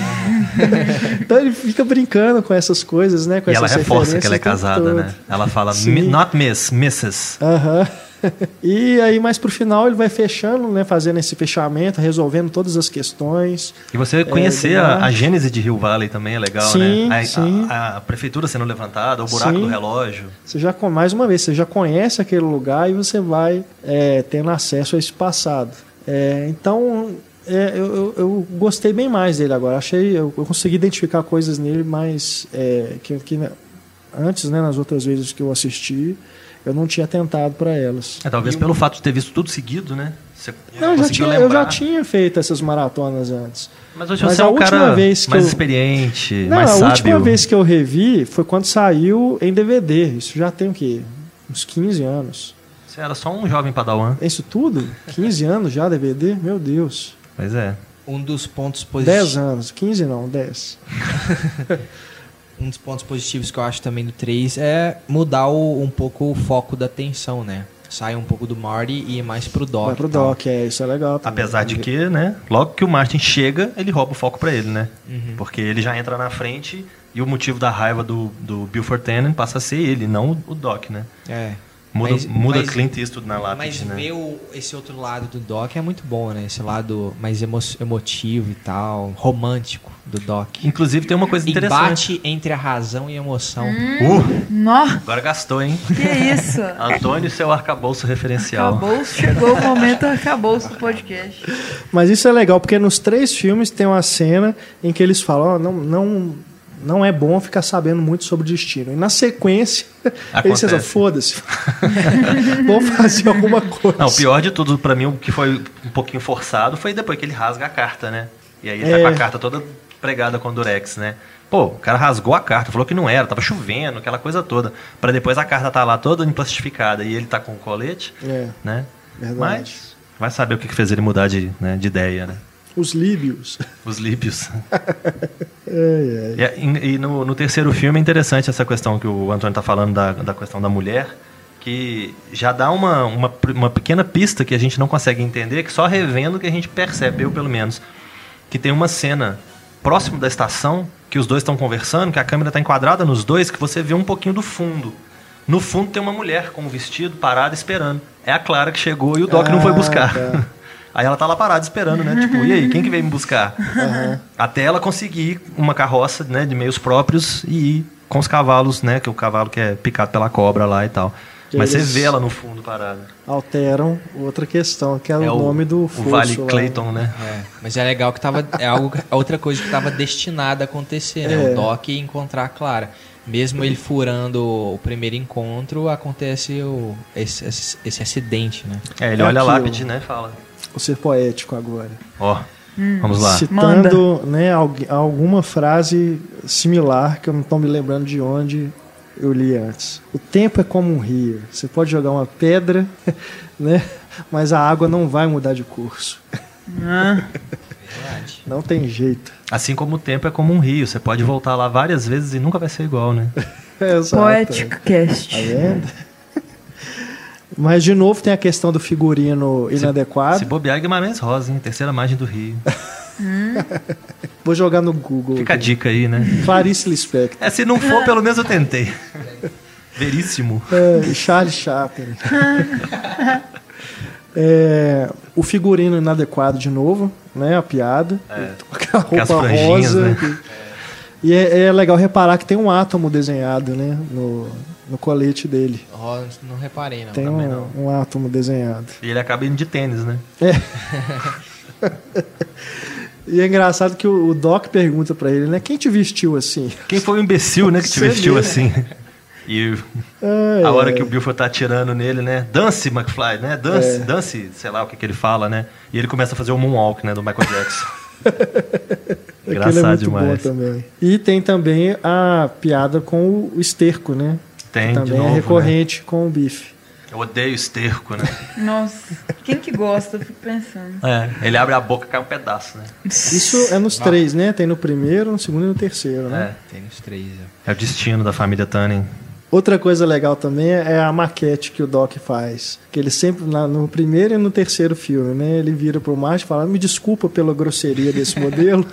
então ele fica brincando com essas coisas, né? Com E ela reforça que ela é casada, todo. né? Ela fala, Sim. "Mi- not miss, misses. Aham. E aí, mais pro final, ele vai fechando, né? Fazendo esse fechamento, resolvendo todas as questões. E você conhecer É, a, a gênese de Rio Valley também é legal, Sim, né? A, sim. A, a prefeitura sendo levantada, o buraco Sim. do relógio. Você já, mais uma vez, você já conhece aquele lugar e você vai é, tendo acesso a esse passado. É, então, é, eu, eu- eu gostei bem mais dele agora. Achei, eu, eu consegui identificar coisas nele mais é, que, que antes, né, nas outras vezes que eu assisti, eu não tinha tentado para elas. É, talvez pelo fato de ter visto tudo seguido, né? Você Não, eu já, conseguiu tinha, eu já lembrar. tinha feito essas maratonas antes. Mas hoje Mas você a é um última cara vez que mais eu- experiente, Não, mais a sábio. última vez que eu revi foi quando saiu em DVD. Isso já tem o quê? Uns 15 anos. Você era só um jovem padawan. É isso tudo? 15 anos já DVD? Meu Deus. Pois é. Um dos pontos 10 positivos. anos. 15 não, 10. Um dos pontos positivos que eu acho também do 3 é mudar o- um pouco o foco da atenção, né? Sai um pouco do Marty e ir mais pro Doc. Vai pro. Doc, é, isso é legal. também. Apesar de que, né, logo que o Martin chega, ele rouba o foco pra ele, né? Uhum. Porque ele já entra na frente e o motivo da raiva do, do Bill Fortanen passa a ser ele, não o Doc, né? É. Muda, Mas- muda mas- Clint Eastwood na lápide, Mas né? ver o- esse outro lado do Doc é muito bom, né? Esse lado mais emo- emotivo e tal, romântico do Doc. Inclusive tem uma coisa interessante. Embate entre a razão e a emoção. Uh, Nó, agora gastou, hein? que isso? Antônio, seu arcabouço referencial. Acabou, chegou o momento, acabou o podcast. Mas isso é legal, porque nos três filmes tem uma cena em que eles falam: ó, não, não, não é bom ficar sabendo muito sobre o destino. E na sequência, Acontece. pensam: foda-se. Vamos fazer alguma coisa. Não, o pior de tudo pra mim, o que foi um pouquinho forçado, foi depois que ele rasga a carta, né? E aí ele tá É. com a carta toda pregada com o Durex, né? Pô, o cara rasgou a carta, falou que não era, tava chovendo, aquela coisa toda. Pra depois a carta tá lá toda emplastificada e ele tá com o colete, É, né? verdade. Mas vai saber o que que fez ele mudar de, né, de ideia, né? Os líbios. Os líbios. É, é. E, e- no, no terceiro filme é interessante essa questão que o Antônio está falando da, da questão da mulher, que já dá uma, uma, uma pequena pista que a gente não consegue entender, que só revendo que a gente percebe, eu pelo menos, que tem uma cena próximo da estação, que os dois estão conversando, que a câmera está enquadrada nos dois, que você vê um pouquinho do fundo. No fundo tem uma mulher com um vestido parada esperando. É a Clara que chegou e o Doc não foi Ah, buscar. tá. Aí ela tá lá parada esperando, né? Tipo, e aí, quem que veio me buscar? Até ela conseguir uma carroça, né, de meios próprios e ir com os cavalos, né? Que o cavalo que é picado pela cobra lá e tal. Que Mas você vê ela no fundo parada. Alteram outra questão, que é, É o nome do o fosso Vale lá. Clayton, né? É, mas é legal que tava. É algo, é outra coisa que tava destinada a acontecer, né? É. O Doc encontrar a Clara. Mesmo ele furando o primeiro encontro, acontece o, esse, esse, esse acidente, né? É, ele É olha a aquilo. lápide, né? Fala. Vou ser poético agora. Ó, vamos lá. Citando né, algu- alguma frase similar, que eu não estou me lembrando de onde eu li antes. O tempo é como um rio. Você pode jogar uma pedra, né? Mas a água não vai mudar de curso. Verdade. Não tem jeito. Assim como o tempo é como um rio. Você pode voltar lá várias vezes e nunca vai ser igual, né? Exato. Poético Cast. Tá vendo? Mas, de novo, tem a questão do figurino inadequado. Se bobear, Guimarães Rosa, hein? Terceira margem do rio. Vou jogar no Google. Fica a aqui. dica aí, né? Clarice Lispector. É, se não for, pelo menos eu tentei. Veríssimo. É, Charles Chaplin. É, o figurino inadequado de novo, né? A piada. Com aquela Com as roupa franjinhas, rosa. né? E é, é legal reparar que tem um átomo desenhado, né? No, no colete dele. Ó, não reparei, não. Tem também um, não. um átomo desenhado. E ele acaba indo de tênis, né? E é engraçado que o, o Doc pergunta pra ele, né? Quem te vestiu assim? Quem foi o imbecil, né, que te vestiu mesmo. assim? E Ai, a hora ai. que o Buford tá atirando nele, né? Dance, McFly, né? Dance, É. dance, sei lá o que, que ele fala, né? E ele começa a fazer o moonwalk, né? Do Michael Jackson. É Engraçado muito demais. bom também. E tem também a piada com o esterco, né? Tem, que de também novo, é né? recorrente com o bife. Eu odeio esterco, né? Nossa, quem que gosta? Eu fico pensando. É, ele abre a boca e cai um pedaço, né? Isso é nos três, né? Tem no primeiro, no segundo e no terceiro, né? É, Tem os três. é o destino da família Tannen. Outra coisa legal também é a maquete que o Doc faz. Que ele sempre, no primeiro e no terceiro filme, né? Ele vira pro Marty e fala: Me desculpa pela grosseria desse modelo.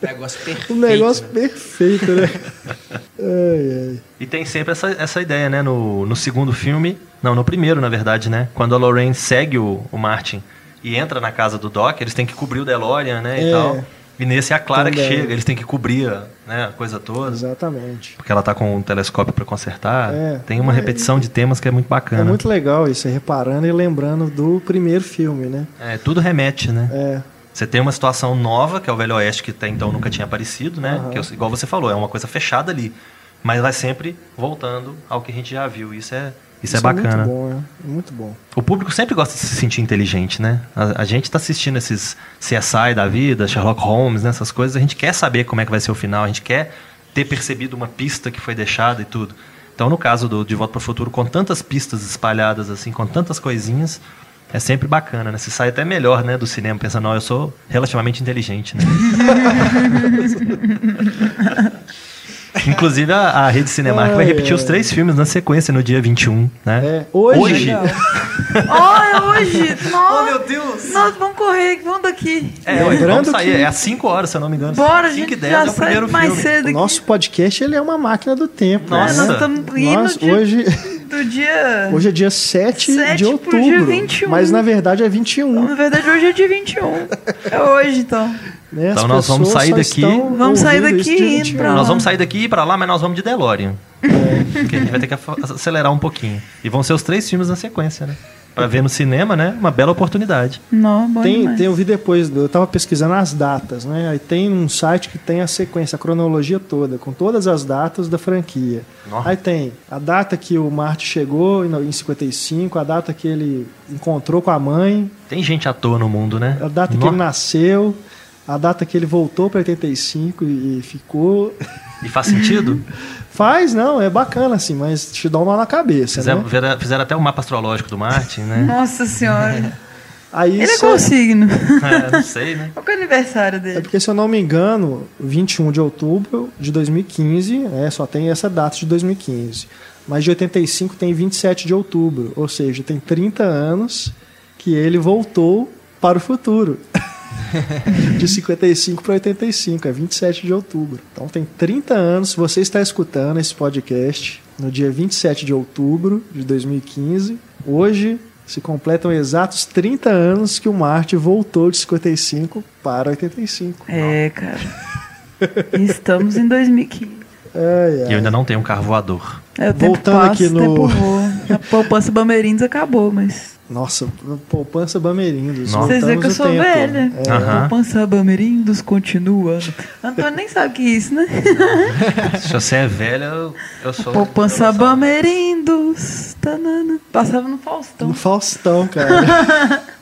Negócio perfeito. um negócio né? perfeito, né? ai, ai. E tem sempre essa, essa ideia, né? No, no segundo filme, não, no primeiro, na verdade, né? Quando a Lorraine segue o, o Martin e entra na casa do Doc, eles têm que cobrir o DeLorean, né? É. E tal. E nesse é a Clara que Também. chega, eles têm que cobrir a, né, a coisa toda. Exatamente. Porque ela tá com um telescópio para consertar. É. Tem uma É, repetição de temas que é muito bacana. É muito legal isso, reparando e lembrando do primeiro filme, né? É, tudo remete, né? É. Você tem uma situação nova, que é o Velho Oeste, que até então nunca tinha aparecido, né? Aham. Que, é- igual você falou, é uma coisa fechada ali. Mas vai sempre voltando ao que a gente já viu. Isso é, isso é bacana. muito bom, né? Muito bom. O público sempre gosta de se sentir inteligente, né? A, a gente tá assistindo esses CSI da vida, Sherlock Holmes, né? essas coisas, a gente quer saber como é que vai ser o final, a gente quer ter percebido uma pista que foi deixada e tudo. Então, no caso do De Volta para o Futuro, com tantas pistas espalhadas, assim, com tantas coisinhas, é sempre bacana, né? Você sai até melhor, né, do cinema, pensando, não, eu sou relativamente inteligente, né? Inclusive, a, a Rede Cinemark vai Ai, repetir os ai. três filmes na sequência no dia 21, né? É, hoje. Legal. Olha, hoje! Nossa, Oh, meu Deus! Nós vamos correr, vamos daqui. É, ué, Lembrando vamos sair. que- É às 5 horas, se eu não me engano. Bora, a 5 gente e 10 já é o sai primeiro mais filme. cedo O nosso podcast ele é uma máquina do tempo. Nossa. né? Nós estamos indo Nós, de- hoje, do dia... hoje é dia 7, 7 de pro dia outubro. 21. Mas na verdade é 21. Na verdade, hoje é dia 21. É hoje, então. Né? As Então nós vamos sair daqui- Vamos sair daqui isso dia e indo 21. pra lá. Nós vamos sair daqui e ir pra lá, mas nós vamos de DeLorean. Porque a gente vai ter que acelerar um pouquinho. E vão ser os três filmes na sequência, né? Pra ver no cinema, né? Uma bela oportunidade. Não, bom Tem, demais. tem, eu vi depois, eu tava pesquisando as datas, né? Aí tem um site que tem a sequência, a cronologia toda, com todas as datas da franquia. Nossa. Aí tem a data que o Marty chegou em no- em 55, a data que ele encontrou com a mãe, Tem gente à toa no mundo, né? a data que Nó- ele nasceu, a data que ele voltou para 85 e, e ficou. E faz sentido? Faz, não, é bacana assim, mas te dá um nó na cabeça, Fizeram, né? fizeram- fizeram até o mapa astrológico do Martin, né? Nossa senhora. Aí Ele é qual signo? É, não sei, né? Qual que é o aniversário É dele? porque, se eu não me engano, 21 de outubro de 2015, né, só tem essa data de 2015. Mas de 85 tem 27 de outubro, ou seja, tem 30 anos que ele voltou para o futuro. de 55 para 85, é 27 de outubro. Então tem 30 anos, se você está escutando esse podcast no dia 27 de outubro de 2015, hoje se completam exatos 30 anos que o Marte voltou de 55 para 85. É, cara. Estamos em 2015. Ai, E eu ai. ainda não tenho um carro voador. É, o tempo Voltando passa, aqui o no- tempo voa. A poupança Bamerindos acabou, mas... Nossa, poupança Bamerindos. Nossa. Vocês veem que eu sou tempo. velha. É. Aham. Poupança Bamerindos continua. Antônio nem sabe o que é isso, né? Se você é velha, eu, eu sou. Poupança Bamerindos. Tanana. Passava no Faustão. No Faustão, cara.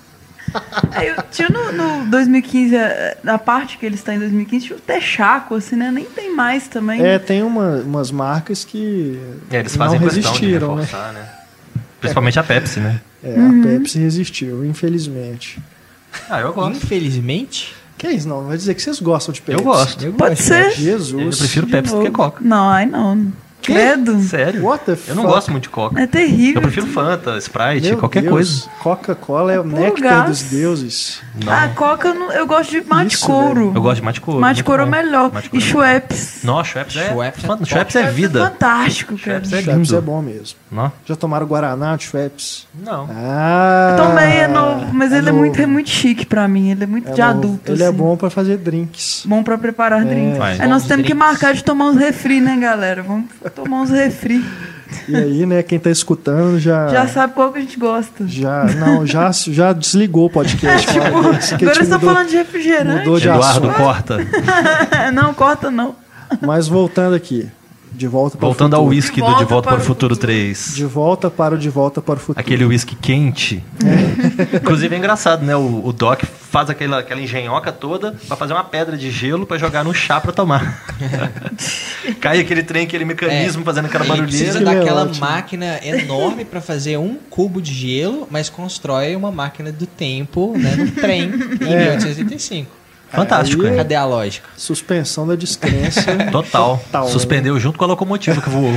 Aí eu tinha no, no 2015, eh, na parte que ele está em 2015, tinha o Texaco, assim, né? Nem tem mais também. é, tem uma- umas marcas que É, eles fazem não questão de resistiram, né? né? Principalmente a Pepsi, né? É, Uhum. a Pepsi resistiu, infelizmente. Ah, eu gosto. Infelizmente, Que isso, não? Vai dizer que vocês gostam de Pepsi. Eu gosto. eu Pode gosto. ser. Jesus. Eu prefiro Pepsi do que. Coca. Não, ai não. Credo. Sério? What the Eu não fuck? gosto muito de Coca. É terrível. Eu prefiro Fanta, Sprite, Meu qualquer Deus, coisa. Coca-Cola é o puro néctar dos deuses. Não. Ah, Coca, eu, não- eu gosto de mate Isso, couro. velho. Eu gosto de mate couro. Mate couro é melhor. Mate E é. Schweppes. Nossa, Schweppes é, Schweppes é fan- top. Schweppes é Schweppes vida. fantástico, cara. Schweppes é Schweppes lindo. é bom mesmo. Não? Já tomaram Guaraná de Schweppes? Não. Ah! Também é novo, mas é ele é novo. muito, é muito chique pra mim. Ele é muito É de novo. adulto. Ele é assim. bom pra fazer drinks. Bom pra preparar drinks. Aí nós temos que marcar de tomar uns refri, né, galera? Vamos tomar uns refri. E aí, né, quem tá escutando já. Já sabe qual que a gente gosta. Já, não, já, já desligou o podcast. Tipo, esse aqui agora eu estou mudou- falando de refrigerante. mudou de Eduardo, assunto. corta. não, corta não. Mas voltando aqui. De volta para Voltando ao whisky De do volta De Volta para para o Futuro futuro. 3. De volta para o De Volta para o Futuro. Aquele whisky quente. Inclusive é engraçado, né? O, o Doc faz aquela, aquela engenhoca toda pra fazer uma pedra de gelo pra jogar no chá pra tomar. Cai aquele trem, aquele mecanismo fazendo aquela Ele precisa barulheira. daquela ótimo. máquina enorme pra fazer um cubo de gelo, mas constrói uma máquina do tempo, né, no trem, em 1885. Fantástico, Aí- né? Cadê a lógica? Suspensão da descrença. Total. Total. Suspendeu junto com a locomotiva que voou.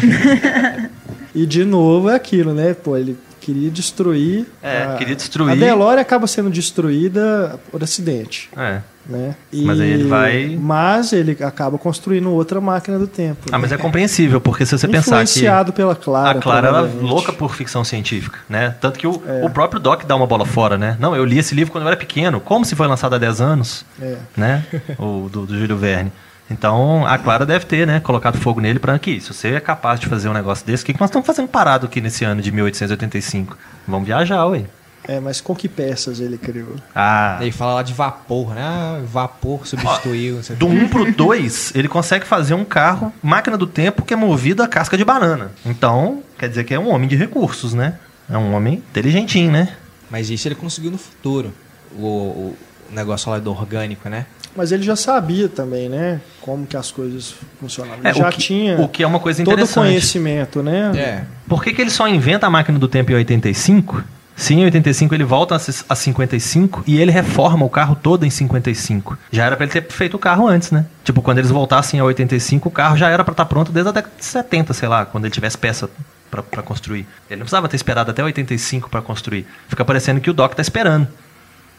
e de novo é aquilo, né? Pô, ele queria destruir. É, a- queria destruir. A DeLorean acaba sendo destruída por acidente. É. Né? Mas aí ele vai- Mas ele acaba construindo outra máquina do tempo. Ah, né? mas é compreensível, porque se você pensar que. Influenciado pela Clara. A Clara era provavelmente. louca por ficção científica, né? Tanto que o, É. o próprio Doc dá uma bola fora, né? Não, eu li esse livro quando eu era pequeno, como se foi lançado há 10 anos, É. né? O do, do Júlio Verne. Então, a Clara deve ter, né, colocado fogo nele para que, se você é capaz de fazer um negócio desse, o que, que nós estamos fazendo parado aqui nesse ano de 1885? Vamos viajar, ué. É, mas com que peças ele criou? Ah, Ele fala lá de vapor, né? Ah, vapor substituiu. não sei o do quê. 1 pro 2, ele consegue fazer um carro, máquina do tempo, que é movido a casca de banana. Então, quer dizer que é um homem de recursos, né? É um homem inteligentinho, né? Mas isso ele conseguiu no futuro. O, o negócio lá do orgânico, né? Mas ele já sabia também, né? Como que as coisas funcionavam. Ele É, já o que, tinha o que é uma coisa todo o conhecimento, né? É. Por que, que ele só inventa a máquina do tempo em 85? Sim, em 85 ele volta a s- a 55 e ele reforma o carro todo em 55. Já era pra ele ter feito o carro antes, né? Tipo, quando eles voltassem a 85, o carro já era pra estar pronto desde a década de 70, sei lá, quando ele tivesse peça pra construir. Ele não precisava ter esperado até 85 pra construir. Fica parecendo que o Doc tá esperando.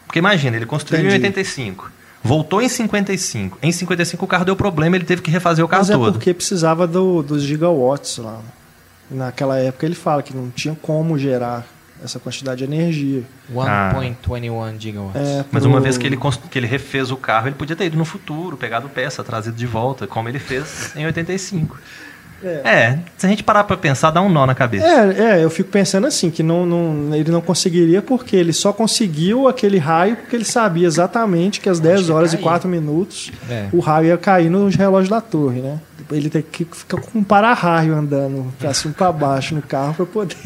Porque imagina, ele construiu em Entendi. 85. Voltou em 55. Em 55 o carro deu problema, ele teve que refazer o carro Mas é todo. porque precisava do, dos gigawatts lá. Naquela época ele fala que não tinha como gerar essa quantidade de energia. 1.21 gigawatts. É, Mas pro- uma vez que ele, que ele refez o carro, ele podia ter ido no futuro, pegado peça, trazido de volta, como ele fez em 85. É, se a gente parar pra pensar, dá um nó na cabeça. É, é, eu fico pensando assim, que não, não, ele não conseguiria porque ele só conseguiu aquele raio porque ele sabia exatamente que às 10 horas e cair. 4 minutos É. o raio ia cair no relógio da torre, né? Ele tem que ficar com um para-raio andando pra cima e pra baixo no carro pra poder.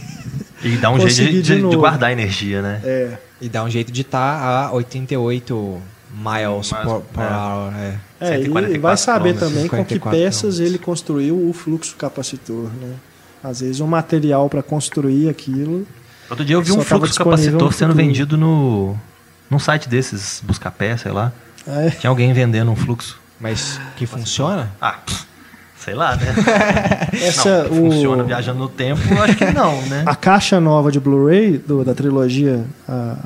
E dá um jeito de, de de- guardar energia, né? É. E dá um jeito de estar a 88 miles Mas- por, por é. hour. É. É, e 144 vai saber também com que 54 peças quilômetros. ele construiu o fluxo capacitor, né? Às vezes um material para construir aquilo. Outro dia eu vi um fluxo capacitor sendo vendido no num site desses, Buscapé, sei lá. É, Tinha alguém vendendo um fluxo. Mas que funciona? Ah, pff, sei lá, né? essa, não, o, funciona viajando no tempo, eu acho que não, né? A caixa nova de Blu-ray da trilogia a,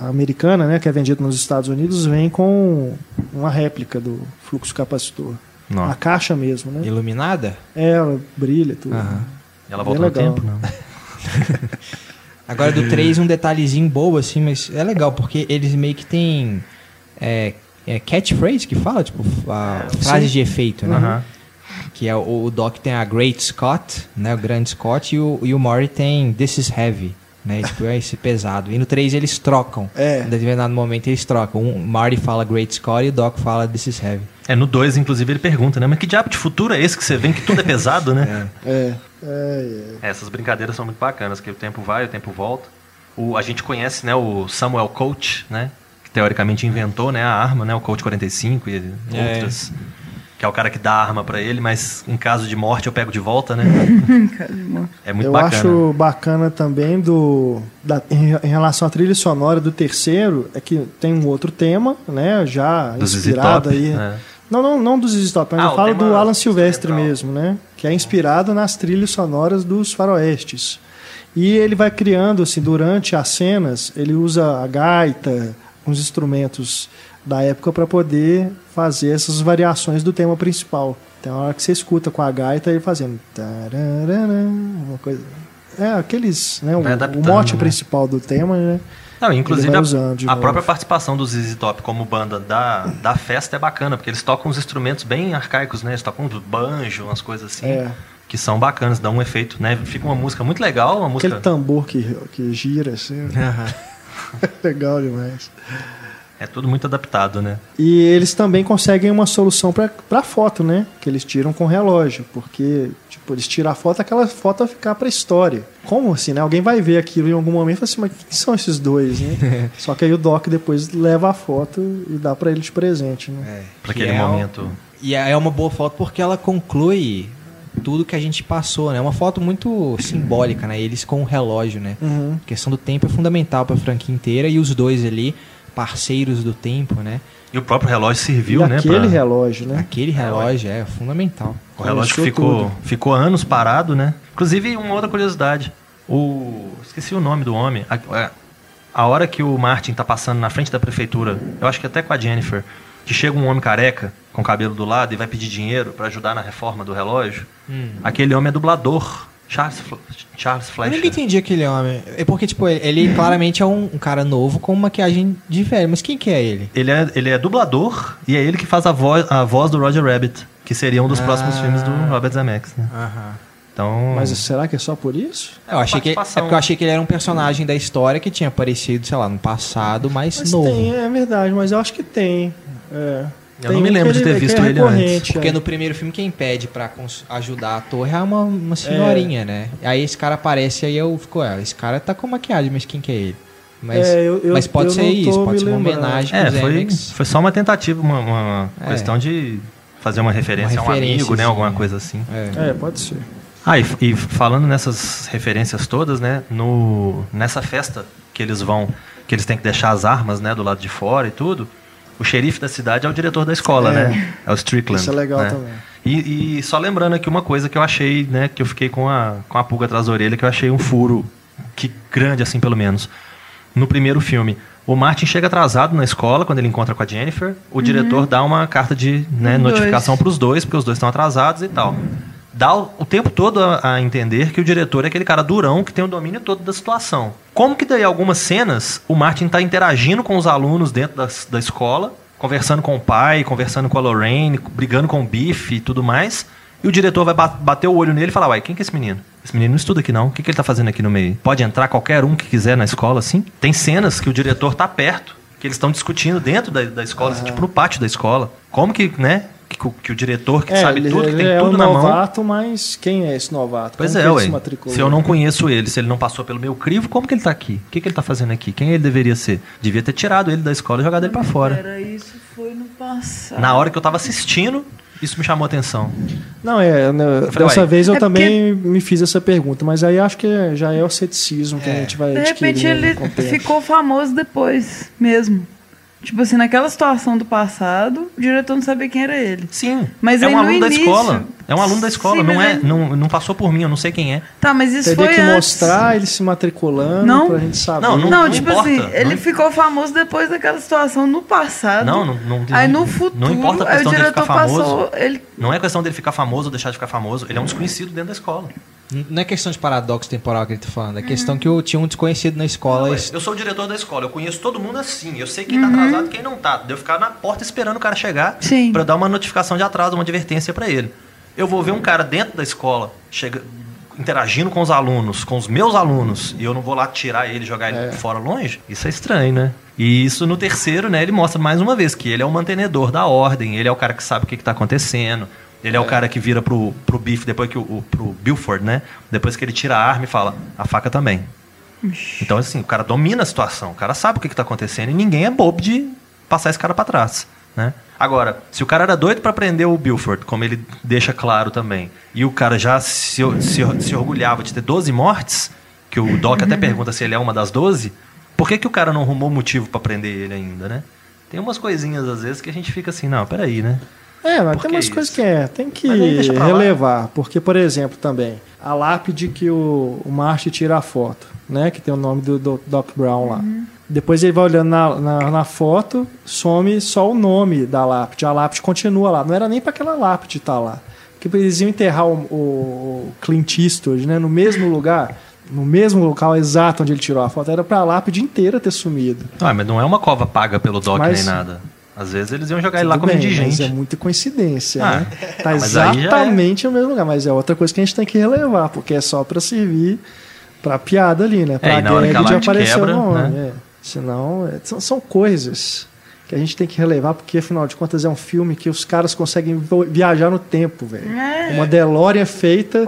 a a americana, né, que é vendida nos Estados Unidos, vem com uma réplica do fluxo capacitor. Não. A caixa mesmo, né? Iluminada? É, ela brilha tudo. Aham. Ela Bem volta no legal. tempo, não. Agora do 3, um detalhezinho bobo, assim, mas é legal, porque eles meio que tem é, é catchphrase que fala, tipo, a frase sim. de efeito, né? Aham. Que é o, o Doc tem a Great Scott, né? O grande Scott, e o, e o Maury tem This is Heavy, né? Tipo, é esse pesado. E no 3 eles trocam. É. Em determinado momento eles trocam. Um, o Marty fala Great Scott e o Doc fala This is Heavy. É, no 2, inclusive, ele pergunta, né? Mas que diabo de futuro é esse que você vê que tudo é pesado, né? É, é, é. Essas brincadeiras são muito bacanas, que o tempo vai, o tempo volta. O, a gente conhece, né, o Samuel Colt, né? Que teoricamente inventou, né, a arma, né, o Colt 45 e É. Que é o cara que dá a arma pra ele, mas em caso de morte eu pego de volta, né? É muito Eu bacana. acho bacana também do da- em, em relação à trilha sonora do terceiro é que tem um outro tema, né? Já Do ZZ inspirado Top, aí. né? Não, não, não dos ZZ Top, mas Ah, eu falo do Alan Silvestre central. mesmo, né? Que é inspirado nas trilhas sonoras dos faroestes. E ele vai criando, assim, durante as cenas, ele usa a gaita, uns instrumentos da época para poder fazer essas variações do tema principal. Tem uma hora que você escuta com a gaita ele fazendo uma coisa. É, aqueles, né, o, o mote né? principal do tema, né? Não, inclusive a, a própria participação do ZZ Top como banda da, da festa é bacana, porque eles tocam uns instrumentos bem arcaicos, né? Eles tocam uns banjo, umas coisas assim, É. que são bacanas, dão um efeito, né? Fica uma música muito legal, uma música... Aquele tambor que, que gira, assim. Legal demais. É tudo muito adaptado, né? E eles também conseguem uma solução pra, pra foto, né? Que eles tiram com relógio. Porque, tipo, eles tiram a foto, aquela foto vai ficar pra história. Como assim, né? Alguém vai ver aquilo em algum momento e fala assim, mas quem são esses dois, né? Só que aí o Doc depois leva a foto e dá pra ele de presente, né? É, Pra que aquele é um- momento. E é uma boa foto porque ela conclui tudo que a gente passou, né? É uma foto muito simbólica, né? Eles com o relógio, né? Uhum. A questão do tempo é fundamental pra franquia inteira e os dois ali, parceiros do tempo, né? E o próprio relógio serviu, e né? aquele pra- relógio, né? Aquele relógio é fundamental. O relógio Começou ficou, tudo. ficou anos parado, né? Inclusive, uma outra curiosidade. O. Esqueci o nome do homem. A, a- a hora que o Martin tá passando na frente da prefeitura, eu acho que até com a Jennifer, que chega um homem careca, com o cabelo do lado, e vai pedir dinheiro pra ajudar na reforma do relógio. Aquele homem é dublador. Charles, Charles Eu nunca entendi aquele homem. É porque, tipo, ele claramente é um, um cara novo com maquiagem de velho. Mas quem que é ele? Ele é, ele é dublador e é ele que faz a voz, a voz do Roger Rabbit, que seria um dos Ah. próximos filmes do Robert Zemeckis, né? Aham. Então. Mas será que é só por isso? Eu achei que, é porque eu achei que ele era um personagem da história que tinha aparecido, sei lá, no passado, mas, Mas novo. tem, é verdade, mas eu acho que tem. É. Eu Tem não me um lembro de ter que visto é ele antes. Porque é. no primeiro filme quem pede pra ajudar a torre é uma, uma senhorinha, né? Aí esse cara aparece aí eu fico, é, esse cara tá com maquiagem, mas quem que é ele? Mas, É, eu- eu- mas pode eu ser isso, pode ser uma lembrando. homenagem É, foi, foi só uma tentativa, uma, uma É. questão de fazer uma referência, Uma a um amigo, né? referênciazinha. Alguma coisa assim. É. É, pode ser. Ah, e, e falando nessas referências todas, né? No, nessa festa que eles vão, que eles têm que deixar as armas, né? Do lado de fora e tudo. O xerife da cidade é o diretor da escola, É. né? É o Strickland. Isso é legal né? também. E, e só lembrando aqui uma coisa que eu achei, né? Que eu fiquei com a, com a pulga atrás da orelha, que eu achei um furo que grande, assim, pelo menos. No primeiro filme, o Martin chega atrasado na escola quando ele encontra com a Jennifer. O diretor dá uma carta de né, notificação para os dois, porque os dois estão atrasados e tal. Dá o, tempo todo a, a entender que o diretor é aquele cara durão que tem o domínio todo da situação. Como que daí algumas cenas o Martin está interagindo com os alunos dentro das- da escola, conversando com o pai, conversando com a Lorraine, brigando com o Biff e tudo mais. E o diretor vai ba- bater o olho nele e falar: Uai, quem que é esse menino? Esse menino não estuda aqui não. O que, que ele tá fazendo aqui no meio? Pode entrar qualquer um que quiser na escola, assim? Tem cenas que o diretor tá perto, que eles estão discutindo dentro da, da escola, assim, tipo no pátio da escola. Como que, né? Que, o- que o diretor que É, sabe ele, tudo, que ele tem é tudo um na mão. novato, mas quem é esse novato? Pois Como é, ué. se matriculou? Se eu não conheço ele, se ele não passou pelo meu crivo, como que ele tá aqui? O que, que ele tá fazendo aqui? Quem ele deveria ser? Devia ter tirado ele da escola e jogado ele pra fora. Era isso, foi no passado. Na hora que eu tava assistindo, isso me chamou a atenção. Não, é, né, falei, dessa uai. vez eu É também me fiz essa pergunta, mas aí acho que já é o ceticismo que a gente vai De repente ele ficou famoso depois mesmo. Tipo assim, naquela situação do passado, o diretor não sabia quem era ele. Sim. Mas é um no aluno da início- escola. É um aluno da escola, Sim, não, é, aí- não, não passou por mim, eu não sei quem é. Tá, mas isso Teria foi que antes. mostrar ele se matriculando Não. pra gente saber. Não, Não, não tipo importa, assim, ele não- ficou famoso depois daquela situação no passado. Não, não, não Aí não- no futuro, não importa a aí o questão dele diretor ficar famoso. passou. Ele... Não é questão dele ficar famoso ou deixar de ficar famoso. Ele é um desconhecido dentro da escola. Não é questão de paradoxo temporal que ele tá falando, é questão que eu tinha um desconhecido na escola. E- eu sou o diretor da escola, eu conheço todo mundo assim. Eu sei quem tá atrasado e quem não tá. De eu ficar na porta esperando o cara chegar eu dar uma notificação de atraso, uma advertência pra ele. Eu vou ver um cara dentro da escola, chega, interagindo com os alunos, com os meus alunos, e eu não vou lá tirar ele, jogar ele fora longe. Isso é estranho, né? E isso no terceiro, né, ele mostra mais uma vez que ele é o mantenedor da ordem, ele é o cara que sabe o que, que tá acontecendo. Ele é, o cara que vira pro, pro Biff, depois que o, o- pro Bilford, né? Depois que ele tira a arma e fala, a faca também. Então, assim, o cara domina a situação, o cara sabe o que, está acontecendo e ninguém é bobo de passar esse cara para trás. Né? Agora, se o cara era doido para prender o Bilford, como ele deixa claro também, e o cara já se, se, se orgulhava de ter 12 mortes, que o Doc até pergunta se ele é uma das 12, por que, que o cara não arrumou motivo para prender ele ainda, né? Tem umas coisinhas às vezes que a gente fica assim, não, peraí, né? É, mas tem umas isso? coisas que é, tem que lá. relevar. Porque, por exemplo, também, a lápide que o, o Marty tira a foto, né? Que tem o nome do, do Doc Brown lá. Depois ele vai olhando na, na, na foto, some só o nome da lápide. A lápide continua lá. Não era nem para aquela lápide estar lá. Porque eles iam enterrar o, o, o Clint Eastwood, né? No mesmo lugar, no mesmo local exato onde ele tirou a foto. Era para a lápide inteira ter sumido. Ah, mas não é uma cova paga pelo Doc Mas- nem nada. Às vezes eles iam jogar ele lá como bem, indigente. Mas é muita coincidência, Ah, né? Tá é. exatamente no mesmo lugar, mas é outra coisa que a gente tem que relevar, porque é só pra servir pra piada ali, né? Pra É, na hora que a gag de aparecer quebra, o nome. né? é. Senão, é, são, são coisas. que a gente tem que relevar, porque afinal de contas é um filme que os caras conseguem viajar no tempo, velho. É. Uma DeLorean feita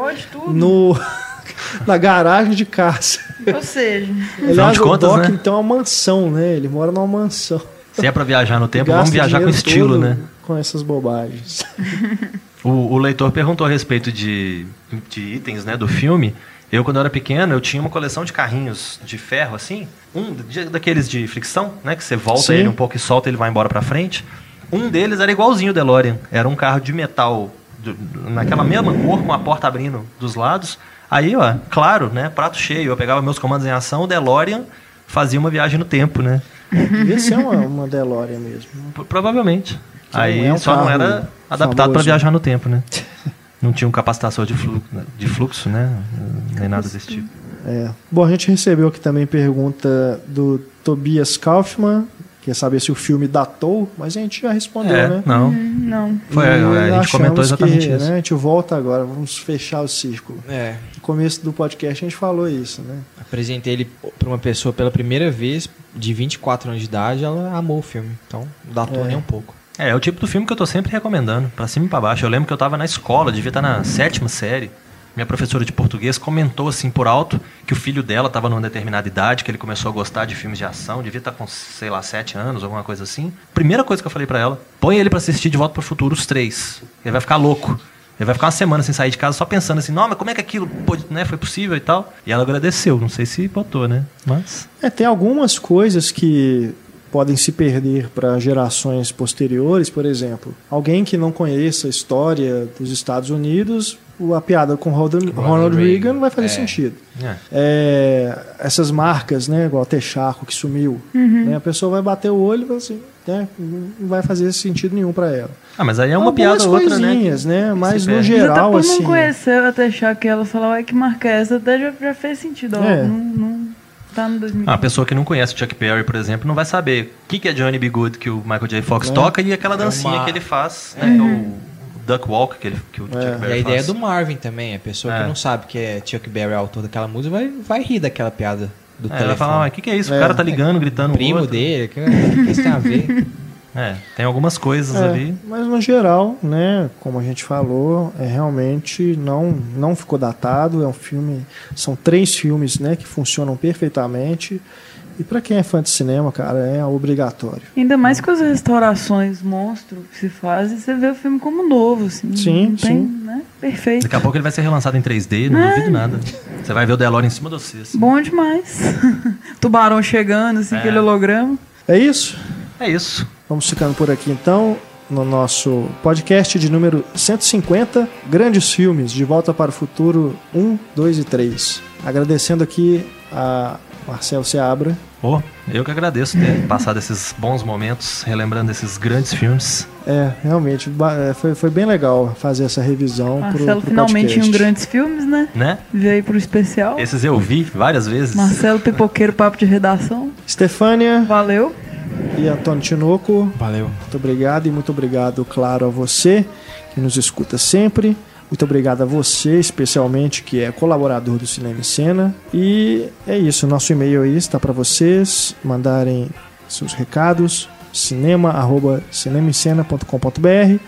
no na garagem de casa. Ou seja, Aliás, de o contas, Doc né? então é uma mansão, né? Ele mora numa mansão. Se é pra viajar no tempo, vamos viajar com estilo, né? Com essas bobagens. O, o leitor perguntou a respeito de, de itens né, do filme. Eu, quando eu era pequeno, eu tinha uma coleção de carrinhos de ferro, assim. Um de- daqueles de fricção, né? Que você volta Sim. ele um pouco e solta ele vai embora pra frente. Um deles era igualzinho o DeLorean. Era um carro de metal do- naquela mesma cor, com a porta abrindo dos lados. Aí, ó, claro, né? Prato cheio. Eu pegava meus comandos em ação, o DeLorean fazia uma viagem no tempo, né? Devia ser uma, uma DeLorean mesmo. Provavelmente. não Aí é um só não era adaptado para viajar no tempo, né? Não tinha um capacitador de fluxo, de fluxo, né? Nem nada desse tipo. É. Bom, a gente recebeu aqui também pergunta do Tobias Kaufman, quer saber se o filme datou, mas a gente já respondeu, É, né? não. não. Foi, E a gente comentou exatamente que, isso. Né, a gente volta agora, vamos fechar o círculo. É. No começo do podcast a gente falou isso, né? Apresentei ele pra uma pessoa pela primeira vez, de 24 anos de idade, ela amou o filme. Então, não datou É. nem um pouco. É, é o tipo do filme que eu tô sempre recomendando, pra cima e pra baixo. Eu lembro que eu tava na escola, devia estar na sétima série. Minha professora de português comentou assim por alto que o filho dela estava numa determinada idade, que ele começou a gostar de filmes de ação, devia estar com, sei lá, sete anos, alguma coisa assim. Primeira coisa que eu falei pra ela, põe ele pra assistir De Volta pro Futuro, os três. Ele vai ficar louco. Ele vai ficar uma semana sem sair de casa só pensando assim, não, mas como é que aquilo pôde, né, foi possível e tal. E ela agradeceu, não sei se botou, né? Mas. É, tem algumas coisas que podem se perder para gerações posteriores, por exemplo, alguém que não conheça a história dos Estados Unidos, o- a piada com Ronald, Ronald Reagan Reagan, não vai fazer é. sentido. É. É, essas marcas, né, igual Texaco que sumiu, né, a pessoa vai bater o olho e vai assim, né, não vai fazer sentido nenhum para ela. Ah, mas aí é uma Algumas piada ou outra, né? coisinhas, né? Mas no. Mas até geral, por assim. não conhecer, até achar que ela falou, ai que marca é essa, até já, já fez sentido. ó, É. não, não tá no 2000. Ah, a pessoa que não conhece o Chuck Berry, por exemplo, não vai saber o que, que é Johnny B. Good que o Michael J. Fox É. toca e aquela dancinha uma- que ele faz, né? é o Duck Walk que, ele, que o Chuck E Berry a ideia faz. do Marvin também. A pessoa É. que não sabe que é Chuck Berry, autor daquela música, vai, vai rir daquela piada do É, ela telefone. fala, o que, que é isso? É. O cara tá ligando, gritando o primo outro. dele, que, que isso tem a ver? É, tem algumas coisas É, ali. mas no geral, né, como a gente falou, é realmente não não ficou datado, é um filme, são três filmes, né, que funcionam perfeitamente. E para quem é fã de cinema, cara, é obrigatório. Ainda mais com as restaurações monstro que se fazem, você vê o filme como novo, assim. Sim, tem, sim. Né? Perfeito. Daqui a pouco ele vai ser relançado em 3D, não duvido nada. Você vai ver o DeLorean em cima de você. assim. Bom demais. Tubarão chegando, assim, É. aquele holograma. É isso? É isso. Vamos ficando por aqui então, no nosso podcast de número 150, Grandes Filmes, De Volta para o Futuro 1, 2 e 3. Agradecendo aqui a Marcel Seabra. Pô, eu que agradeço ter passado esses bons momentos, relembrando esses grandes filmes. É, realmente, é, foi, foi bem legal fazer essa revisão pro, Marcelo pro finalmente em podcast. um grandes filmes, né? Né? Veio pro especial. Esses eu vi várias vezes. Marcelo Pipoqueiro, papo de redação. Estefânia Valeu. e Antônio Tinoco, Valeu. muito obrigado e muito obrigado, claro, a você que nos escuta sempre. Muito obrigado a você, especialmente, que é colaborador do Cinema em Cena. E é isso, nosso e-mail aí está para vocês mandarem seus recados, cinema@cinemaencena.com.br.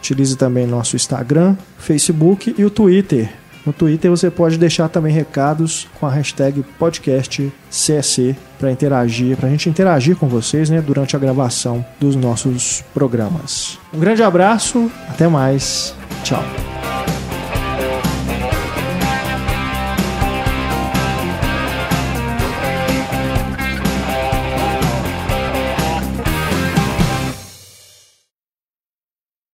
Utilize também nosso Instagram, Facebook e o Twitter. No Twitter você pode deixar também recados com a hashtag podcastcsc para interagir, para a gente interagir com vocês né, durante a gravação dos nossos programas. Um grande abraço, até mais, tchau.